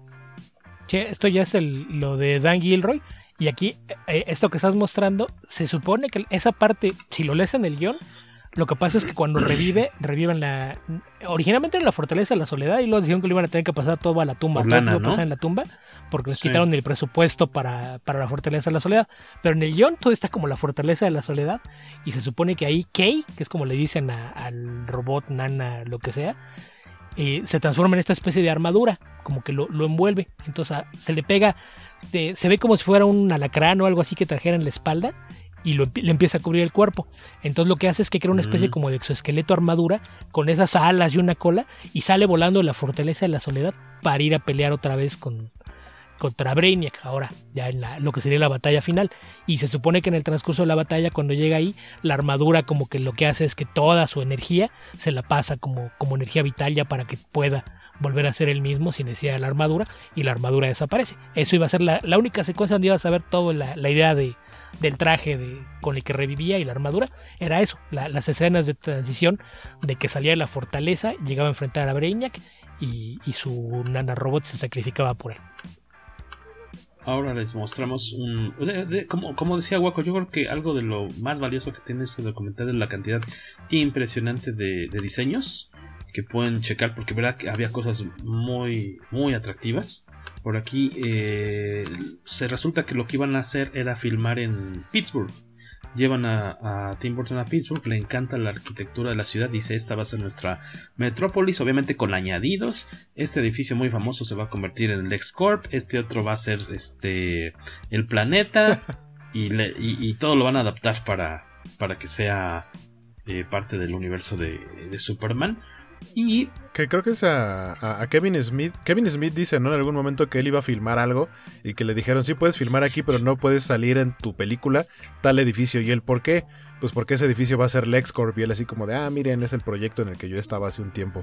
Che, esto ya es el, lo de Dan Gilroy. Y aquí, eh, esto que estás mostrando, se supone que esa parte, si lo lees en el guion, lo que pasa es que cuando revive, reviven la. Originalmente era la fortaleza de la soledad y luego dijeron que lo iban a tener que pasar todo a la tumba. Por todo lana, lo ¿no? pasar en la tumba porque les Sí. quitaron el presupuesto para, para la fortaleza de la soledad. Pero en el guion todo está como la fortaleza de la soledad y se supone que ahí Kay, que es como le dicen a- al robot, nana, lo que sea, eh, se transforma en esta especie de armadura, como que lo, lo envuelve. Entonces ah, se le pega, de- se ve como si fuera un alacrán o algo así que trajera en la espalda y lo, le empieza a cubrir el cuerpo. Entonces lo que hace es que crea una especie Mm. como de exoesqueleto armadura con esas alas y una cola y sale volando de la fortaleza de la soledad para ir a pelear otra vez con contra Brainiac ahora ya en la- lo que sería la batalla final y se supone que en el transcurso de la batalla cuando llega ahí la armadura como que lo que hace es que toda su energía se la pasa como, como energía vital ya para que pueda volver a ser el mismo sin necesidad de la armadura y la armadura desaparece. Eso iba a ser la, la única secuencia donde ibas a ver toda la, la idea de, del traje de, con el que revivía y la armadura. Era eso, la- las escenas de transición de que salía de la fortaleza, llegaba a enfrentar a Brainiac y, su nanorobot se sacrificaba por él. ahora les mostramos un... como, como decía Waco, yo creo que algo de lo más valioso que tiene este documental es la cantidad impresionante de, de diseños que pueden checar porque verá que había cosas muy muy atractivas por aquí eh, se resulta que lo que iban a hacer era filmar en Pittsburgh. Llevan a, a Tim Burton a Pittsburgh le encanta la arquitectura de la ciudad dice esta va a ser nuestra metrópolis obviamente con añadidos este edificio muy famoso se va a convertir en el LexCorp este otro va a ser este el planeta y, le- y- y todo lo van a adaptar para, para que sea eh, parte del universo de, de Superman Y que creo que es a, a, Kevin Smith. Kevin Smith dice, ¿no? En algún momento que él iba a filmar algo y que le dijeron, sí puedes filmar aquí, pero no puedes salir en tu película tal edificio. ¿Y él por qué? Pues porque ese edificio va a ser LexCorp y él así como de, ah, miren, es el proyecto en el que yo estaba hace un tiempo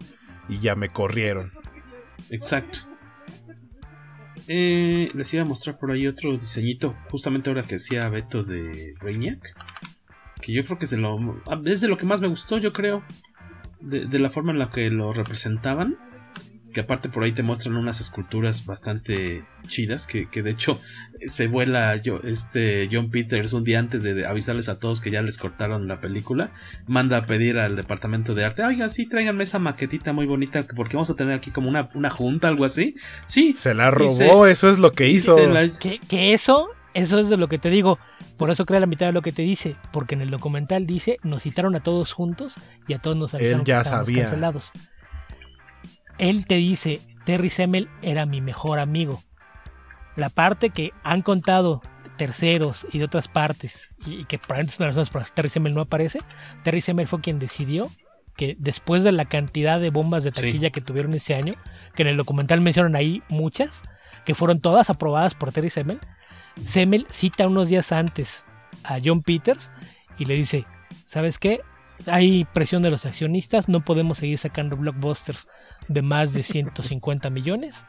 y ya me corrieron. Exacto. Eh, les iba a mostrar por ahí otro diseñito, justamente ahora que decía Beto de Brainiac, que yo creo que es de lo, es de lo que más me gustó, yo creo de, la forma en la que lo representaban. Que aparte por ahí te muestran unas esculturas bastante chidas. Que, de hecho se vuela yo, este John Peters un día antes de avisarles a todos que ya les cortaron la película. Manda a pedir al departamento de arte. Oigan, sí, tráiganme esa maquetita muy bonita. Porque vamos a tener aquí como una, una junta, algo así. Sí. Se la robó, eso es lo que hizo. que eso eso es de lo que te digo. Por eso crea la mitad de lo que te dice. Porque en el documental dice, nos citaron a todos juntos y a todos nos avisaron Él ya sabía. cancelados. Él te dice, Terry Semmel era mi mejor amigo. La parte que han contado terceros y de otras partes, y, que para es una de las razones Terry Semmel no aparece, Terry Semmel fue quien decidió que después de la cantidad de bombas de taquilla que tuvieron ese año, que en el documental mencionan ahí muchas, que fueron todas aprobadas por Terry Semmel, Semmel cita unos días antes a John Peters y le dice, ¿sabes qué? Hay presión de los accionistas, no podemos seguir sacando blockbusters de más de 150 millones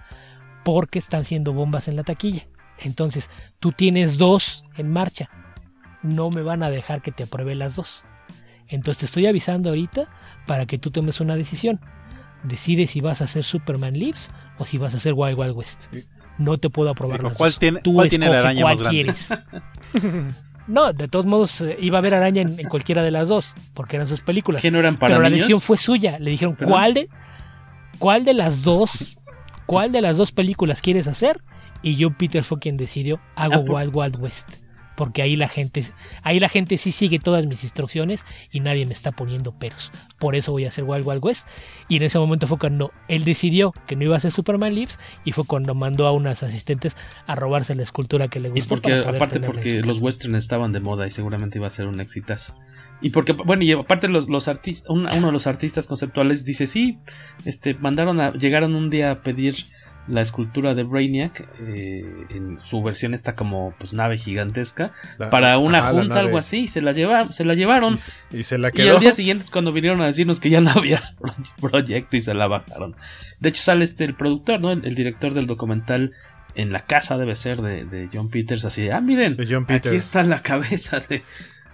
porque están siendo bombas en la taquilla. Entonces, tú tienes dos en marcha. No me van a dejar que te apruebe las dos. Entonces te estoy avisando ahorita para que tú tomes una decisión. Decide si vas a hacer Superman Lives o si vas a hacer Wild Wild West no te puedo aprobar. ¿Cuál, tiene, ¿cuál tiene la araña más grande? Quieres. no, de todos modos eh, iba a haber araña en, cualquiera de las dos, porque eran sus películas. ¿Que no eran para Pero la decisión fue suya. Le dijeron, ¿cuál de, ¿cuál de las dos? ¿Cuál de las dos películas quieres hacer? Y John Peter fue quien decidió, hago ah, Wild Wild West porque ahí la gente ahí la gente sí sigue todas mis instrucciones y nadie me está poniendo peros. Por eso voy a hacer Wild Wild West y en ese momento fue cuando él decidió que no iba a hacer Superman Lives y fue cuando mandó a unas asistentes a robarse la escultura que le gustó. Y porque aparte porque los westerns estaban de moda y seguramente iba a ser un exitazo. Y porque, bueno, y aparte los, los artistas, uno de los artistas conceptuales dice, sí, este, mandaron a, llegaron un día a pedir la escultura de Brainiac eh, en su versión está como pues nave gigantesca para una junta algo así se la llevaron se la llevaron. Y, se la quedó. y al día siguiente es cuando vinieron a decirnos que ya no había proyecto y se la bajaron. De hecho sale este el productor no el, director del documental en la casa debe ser de, John Peters así ah miren aquí está la cabeza de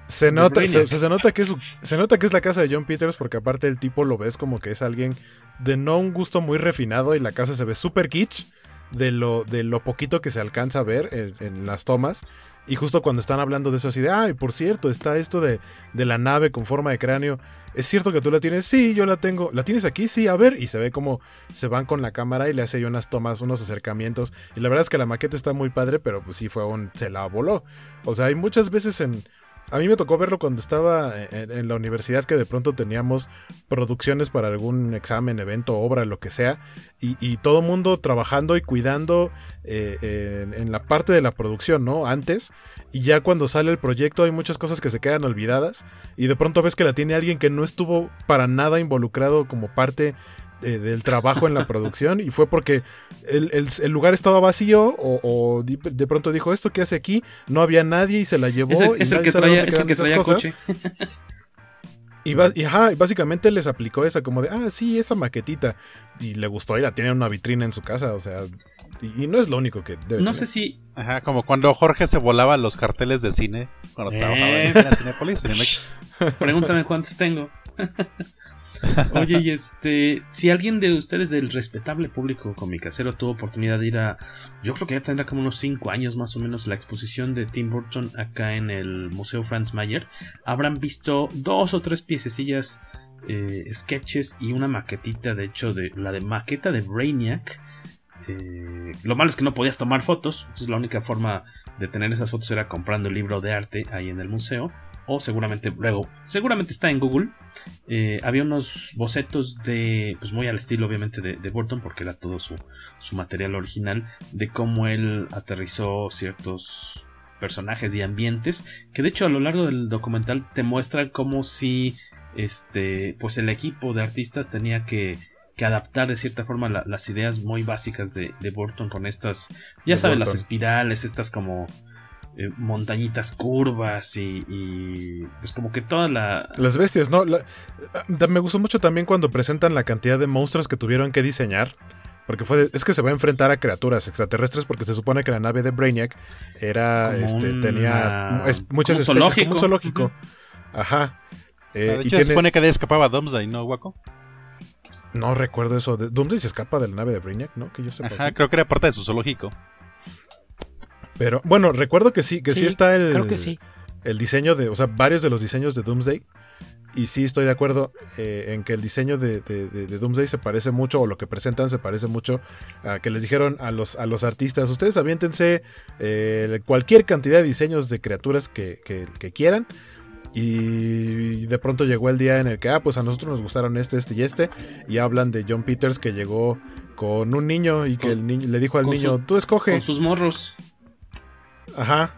se nota, se, nota que es, se nota que es la casa de John Peters porque aparte el tipo lo ves como que es alguien de no un gusto muy refinado y la casa se ve súper kitsch de lo, de lo poquito que se alcanza a ver en, las tomas. Y justo cuando están hablando de eso así de, ay, por cierto, está esto de, de, la nave con forma de cráneo. ¿Es cierto que tú la tienes? Sí, yo la tengo. ¿La tienes aquí? Sí, a ver. Y se ve como se van con la cámara y le hace unas tomas, unos acercamientos. Y la verdad es que la maqueta está muy padre, pero pues sí fue un... se la voló. O sea, hay muchas veces en a mí me tocó verlo cuando estaba en, la universidad que de pronto teníamos producciones para algún examen, evento, obra, lo que sea, y, todo mundo trabajando y cuidando eh, en, la parte de la producción, ¿no? Antes, y ya cuando sale el proyecto hay muchas cosas que se quedan olvidadas, y de pronto ves que la tiene alguien que no estuvo para nada involucrado como parte del trabajo en la producción y fue porque el, lugar estaba vacío o, de pronto dijo esto que hace aquí no había nadie y se la llevó es el, que traía, coche. Y, básicamente les aplicó esa como de ah sí esa maquetita y le gustó y la tiene en una vitrina en su casa o sea y, no es lo único que debe no sé si ajá como cuando Jorge se volaba los carteles de cine cuando trabajaba en la Cinepolis pregúntame cuántos tengo Oye, y este, si alguien de ustedes del respetable público comicacero tuvo oportunidad de ir a, yo creo que ya tendrá como unos 5 años más o menos la exposición de Tim Burton acá en el Museo Franz Mayer, habrán visto dos o tres piececillas, eh, sketches y una maquetita, de hecho, de la de maqueta de Brainiac. Eh, lo malo es que no podías tomar fotos, entonces la única forma de tener esas fotos era comprando el libro de arte ahí en el museo o seguramente luego, seguramente está en Google. Eh, había unos bocetos de, pues muy al estilo obviamente de, Burton, porque era todo su, su, material original, de cómo él aterrizó ciertos personajes y ambientes, que de hecho a lo largo del documental te muestran como si este, pues el equipo de artistas tenía que, que adaptar de cierta forma la, las ideas muy básicas de, de Burton con estas, ya sabes, las espirales, estas como eh, montañitas curvas y, y, pues como que toda la... Las bestias, ¿no? La- ah, me gustó mucho también cuando presentan la cantidad de monstruos que tuvieron que diseñar. Porque fue de- es que se va a enfrentar a criaturas extraterrestres porque se supone que la nave de Brainiac era, Como este, una- tenía es- muchas como un especies, como un zoológico. zoológico. Ajá. Eh, de y tiene- se supone que de ahí escapaba Doomsday, ¿no, Waco? No recuerdo eso. De, Doomsday se escapa de la nave de Brainiac, ¿no? Que yo sepa. Ajá, sí. creo que era parte de su zoológico. Pero bueno, recuerdo que sí, que sí, Sí, está el, creo que sí. el diseño de, o sea, varios de los diseños de Doomsday. Y sí estoy de acuerdo eh, en que el diseño de, de- de- de Doomsday se parece mucho, o lo que presentan se parece mucho a que les dijeron a los, a los artistas, ustedes aviéntense eh, cualquier cantidad de diseños de criaturas que, que- que quieran. Y de pronto llegó el día en el que, ah, pues a nosotros nos gustaron este, este y este. Y hablan de John Peters que llegó con un niño y que Con- el niño le dijo al niño, su- tú escoge. Con sus morros. Ajá.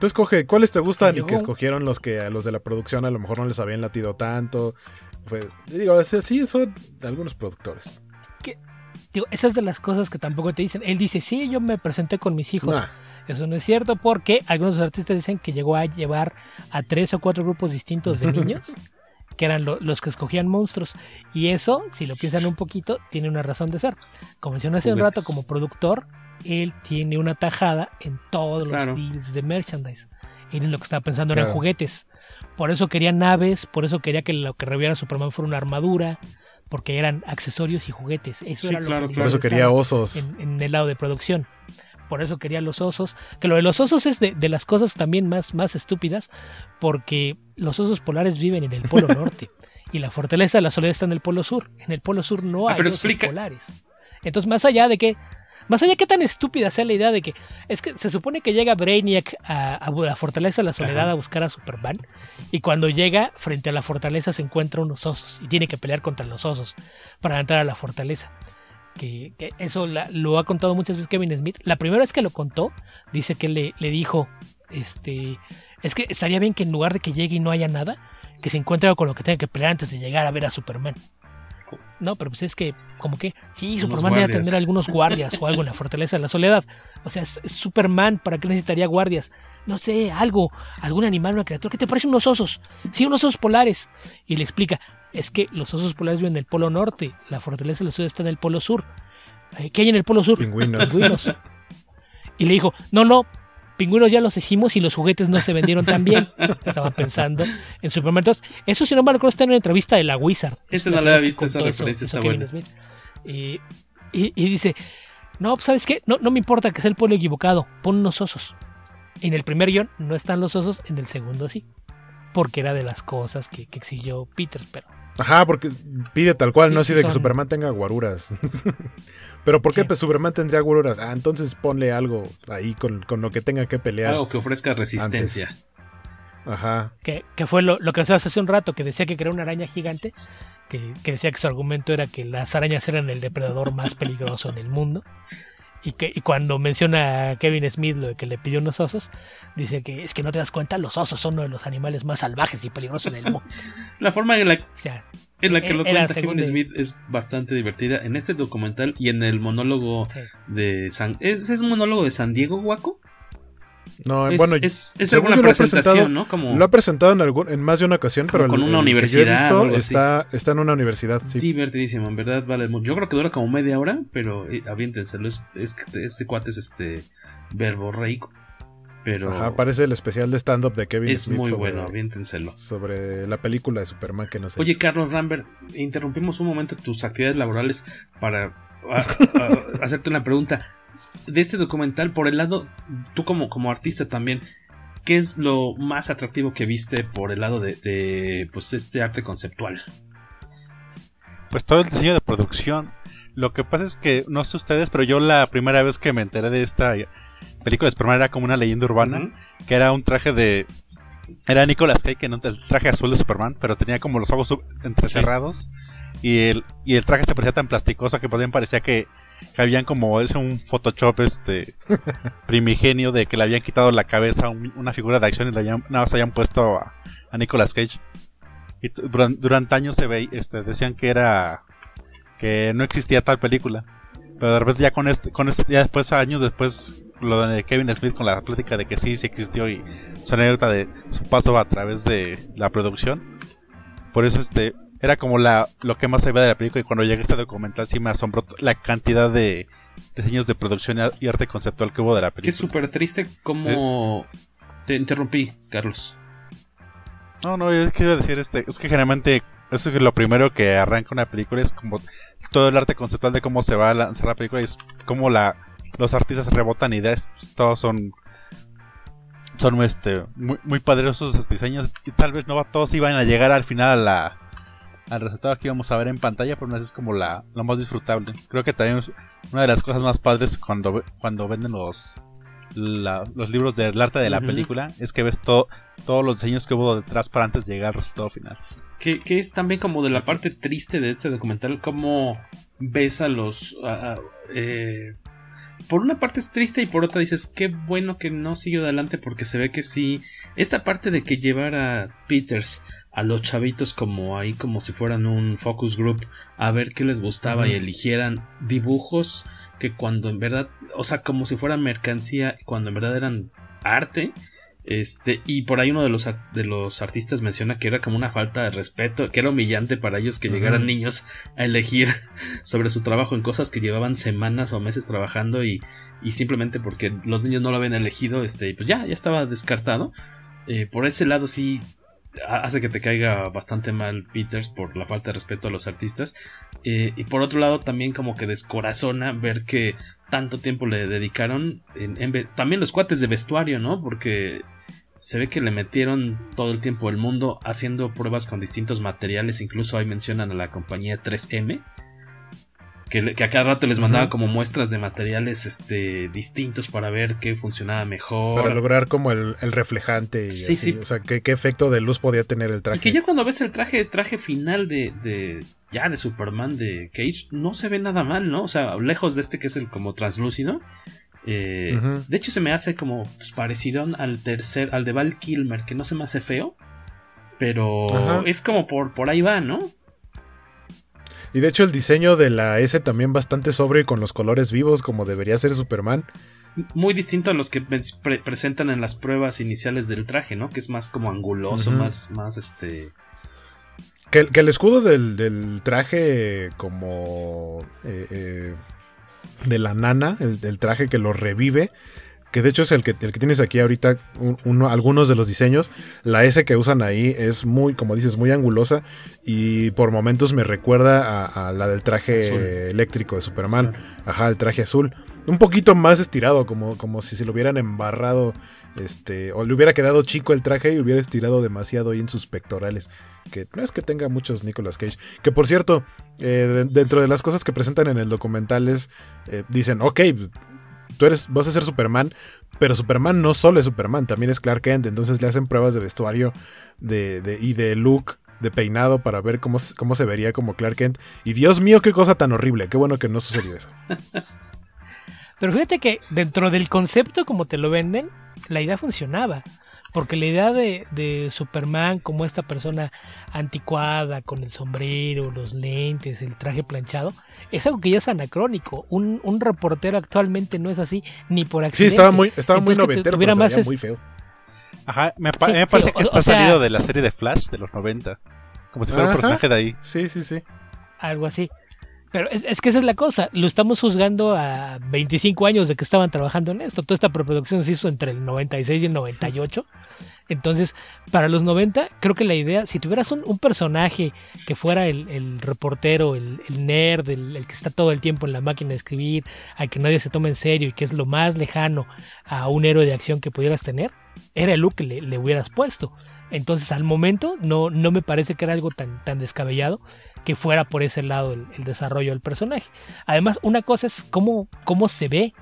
Tú escoge, ¿cuáles te gustan? Y que escogieron los que a los de la producción a lo mejor no les habían latido tanto. Digo, sí, son algunos productores. Digo, esas de las cosas que tampoco te dicen. Él dice, sí, yo me presenté con mis hijos. Nah. Eso no es cierto porque algunos artistas dicen que llegó a llevar a tres o cuatro grupos distintos de niños, que eran lo- los que escogían monstruos. Y eso, si lo piensan un poquito, tiene una razón de ser. Como mencioné hace un rato, como productor, él tiene una tajada en todos Claro. los deals de merchandise. Él en lo que estaba pensando eran Claro. juguetes. Por eso quería naves, por eso quería que lo que reviera Superman fuera una armadura, porque eran accesorios y juguetes. Eso Sí, era lo que Por eso quería osos. en, en el lado de producción. Por eso quería los osos. Que lo de los osos es de, de las cosas también más, más estúpidas, porque los osos polares viven en el Polo Norte y la fortaleza de la soledad está en el Polo Sur. En el Polo Sur no Ah, hay pero osos explica. polares. Entonces, más allá de que. Más allá de que tan estúpida sea la idea de que es que se supone que llega Brainiac a, a la fortaleza de la soledad Ajá. a buscar a Superman y cuando llega frente a la fortaleza se encuentra unos osos y tiene que pelear contra los osos para entrar a la fortaleza que, que eso la- lo ha contado muchas veces Kevin Smith. La primera vez que lo contó, dice que le, le dijo, este, es que estaría bien que en lugar de que llegue y no haya nada, que se encuentre con lo que tenga que pelear antes de llegar a ver a Superman. No, pero pues es que, como que, sí, Superman debe tener algunos guardias o algo en la fortaleza de la soledad. O sea, es, Superman, ¿para qué necesitaría guardias? No sé, algo, algún animal, una criatura. ¿Qué te parecen unos osos? Sí, unos osos polares. Y le explica, es que los osos polares viven en el polo norte, la fortaleza de la soledad está en el polo sur. Eh, ¿Qué hay en el polo sur? Pingüinos. Pingüinos. Y le dijo, no, no, pingüinos ya los hicimos y los juguetes no se vendieron tan bien. Estaba pensando en Superman. Entonces, eso si no me recuerdo está en una entrevista de la Wizard. Esa Es no la había visto, esa referencia está Kevin buena. Y, y dice, no, pues, ¿sabes qué? No, no me importa que sea el pueblo equivocado, pon unos osos. En el primer guion no están los osos, en el segundo sí. Porque era de las cosas que, que exigió Peter, pero Ajá, porque pide tal cual, Sí, no así sí de que Superman tenga guaruras. Pero ¿por qué Sí. pues, Superman tendría guaruras? Ah, entonces ponle algo ahí con, con lo que tenga que pelear. Algo que ofrezca resistencia. Ajá. que, que fue lo, lo que decías hace un rato, que decía que creó una araña gigante, que, que decía que su argumento era que las arañas eran el depredador más peligroso en el mundo. Y que y cuando menciona a Kevin Smith lo de que le pidió unos osos, dice que es que no te das cuenta, los osos son uno de los animales más salvajes y peligrosos del mundo. La forma en la, O sea, en la que lo cuenta Kevin de- Smith es bastante divertida. En este documental y en el monólogo Sí. de San... ¿Es, es un monólogo de San Diego, Guaco? No, Es- bueno, es- es según alguna presentación, ¿no? Como- Lo ha presentado en, algún, en más de una ocasión, pero el- con una el que yo he universidad visto está, está en una universidad, sí. Divertidísimo, en verdad vale. Yo creo que dura como media hora, pero eh, aviéntenselo. Es, este cuate es este verborreico. Pero Ajá, parece el especial de stand-up de Kevin es Smith muy sobre, bueno, aviéntenselo. sobre la película de Superman que no sé. Oye, Carlos Rambert, interrumpimos un momento tus actividades laborales para a- a- hacerte una pregunta. De este documental, por el lado, tú como, como artista también, ¿qué es lo más atractivo que viste por el lado de, de, pues este arte conceptual? Pues todo el diseño de producción. Lo que pasa es que, no sé ustedes, pero yo la primera vez que me enteré de esta película de Superman era como una leyenda urbana, que era un traje de... Era Nicolas Cage, que no, el traje azul de Superman, pero tenía como los ojos entrecerrados. Y, el, y el traje se parecía tan plasticoso que también parecía que, que habían como es un Photoshop este primigenio de que le habían quitado la cabeza a un- una figura de acción y le habían, nada más habían puesto a, a Nicolas Cage. Y durante, durante años se ve, este, decían que era que no existía tal película. Pero de repente ya con este, con este, ya después, años después, lo de Kevin Smith con la plática de que sí, sí existió y su anécdota de su paso a través de la producción. Por eso este era como la lo que más ve de la película y cuando llegué a este documental sí me asombró la cantidad de diseños de producción y arte conceptual que hubo de la película. Que es súper triste como... Te interrumpí, Carlos. No, no, yo quiero decir, este, es que generalmente eso es lo primero que arranca una película, es como todo el arte conceptual de cómo se va a lanzar la película y es como la, los artistas rebotan ideas, pues, todos son son este muy, muy poderosos esos diseños y tal vez no todos iban a llegar al final a la, al resultado que íbamos a ver en pantalla, pero no es como la, lo más disfrutable. Creo que también es una de las cosas más padres cuando, cuando venden los, los libros del arte de la película es que ves todo, todos los diseños que hubo detrás para antes de llegar al resultado final. Que, que, es también como de la parte triste de este documental, cómo ves a los... eh, por una parte es triste y por otra dices, qué bueno que no siguió adelante porque se ve que sí. Esta parte de que llevara Peters a los chavitos como ahí, como si fueran un focus group, a ver qué les gustaba uh -huh. y eligieran dibujos que cuando en verdad, o sea, como si fueran mercancía, cuando en verdad eran arte. Este, y por ahí uno de los, de los artistas menciona que era como una falta de respeto, que era humillante para ellos que uh -huh. llegaran niños a elegir sobre su trabajo en cosas que llevaban semanas o meses trabajando y, y simplemente porque los niños no lo habían elegido, este, pues ya, ya estaba descartado. Eh, por ese lado sí hace que te caiga bastante mal Peters por la falta de respeto a los artistas. Eh, y por otro lado, también como que descorazona ver que tanto tiempo le dedicaron. En, también los cuates de vestuario, ¿no? Porque se ve que le metieron todo el tiempo el mundo haciendo pruebas con distintos materiales. Incluso ahí mencionan a la compañía 3M. Que, que a cada rato les mandaba uh -huh. como muestras de materiales este, distintos para ver qué funcionaba mejor. Para lograr como el, el reflejante. Y sí, así. sí. O sea, ¿qué, qué, efecto de luz podía tener el traje. Y que ya cuando ves el traje, traje final de, de, ya de Superman de Cage, no se ve nada mal, ¿no? O sea, lejos de este que es el como translúcido. Eh, uh -huh. De hecho, se me hace como pues, parecido al tercer, al de Val Kilmer, que no se me hace feo. Pero Ajá. es como por, por ahí va, ¿no? Y de hecho el diseño de la S también bastante sobre y con los colores vivos como debería ser Superman. Muy distinto a los que pre presentan en las pruebas iniciales del traje, ¿no? Que es más como anguloso, uh -huh. más, más este... Que, que el escudo del, del, traje como... Eh, eh, de la nana, el, el, traje que lo revive, que de hecho es el que, el que tienes aquí ahorita, un, uno, algunos de los diseños. La S que usan ahí es muy, como dices, muy angulosa y por momentos me recuerda a, a la del traje azul. eléctrico de Superman. Ajá, el traje azul. Un poquito más estirado, como, como si se lo hubieran embarrado. Este, o le hubiera quedado chico el traje y hubiera estirado demasiado ahí en sus pectorales. Que no es que tenga muchos Nicolas Cage. Que por cierto, eh, dentro de las cosas que presentan en el documental es, eh, dicen, ok, tú eres, vas a ser Superman, pero Superman no solo es Superman, también es Clark Kent, entonces le hacen pruebas de vestuario de, y de look, de peinado para ver cómo, cómo se vería como Clark Kent. Y Dios mío, qué cosa tan horrible, qué bueno que no sucedió eso. Pero fíjate que dentro del concepto como te lo venden, la idea funcionaba. Porque la idea de, de, Superman como esta persona anticuada, con el sombrero, los lentes, el traje planchado, es algo que ya es anacrónico. Un, un reportero actualmente no es así, ni por accidente. Sí, estaba muy, estaba muy noventero, pero más es... muy feo. Ajá, me, pa sí, me parece sí, que está o salido sea... de la serie de Flash de los 90. Como si fuera Ajá. un personaje de ahí. Sí, sí, sí. Algo así. Pero es, es, que esa es la cosa, lo estamos juzgando a 25 años de que estaban trabajando en esto. Toda esta preproducción se hizo entre el 96 y el 98. Entonces, para los 90, creo que la idea, si tuvieras un, un personaje que fuera el, el reportero, el, nerd, el, el, que está todo el tiempo en la máquina de escribir, al que nadie se toma en serio y que es lo más lejano a un héroe de acción que pudieras tener, era el look que le, le hubieras puesto. Entonces, al momento, no, no me parece que era algo tan, tan descabellado que fuera por ese lado el, el, desarrollo del personaje. Además, una cosa es cómo, cómo se ve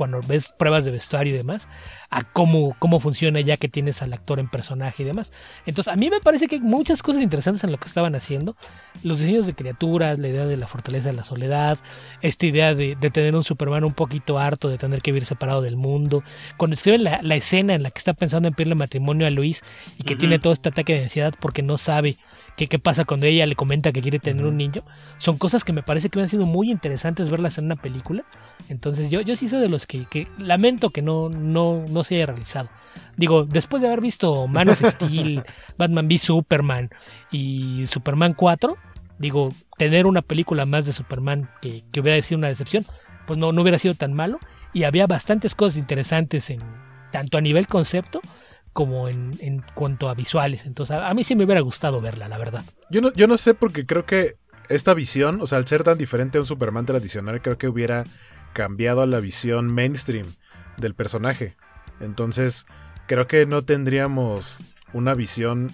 cuando ves pruebas de vestuario y demás. a cómo, cómo funciona ya que tienes al actor en personaje y demás. Entonces, a mí me parece que hay muchas cosas interesantes en lo que estaban haciendo. Los diseños de criaturas, la idea de la fortaleza de la soledad, esta idea de, de tener un Superman un poquito harto de tener que vivir separado del mundo. Cuando escriben la, la escena en la que está pensando en pedirle matrimonio a Luis y que tiene todo este ataque de ansiedad porque no sabe qué, qué pasa cuando ella le comenta que quiere tener un niño, son cosas que me parece que han sido muy interesantes verlas en una película. Entonces yo, yo sí soy de los que, que lamento que no, no, no se haya realizado. Digo, después de haber visto Man of Steel, Batman v Superman y Superman 4, digo, tener una película más de Superman que, que hubiera sido una decepción, pues no, no hubiera sido tan malo. Y había bastantes cosas interesantes en tanto a nivel concepto como en, cuanto a visuales. Entonces a, a mí sí me hubiera gustado verla, la verdad. Yo no, yo no sé porque creo que esta visión, o sea, al ser tan diferente a un Superman tradicional, creo que hubiera cambiado a la visión mainstream del personaje. Entonces, creo que no tendríamos una visión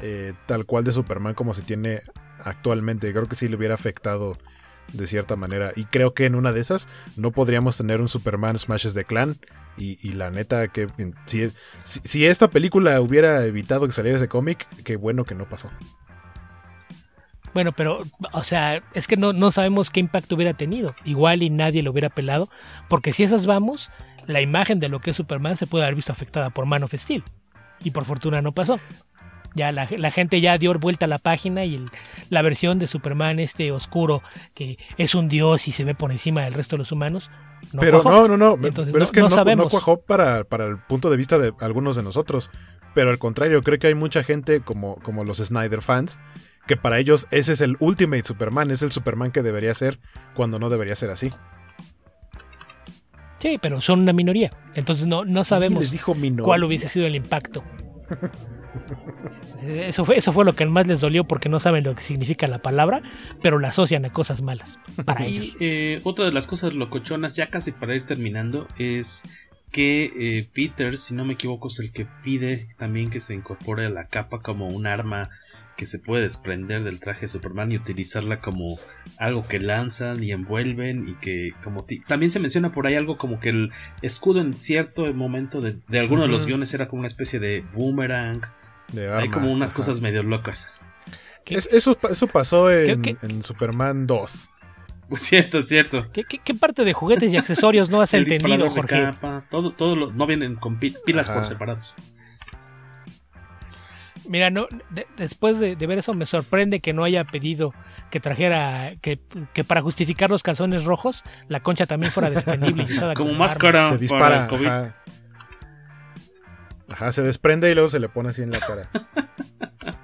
eh, tal cual de Superman como se tiene actualmente. Creo que sí le hubiera afectado de cierta manera. Y creo que en una de esas no podríamos tener un Superman Smashes de Clan. Y, la neta, que si esta película hubiera evitado que saliera ese cómic, qué bueno que no pasó. Bueno, pero, o sea, es que no, no sabemos qué impacto hubiera tenido. Igual y nadie lo hubiera pelado. Porque si esas vamos, la imagen de lo que es Superman se puede haber visto afectada por Man of Steel. Y por fortuna no pasó. Ya la, la gente ya dio vuelta a la página y el- la versión de Superman este oscuro, que es un dios y se ve por encima del resto de los humanos. No pero cuajó. no, no, no. Entonces, pero es que no, no cuajó para, para el punto de vista de algunos de nosotros. Pero al contrario, creo que hay mucha gente como, como los Snyder fans que para ellos ese es el Ultimate Superman, es el Superman que debería ser cuando no debería ser así. Sí, pero son una minoría. Entonces no, no sabemos les dijo minoría? cuál hubiese sido el impacto. Eso fue, eso fue lo que más les dolió porque no saben lo que significa la palabra, pero la asocian a cosas malas para ellos. Eh, otra de las cosas locochonas, ya casi para ir terminando, es que eh, Peter, si no me equivoco, es el que pide también que se incorpore a la capa como un arma que se puede desprender del traje de Superman y utilizarla como algo que lanzan y envuelven y que como también se menciona por ahí algo como que el escudo en cierto momento de, de alguno de los guiones era como una especie de boomerang De hay como unas ajá. cosas medio locas Es- eso, eso pasó en, ¿Qué- en Superman 2. Pues cierto cierto ¿Qué, qué, qué parte de juguetes y accesorios no has el entendido, disparador de Jorge? capa, todo, todo lo- no vienen con pi- pilas Ajá. por separados. Mira, no, de- después de, de ver eso me sorprende que no haya pedido que trajera, que, que para justificar los calzones rojos, la concha también fuera desprendible. Como máscara. Se para dispara. el COVID. Ajá. Ajá, se desprende y luego se le pone así en la cara.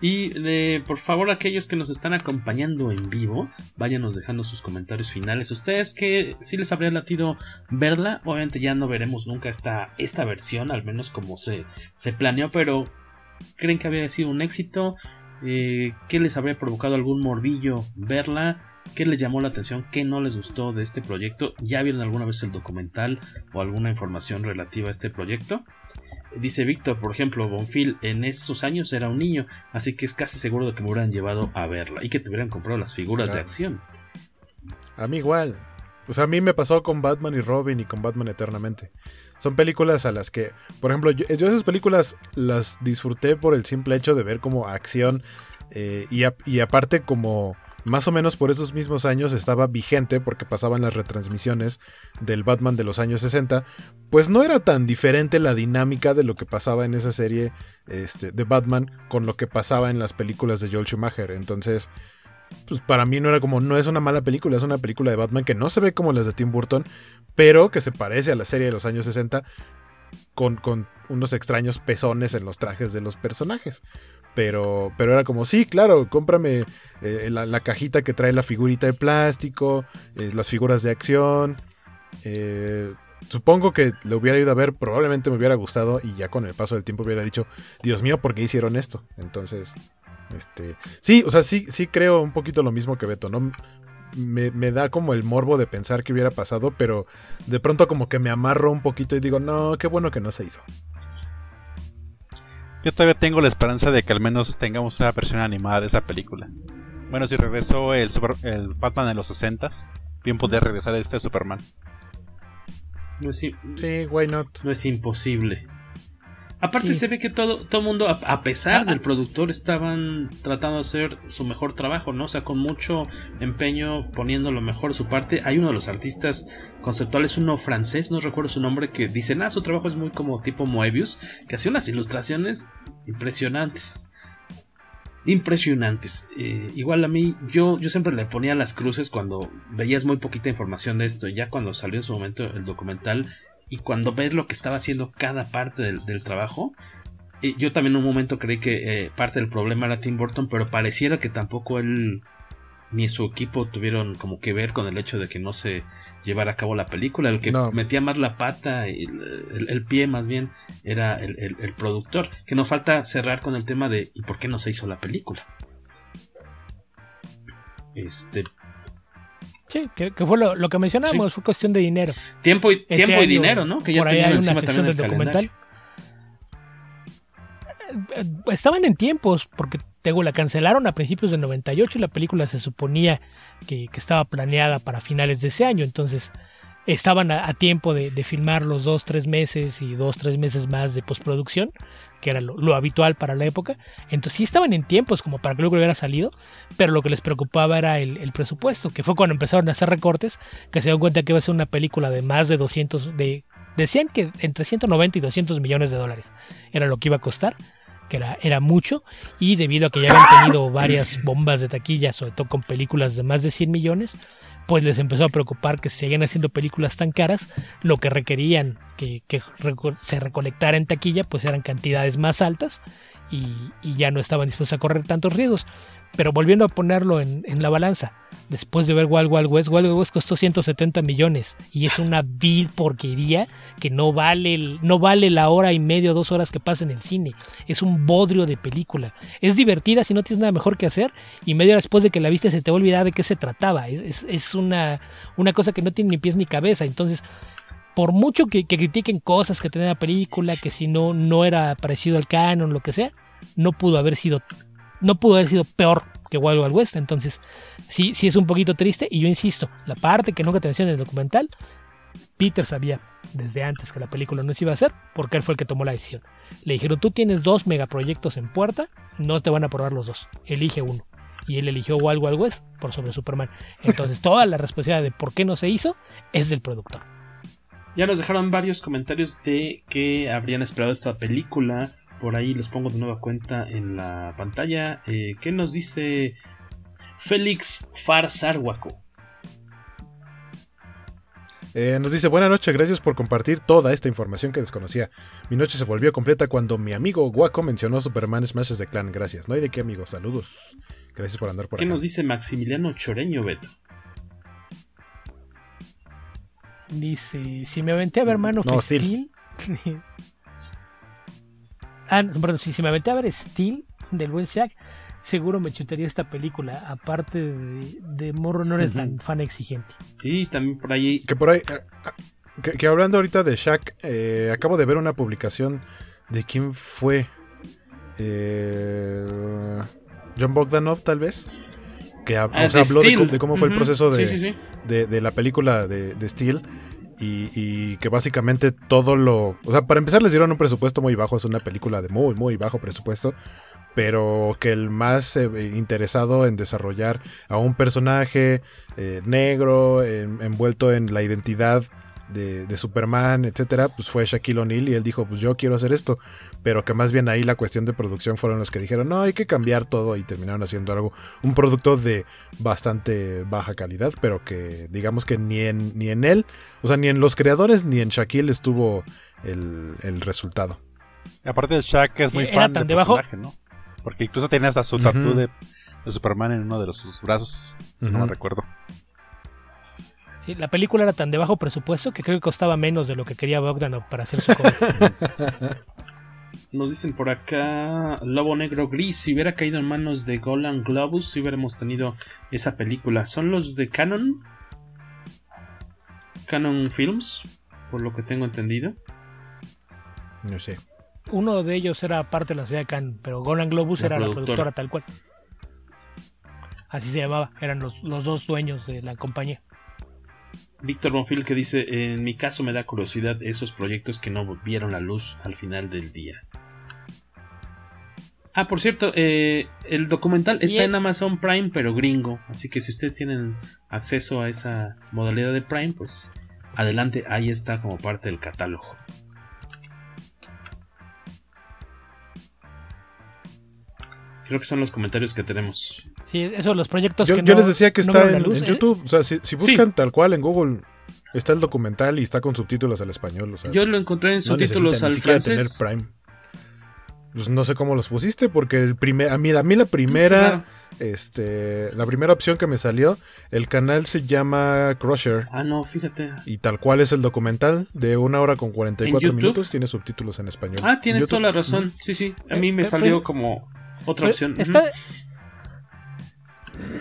Y eh, por favor, aquellos que nos están acompañando en vivo, váyanos dejando sus comentarios finales. Ustedes que si les habría latido verla, obviamente ya no veremos nunca esta, esta versión, al menos como se, se planeó, pero ¿creen que había sido un éxito? Eh, ¿Qué les habría provocado algún morbillo verla? ¿Qué les llamó la atención? ¿Qué no les gustó de este proyecto? ¿Ya vieron alguna vez el documental o alguna información relativa a este proyecto? Dice Víctor, por ejemplo, Bonfil en esos años era un niño, así que es casi seguro de que me hubieran llevado a verla y que te hubieran comprado las figuras de acción. A mí igual. O sea, a mí me pasó con Batman y Robin y con Batman Eternamente. Son películas a las que, por ejemplo, yo, yo esas películas las disfruté por el simple hecho de ver como acción eh, y, a- y aparte como más o menos por esos mismos años estaba vigente porque pasaban las retransmisiones del Batman de los años 60, pues no era tan diferente la dinámica de lo que pasaba en esa serie este, de Batman con lo que pasaba en las películas de Joel Schumacher. Entonces, pues para mí no era como, no es una mala película, es una película de Batman que no se ve como las de Tim Burton, pero que se parece a la serie de los años 60 con, con unos extraños pezones en los trajes de los personajes. Pero, pero era como, sí, claro, cómprame eh, la, cajita que trae la figurita de plástico, eh, las figuras de acción. eh, supongo que le hubiera ido a ver, probablemente me hubiera gustado y ya con el paso del tiempo hubiera dicho, Dios mío, ¿por qué hicieron esto? Entonces, este, sí, o sea, sí, sí creo un poquito lo mismo que Beto, ¿no? Me, me da como el morbo de pensar que hubiera pasado, pero de pronto como que me amarro un poquito y digo, no, qué bueno que no se hizo. Yo todavía tengo la esperanza de que al menos tengamos una versión animada de esa película. Bueno, si regresó el, Super- el Batman en los 60s, bien podría regresar este Superman. No es, sí, why not? No es imposible. Aparte sí. se ve que todo todo mundo, a, pesar del productor, estaban tratando de hacer su mejor trabajo, ¿no? O sea, con mucho empeño, poniendo lo mejor de su parte. Hay uno de los artistas conceptuales, uno francés, no recuerdo su nombre, que dice, ah, su trabajo es muy como tipo Moebius, que hacía unas ilustraciones impresionantes. Impresionantes. Eh, igual a mí, yo, yo siempre le ponía las cruces cuando veías muy poquita información de esto. Ya cuando salió en su momento el documental, y cuando ves lo que estaba haciendo cada parte del, trabajo, yo también en un momento creí que eh, parte del problema era Tim Burton, pero pareciera que tampoco él ni su equipo tuvieron como que ver con el hecho de que no se llevara a cabo la película. El que metía más la pata, el, el, pie más bien, era el, el, productor. Que nos falta cerrar con el tema de ¿y por qué no se hizo la película? Este, Sí, que, fue lo, que mencionamos, fue cuestión de dinero. Tiempo y, tiempo y dinero, ¿no? Que ya por ahí hay una sección del documental. Eh, estaban en tiempos, porque tengo la cancelaron a principios del 98 y la película se suponía que, estaba planeada para finales de ese año, entonces estaban a, tiempo de, de, filmar los dos, tres meses y dos, tres meses más de postproducción que era lo, habitual para la época. Entonces sí estaban en tiempos como para que luego hubiera salido, pero lo que les preocupaba era el, presupuesto, que fue cuando empezaron a hacer recortes, que se dieron cuenta que iba a ser una película de más de 200, de, decían que entre 190 y 200 millones de dólares era lo que iba a costar que era, era mucho, y debido a que ya habían tenido varias bombas de taquilla, sobre todo con películas de más de 100 millones, pues les empezó a preocupar que se seguían haciendo películas tan caras, lo que requerían que, se recolectara en taquilla, pues eran cantidades más altas y, y, ya no estaban dispuestos a correr tantos riesgos. Pero volviendo a ponerlo en, la balanza, después de ver Wild Wild West, Wild West costó 170 millones y es una vil porquería que no vale, no vale la hora y media o dos horas que pasa en el cine. Es un bodrio de película. Es divertida si no tienes nada mejor que hacer y media hora después de que la viste se te va a olvidar de qué se trataba. Es, una, una cosa que no tiene ni pies ni cabeza. Entonces, por mucho que, critiquen cosas que tenía la película, que si no, no era parecido al canon, lo que sea, no pudo haber sido no pudo haber sido peor que Wild Wild West. Entonces, sí, sí es un poquito triste. Y yo insisto, la parte que nunca te mencioné en el documental, Peter sabía desde antes que la película no se iba a hacer, porque él fue el que tomó la decisión. Le dijeron, tú tienes dos megaproyectos en puerta, no te van a aprobar los dos, elige uno. Y él eligió Wild Wild West por sobre Superman. Entonces, toda la responsabilidad de por qué no se hizo es del productor. Ya nos dejaron varios comentarios de que habrían esperado esta película por ahí les pongo de nueva cuenta en la pantalla. Eh, ¿Qué nos dice Félix Farsarhuaco? Eh, nos dice, buena noche, gracias por compartir toda esta información que desconocía. Mi noche se volvió completa cuando mi amigo Guaco mencionó Superman Smashes de Clan. Gracias. No hay de qué, amigo. Saludos. Gracias por andar por ¿Qué acá. ¿Qué nos dice Maximiliano Choreño, Beto? Dice, si me aventé a ver hermano no, Steel. Ah, perdón, si, me aventé a ver Steel del buen Shaq, seguro me chutaría esta película. Aparte de, Morro, no eres tan fan exigente. Sí, también por ahí. Que por ahí. Ah, ah, que, hablando ahorita de Shaq, eh, acabo de ver una publicación de quién fue. Eh, John Bogdanov, tal vez. Que habló de, cómo fue el proceso de, de, la película de, de Steel y, que básicamente todo lo... O sea, para empezar les dieron un presupuesto muy bajo, es una película de muy, muy bajo presupuesto, pero que el más eh, interesado en desarrollar a un personaje eh, negro, envuelto en la identidad de, Superman, etcétera, pues fue Shaquille O'Neal y él dijo, pues yo quiero hacer esto, pero que más bien ahí la cuestión de producción fueron los que dijeron, no, hay que cambiar todo y terminaron haciendo algo, un producto de bastante baja calidad, pero que digamos que ni en, ni en él, o sea, ni en los creadores ni en Shaquille estuvo el, resultado. aparte de Shaq es muy fan del personaje, ¿no? Porque incluso tiene hasta su tatu de, Superman en uno de los, sus brazos, si no me recuerdo la película era tan de bajo presupuesto que creo que costaba menos de lo que quería Bogdanov para hacer su Nos dicen por acá Lobo Negro Gris. Si hubiera caído en manos de Golan Globus, si hubiéramos tenido esa película. ¿Son los de Canon? Canon Films, por lo que tengo entendido. No sé. Uno de ellos era parte de la ciudad de Canon, pero Golan Globus era la productora tal cual. Así se llamaba, eran los, los dos dueños de la compañía. Víctor Bonfil que dice, en mi caso me da curiosidad esos proyectos que no vieron la luz al final del día. Ah, por cierto, eh, el documental está en Amazon Prime, pero gringo. Así que si ustedes tienen acceso a esa modalidad de Prime, pues adelante, ahí está como parte del catálogo. Creo que son los comentarios que tenemos. Sí, eso, los proyectos yo, que Yo no, les decía que no está en, la luz, en ¿eh? YouTube. O sea, si, si buscan tal cual en Google, está el documental y está con subtítulos al español. O sea, Yo lo encontré en no subtítulos al francés. tener Prime. Pues no sé cómo los pusiste, porque el primer, a, mí, a mí la primera, este, la primera opción que me salió, el canal se llama Crusher. Ah, no, fíjate. Y tal cual es el documental, de una hora con 44 YouTube? minutos, tiene subtítulos en español. Ah, tienes toda la razón. Sí, sí. A mí me Eh, salió eh, como otra opción. está-.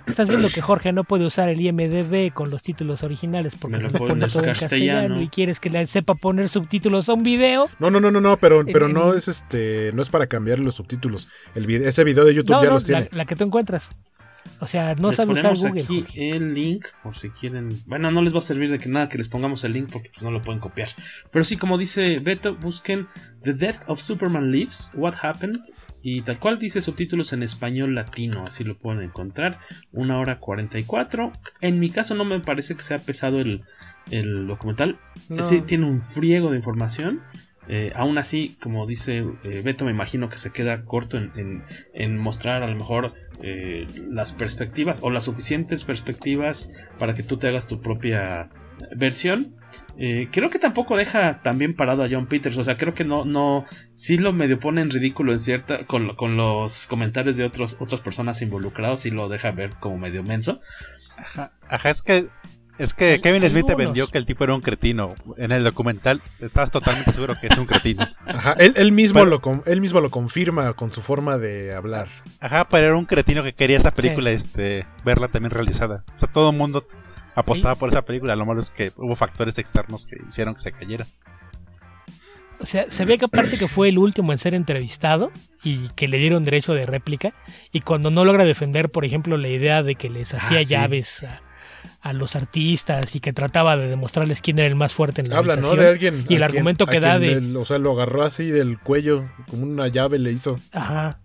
Estás viendo que Jorge no puede usar el IMDB con los títulos originales porque se lo lo pone todo en castellano. castellano y quieres que le sepa poner subtítulos a un video. No, no, no, no, no, pero, En- pero no es este, no es para cambiar los subtítulos. El vide- ese video de YouTube No, ya no, los la, tiene. la que tú encuentras. O sea, no les sabe usar Google. aquí Jorge. el link por si quieren. Bueno, no les va a servir de que nada que les pongamos el link porque pues, no lo pueden copiar. Pero sí, como dice Beto, busquen The Death of Superman Lives, What Happened. Y tal cual dice subtítulos en español latino, así lo pueden encontrar. Una hora 44. En mi caso no me parece que sea pesado el, el documental. No. Sí, tiene un friego de información. Eh, aún así, como dice eh, Beto, me imagino que se queda corto en, en- en mostrar a lo mejor eh, las perspectivas o las suficientes perspectivas para que tú te hagas tu propia versión. Eh, creo que tampoco deja tan bien parado a John Peters. O sea, creo que no, no, sí lo medio pone en ridículo en cierta, con, con los comentarios de otros, otras personas involucrados, sí lo deja ver como medio menso. Ajá, es que es que Al- Kevin Smith te vendió que el tipo era un cretino. En el documental estás totalmente seguro que es un cretino. Ajá, él, él mismo Pero- lo con- él mismo lo confirma con su forma de hablar. Ajá, pero era un cretino que quería esa película este verla también realizada. O sea, todo el mundo apostaba por esa película. Lo malo es que hubo factores externos que hicieron que se cayera. O sea, se ve que aparte que fue el último en ser entrevistado y que le dieron derecho de réplica. Y cuando no logra defender, por ejemplo, la idea de que les hacía Ah, sí. llaves a, a los artistas y que trataba de demostrarles quién era el más fuerte en la Habla, ¿no? habitación. De alguien. Y el quien- argumento que da de. o sea, lo agarró así del cuello, como una llave le hizo. Ajá.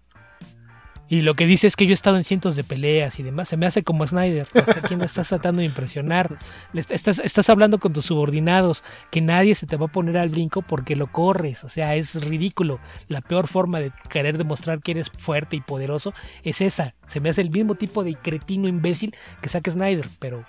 Y lo que dice es que yo he estado en cientos de peleas y demás. Se me hace como Snyder. O sea, ¿quién estás tratando de impresionar? Estás, estás hablando con tus subordinados. Que nadie se te va a poner al brinco porque lo corres. O sea, es ridículo. La peor forma de querer demostrar que eres fuerte y poderoso es esa. Se me hace el mismo tipo de cretino imbécil que saca Snyder. Pero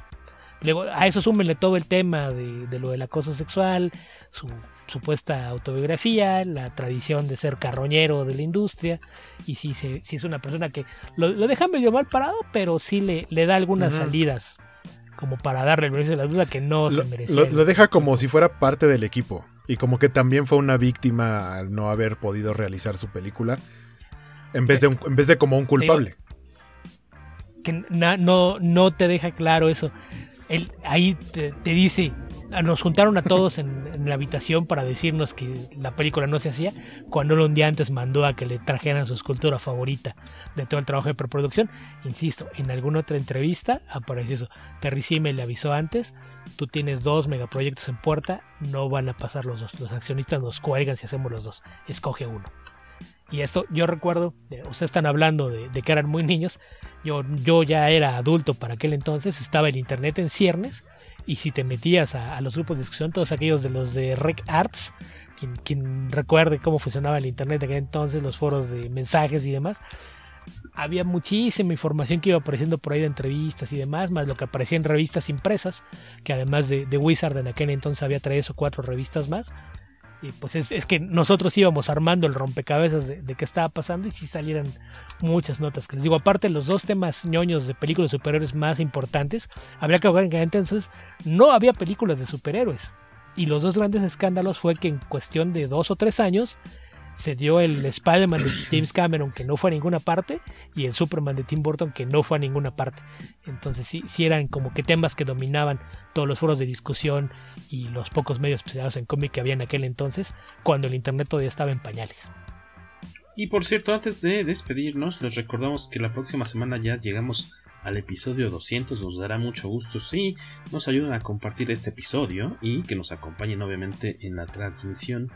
a eso súmenle todo el tema de, de lo del acoso sexual, su supuesta autobiografía, la tradición de ser carroñero de la industria, y sí, se- sí es una persona que lo, lo deja medio mal parado, pero sí le, le da algunas salidas como para darle el beneficio de la duda que no Lo, se merecía. lo- lo deja como si fuera parte del equipo. Y como que también fue una víctima al no haber podido realizar su película. En vez de, un- en vez de como un culpable. que na- no, no te deja claro eso. Él, ahí te, te dice, ah, nos juntaron a todos en, en la habitación para decirnos que la película no se hacía, cuando él un día antes mandó a que le trajeran su escultura favorita de todo el trabajo de preproducción. Insisto, en alguna otra entrevista aparece eso. Terry Sime le avisó antes, tú tienes dos megaproyectos en puerta, no van a pasar los dos, los accionistas nos cuelgan si hacemos los dos, escoge uno. Y esto, yo recuerdo, eh, ustedes están hablando de, que eran muy niños. Yo, yo ya era adulto para aquel entonces, estaba el internet en ciernes. Y si te metías a, los grupos de discusión, todos aquellos de los de Rec Arts, quien, quien recuerde cómo funcionaba el internet de aquel entonces, los foros de mensajes y demás, había muchísima información que iba apareciendo por ahí de entrevistas y demás, más lo que aparecía en revistas impresas, que además de, de Wizard en aquel entonces había tres o cuatro revistas más. Pues es, que nosotros íbamos armando el rompecabezas de, qué estaba pasando y si salieran muchas notas. Que les digo, aparte los dos temas ñoños de películas de superhéroes más importantes, habría que ver que entonces no había películas de superhéroes. Y los dos grandes escándalos fue que en cuestión de dos o tres años se dio el Spider-Man de James Cameron que no fue a ninguna parte y el Superman de Tim Burton que no fue a ninguna parte. Entonces sí, sí eran como que temas que dominaban todos los foros de discusión y los pocos medios especializados en cómic que había en aquel entonces, cuando el internet todavía estaba en pañales. Y por cierto, antes de despedirnos, les recordamos que la próxima semana ya llegamos al episodio 200. Nos dará mucho gusto si nos ayudan a compartir este episodio y que nos acompañen obviamente en la transmisión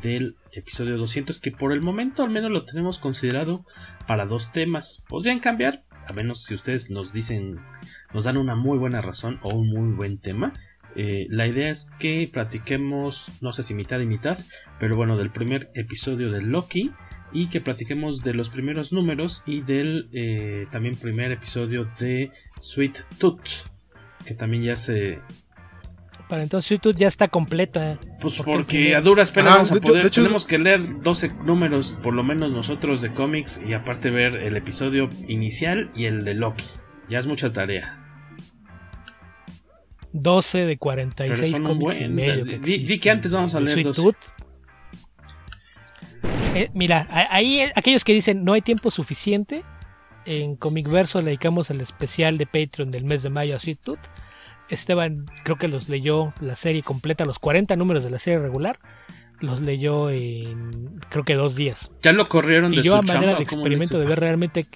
del episodio 200 que por el momento al menos lo tenemos considerado para dos temas. Podrían cambiar, a menos si ustedes nos dicen, nos dan una muy buena razón o un muy buen tema. Eh, la idea es que platiquemos, no sé si mitad y mitad, pero bueno, del primer episodio de Loki y que platiquemos de los primeros números y del eh, también primer episodio de Sweet Tooth, que también ya se... Para entonces Sweet Tooth ya está completa. Pues porque, a duras penas Ah, vamos a hecho- poder- de hecho- tenemos que leer 12 números, por lo menos nosotros de cómics, y aparte ver el episodio inicial y el de Loki. Ya es mucha tarea. 12 de Pero 46 son un cómics y buen- medio. di- que di, existen que antes vamos a leer Sweet 12. Tooth. Eh, mira, ahí eh, aquellos que dicen no hay tiempo suficiente, en Comic Verso le dedicamos el especial de Patreon del mes de mayo a Sweet Tooth. Esteban creo que los leyó la serie completa, los 40 números de la serie regular, los leyó en creo que dos días. Ya lo corrieron Y de yo su a manera chamba, de ¿o cómo le experimento de ver realmente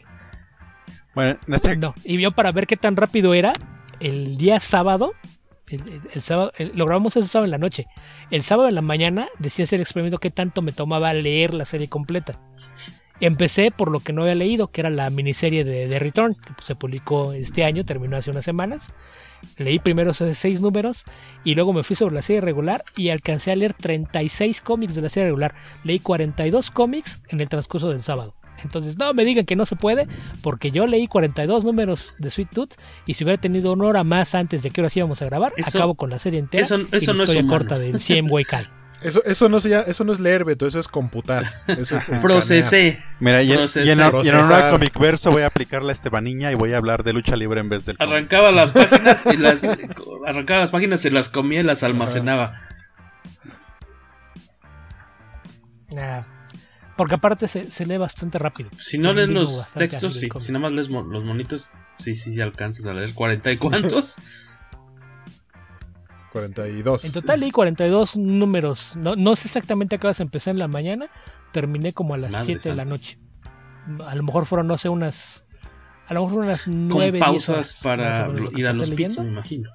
Bueno, no, y yo para ver qué tan rápido era, el día sábado, el, el- el sábado, el- lo grabamos ese sábado en la noche. El sábado en la mañana decía hacer el experimento qué tanto me tomaba leer la serie completa. Empecé por lo que no había leído, que era la miniserie de, de Return, que se publicó este año, terminó hace unas semanas. Leí primero esos seis números y luego me fui sobre la serie regular y alcancé a leer 36 cómics de la serie regular. Leí 42 cómics en el transcurso del sábado. Entonces, no me digan que no se puede, porque yo leí 42 números de Sweet Tooth y si hubiera tenido una hora más antes de que ahora sí íbamos a grabar, Eso- acabo con la serie entera. eso- y eso no es historia humano. corta del 100 Cal. Eso, eso, no se llama- eso no es leer, Beto, eso es computar. Eso es. Procesé. Mira, y, en- Procesé. y en, y. Comic Verso voy a aplicar la Estebaniña y voy a hablar de lucha libre en vez del. Arrancaba las páginas y las arrancaba las páginas, se las comía y las almacenaba. Nah, porque aparte se, se lee bastante rápido. Si no lees los textos, sí, si nada más lees mo- los monitos, sí, sí, sí alcanzas a leer cuarenta y cuantos. 42. En total leí 42 números. No, no sé exactamente a qué horas empecé en la mañana. Terminé como a las Madre 7 de la noche. A lo mejor fueron, no sé, unas. A lo mejor fueron unas 9 Con 10 pausas horas, para ir a los pits, me imagino.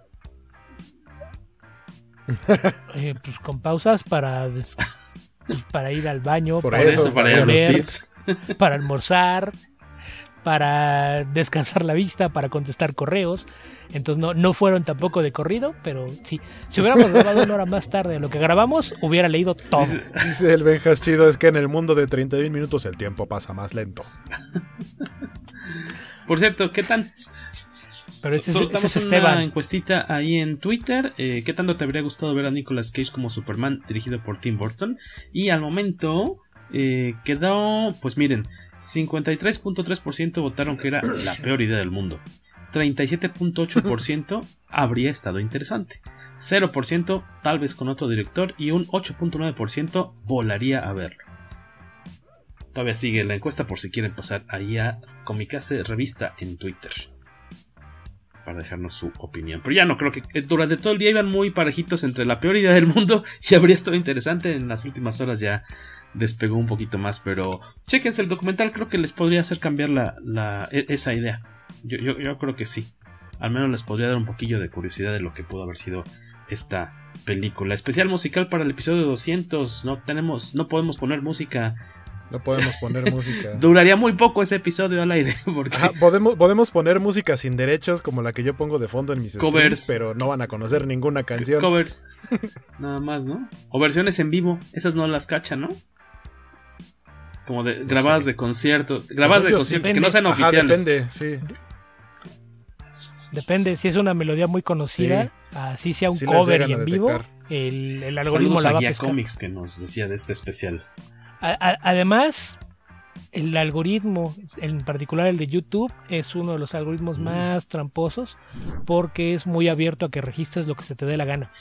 Eh, pues con pausas para des- pues, para ir al baño, Por para, eso, para ir a los comer, pits. para almorzar, para descansar la vista, para contestar correos. Entonces no, no fueron tampoco de corrido, pero sí. Si hubiéramos grabado una hora más tarde de lo que grabamos, hubiera leído todo. Dice- Dice el Benjas chido, es que en el mundo de 31 minutos el tiempo pasa más lento. Por cierto, ¿qué tan? Pero ese ese es una Esteban. encuestita ahí en Twitter. eh, ¿Qué tanto te habría gustado ver a Nicolas Cage como Superman dirigido por Tim Burton? Y al momento eh, quedó, pues miren, 53.3% votaron que era la peor idea del mundo. 37.8% habría estado interesante. 0% tal vez con otro director y un 8.9% volaría a verlo. Todavía sigue la encuesta por si quieren pasar ahí a Comicase Revista en Twitter para dejarnos su opinión. Pero ya no creo que eh, durante todo el día iban muy parejitos entre la peor idea del mundo y habría estado interesante. En las últimas horas ya despegó un poquito más, pero chequense el documental, creo que les podría hacer cambiar la, la- e- esa idea. Yo, yo, yo creo que sí. Al menos les podría dar un poquillo de curiosidad de lo que pudo haber sido esta película. Especial musical para el episodio 200. No tenemos, no podemos poner música. No podemos poner música. Duraría muy poco ese episodio al aire. Porque Ajá, podemos, podemos poner música sin derechos como la que yo pongo de fondo en mis Covers. streams, pero no van a conocer ninguna canción. covers. Nada más, ¿no? O versiones en vivo. Esas no las cachan, ¿no? Como de grabadas sé. de conciertos. Grabadas de conciertos que no sean Ajá, oficiales. depende, sí. Depende, si es una melodía muy conocida, así sea un cover y en vivo, el, el algoritmo Saludos la a va a Guía pescar. Comics que nos decía de este especial. A- a- además, el algoritmo, en particular el de YouTube, es uno de los algoritmos Mm. más tramposos porque es muy abierto a que registres lo que se te dé la gana.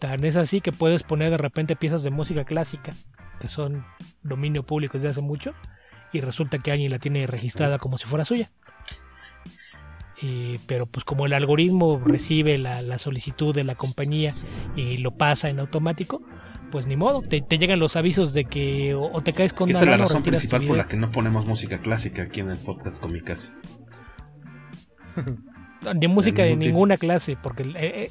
Tan es así que puedes poner de repente piezas de música clásica que son dominio público desde hace mucho y resulta que alguien la tiene registrada como si fuera suya. Eh, pero pues como el algoritmo recibe la, la solicitud de la compañía y lo pasa en automático, pues ni modo, te, te llegan los avisos de que o, o te caes con esa es la razón principal por la que no ponemos música clásica aquí en el podcast Comicase. de música de, ninguna clase, porque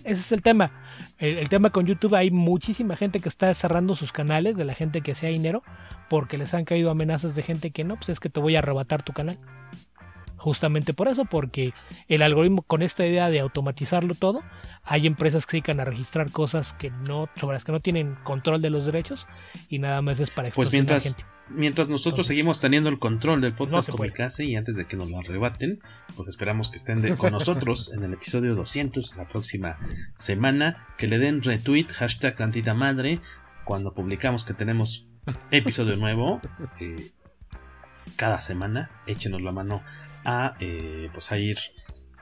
ese es el tema. El, el, tema con YouTube, hay muchísima gente que está cerrando sus canales, de la gente que sea dinero, porque les han caído amenazas de gente que no, pues es que te voy a arrebatar tu canal. Justamente por eso, porque el algoritmo con esta idea de automatizarlo todo, hay empresas que se dedican a registrar cosas que no, sobre las que no tienen control de los derechos y nada más es para pues mientras, gente. Mientras nosotros Entonces, seguimos teniendo el control del podcast no y antes de que nos lo arrebaten, pues esperamos que estén de, con nosotros en el episodio 200 la próxima semana, que le den retweet, hashtag tantita madre, cuando publicamos que tenemos episodio nuevo. Eh, cada semana, échenos la mano a, eh, pues a ir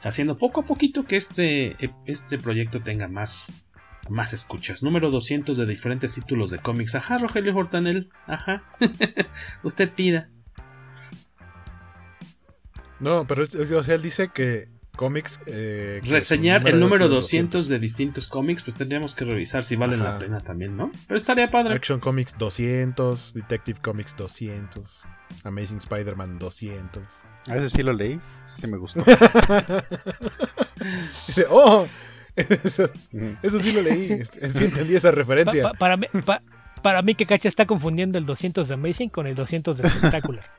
haciendo poco a poquito que este, este proyecto tenga más, más escuchas. Número 200 de diferentes títulos de cómics. Ajá, Rogelio Hortanel. Ajá. Usted pida. No, pero o sea, él dice que cómics. Eh, que Reseñar el número 200, de distintos cómics, pues tendríamos que revisar si valen la pena también, ¿no? Pero estaría padre. Action Comics 200, Detective Comics 200, Amazing Spider-Man 200. A ese sí lo leí, sí me gustó. Dice, oh, eso, eso, sí lo leí, sí entendí esa referencia. Pa, pa, para, mí, pa, para mí que Cacha está confundiendo el 200 de Amazing con el 200 de Spectacular.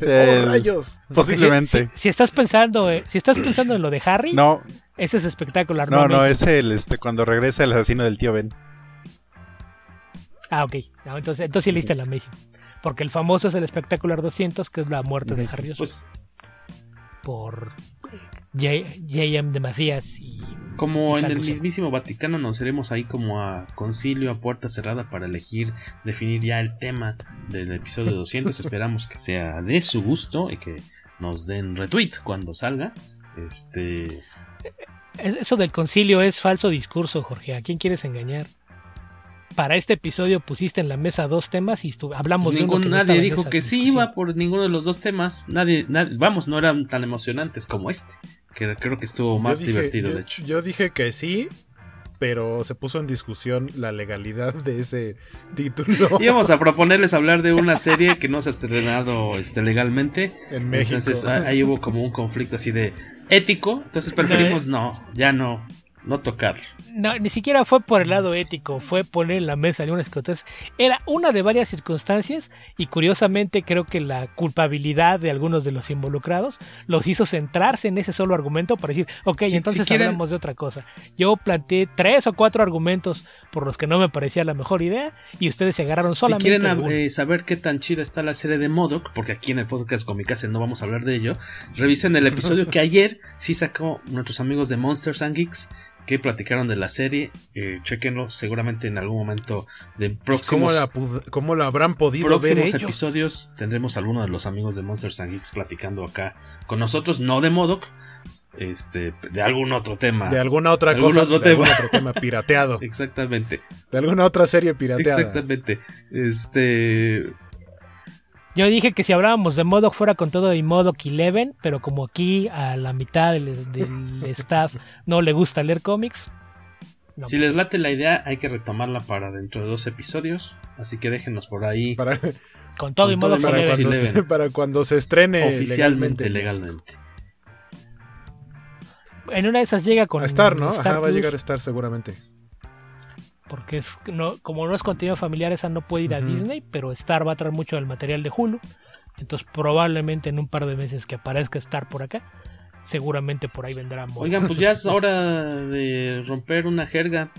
El... ¡Oh, rayos! Posiblemente. Si, si, si, estás pensando, eh, si estás pensando en lo de Harry, no. ese es espectacular. No, no, no es el este cuando regresa el asesino del tío Ben. Ah, ok. No, entonces, entonces sí leíste el Amazing. Porque el famoso es el Spectacular 200, que es la muerte de Harry pues, por J.M. de Macías y como y en el mismísimo Vaticano nos iremos ahí como a concilio a puerta cerrada para elegir definir ya el tema del episodio 200 esperamos que sea de su gusto y que nos den retweet cuando salga este eso del concilio es falso discurso Jorge a quién quieres engañar para este episodio pusiste en la mesa dos temas y hablamos Ningún, de uno que no Nadie dijo que sí iba por ninguno de los dos temas. Nadie, nadie, vamos, no eran tan emocionantes como este. Que creo que estuvo más dije, divertido, yo, de hecho. Yo dije que sí, pero se puso en discusión la legalidad de ese título. Íbamos a proponerles hablar de una serie que no se ha estrenado este, legalmente. En México. Entonces ahí hubo como un conflicto así de ético. Entonces preferimos no, ya no no tocar. No, ni siquiera fue por el lado ético, fue poner en la mesa algunas cosas. Era una de varias circunstancias y curiosamente creo que la culpabilidad de algunos de los involucrados los hizo centrarse en ese solo argumento para decir, ok, Si- entonces si quieren- hablamos de otra cosa. Yo planteé tres o cuatro argumentos por los que no me parecía la mejor idea y ustedes se agarraron Si solamente quieren de uno. eh, saber qué tan chida está la serie de Modoc, porque aquí en el podcast Comicase no vamos a hablar de ello, revisen el episodio que ayer sí sacó nuestros amigos de Monsters and Geeks que platicaron de la serie. Eh, chequenlo, seguramente en algún momento de ¿Cómo próximos, la, pud- cómo la habrán podido ver próximos ellos? episodios tendremos a alguno de los amigos de Monsters and Geeks platicando acá con nosotros, no de Modoc, este, de algún otro tema. De alguna otra cosa, otro de algún otro tema pirateado. Exactamente. De alguna otra serie pirateada. Exactamente. Este. Yo dije que si hablábamos de Modoc fuera con todo y Modoc 11, pero como aquí a la mitad del, del staff no le gusta leer cómics. no, Si les late la idea, hay que retomarla para dentro de dos episodios. Así que déjenos por ahí Para, con todo y con Modoc para, cuando se, para cuando se estrene oficialmente, legalmente. legalmente. En una de esas llega con A Star, ¿no? Star Ajá, va a llegar a Star seguramente. Porque es, no, como no es contenido familiar, esa no puede ir a. Disney, pero Star va a traer mucho del material de Hulu. Entonces probablemente en un par de meses que aparezca Star por acá, seguramente por ahí vendrá Modoc. Oigan, pues ya es hora de romper una jerga.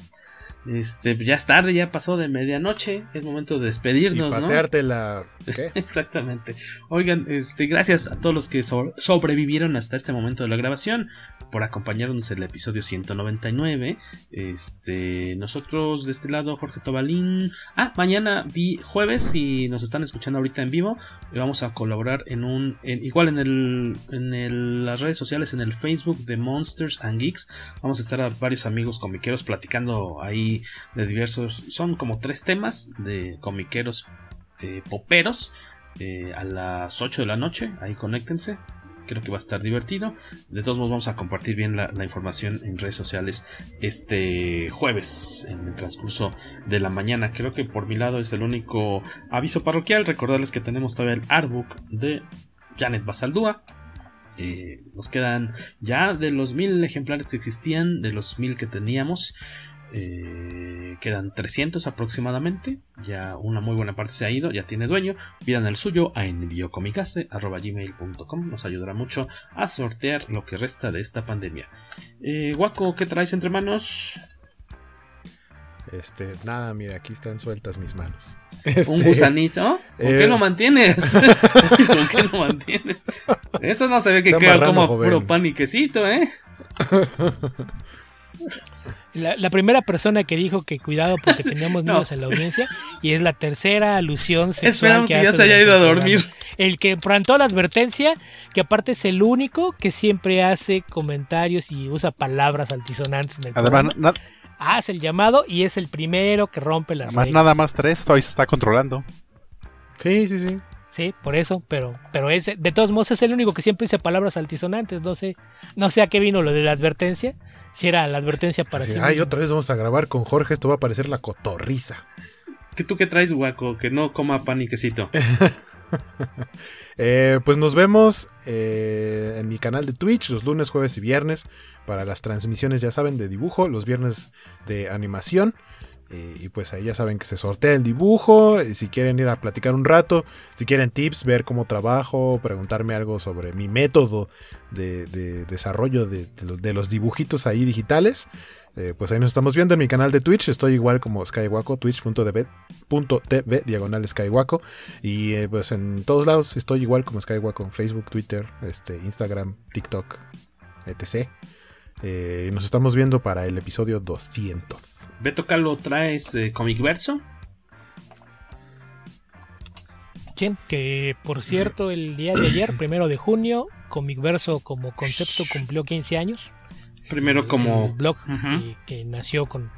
Este, ya es tarde, ya pasó de medianoche. Es momento de Y despedirnos, ¿no? patearte la... ¿Qué? Exactamente. Oigan, este, gracias a todos los que so- sobrevivieron hasta este momento de la grabación por acompañarnos en el episodio 199. Este, nosotros de este lado, Jorge Tobalín. Ah, mañana vi jueves, si nos están escuchando ahorita en vivo, eh, vamos a colaborar en un, igual en el, en el- las redes sociales, en el Facebook de Monsters and Geeks. Vamos a estar a varios amigos comiqueros platicando ahí de diversos, son como tres temas de comiqueros eh, poperos eh, a las 8 de la noche. Ahí conéctense. Creo que va a estar divertido. De todos modos, vamos a compartir bien la, información en redes sociales este jueves, en el transcurso de la mañana. Creo que por mi lado es el único aviso parroquial. Recordarles que tenemos todavía el artbook de Janet Basaldúa. Eh, nos quedan ya de los mil ejemplares que existían, de los mil que teníamos, eh, quedan 300 aproximadamente. Ya una muy buena parte se ha ido, ya tiene dueño. Pidan el suyo a enviocomicase.gmail.com. Nos ayudará mucho a sortear lo que resta de esta pandemia. Eh, Guaco, ¿qué traes entre manos? Este, nada, mira, aquí están sueltas mis manos. ¿Un Este, gusanito? ¿Con eh, qué lo mantienes? ¿Con qué lo mantienes? Eso no se ve que queda como joven. puro pan y quesito, ¿eh? La, la primera persona que dijo que cuidado porque teníamos No. niños en la audiencia y es la tercera alusión sexual Esperamos que ya hace se haya ido a programa. dormir. El que plantó la advertencia, que aparte es el único que siempre hace comentarios y usa palabras altisonantes en el Además, na- Hace el llamado y es el primero que rompe las además, reglas. nada más tres, todavía se está controlando. Sí, sí, sí. Sí, por eso, pero, pero es, de todos modos es el único que siempre dice palabras altisonantes, no sé, no sé a qué vino lo de la advertencia, si era la advertencia para sí Ay, mismo. otra vez vamos a grabar con Jorge, esto va a parecer la cotorriza. ¿Qué tú qué traes, Guaco? Que no coma pan y quesito. Eh, pues nos vemos eh, en mi canal de Twitch los lunes, jueves y viernes para las transmisiones, ya saben, de dibujo, los viernes de animación. Eh, y pues ahí ya saben que se sortea el dibujo. y si quieren ir a platicar un rato, si quieren tips, ver cómo trabajo, preguntarme algo sobre mi método de, de desarrollo de, los, dibujitos ahí digitales. eh, pues ahí nos estamos viendo en mi canal de Twitch. Estoy igual como Skywaco, twitch.tv .tv, diagonal Skywaco. Y eh, pues en todos lados estoy igual como Skywaco en Facebook, Twitter, este, Instagram, TikTok, etc. Y nos estamos viendo para el episodio 200. Beto Calo, ¿traes eh, Comic Verso? Sí, que por cierto, el día de ayer, primero de junio, Comic Verso como concepto cumplió 15 años. Primero como... El blog eh, que nació con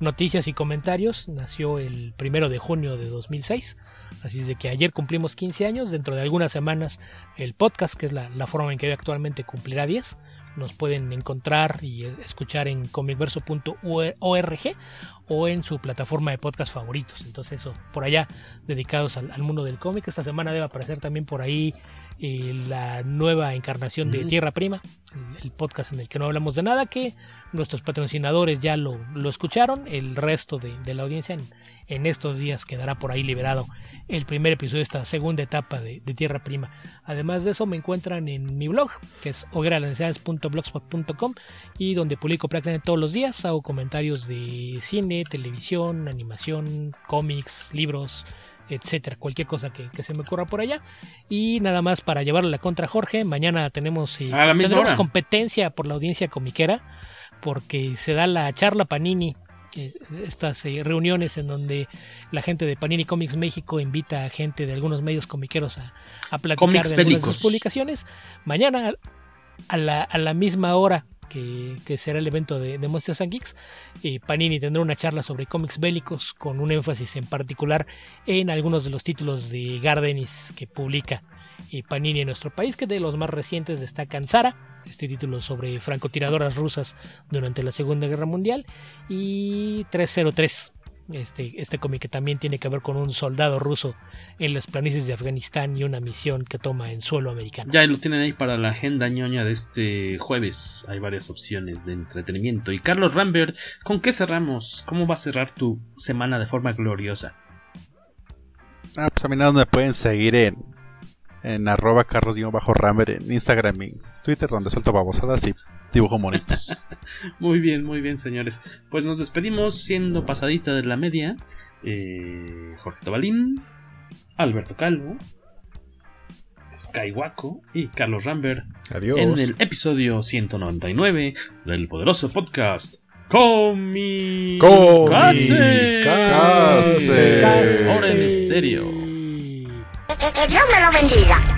noticias y comentarios, nació el primero de junio de 2006. Así es de que ayer cumplimos 15 años, dentro de algunas semanas el podcast, que es la, la forma en que hoy actualmente cumplirá 10. Nos pueden encontrar y escuchar en comicverso.org o en su plataforma de podcast favoritos. Entonces eso, por allá, dedicados al, al mundo del cómic. Esta semana debe aparecer también por ahí eh, la nueva encarnación de. Tierra Prima, el, el podcast en el que no hablamos de nada, que nuestros patrocinadores ya lo, lo escucharon, el resto de, de la audiencia en, en estos días quedará por ahí liberado el primer episodio de esta segunda etapa de, de Tierra Prima. Además de eso me encuentran en mi blog, que es hogueralanceadas.blogspot.com y donde publico prácticamente todos los días, hago comentarios de cine, televisión, animación, cómics, libros, etcétera, cualquier cosa que, que se me ocurra por allá. Y nada más para llevarle la contra Jorge, mañana tenemos, eh, competencia por la audiencia comiquera, porque se da la charla Panini, estas eh, reuniones en donde la gente de Panini Comics México invita a gente de algunos medios comiqueros a, a platicar de algunas de sus publicaciones. Mañana a la, a la misma hora que, que será el evento de, de Monsters and Geeks, eh, Panini tendrá una charla sobre cómics bélicos con un énfasis en particular en algunos de los títulos de Gardenis que publica eh, Panini en nuestro país, que de los más recientes destacan Sara, este título sobre francotiradoras rusas durante la Segunda Guerra Mundial, y 303, este, este cómic que también tiene que ver con un soldado ruso en las planicies de Afganistán y una misión que toma en suelo americano. Ya lo tienen ahí para la agenda ñoña de este jueves. Hay varias opciones de entretenimiento. Y Carlos Rambert, ¿con qué cerramos? ¿Cómo va a cerrar tu semana de forma gloriosa? Ah, pues a mí nada me pueden seguir en, en arroba carlos-ramber en Instagram y Twitter, donde suelto babosadas y dibujo monitos. Muy bien, muy bien, señores. Pues nos despedimos siendo pasadita de la media. Eh, Jorge Tobalín, Alberto Calvo, Skywaco y Carlos Rambert. Adiós. En el episodio 199 del poderoso podcast. Comi Comicase. Ahora en estéreo. Dios me lo bendiga.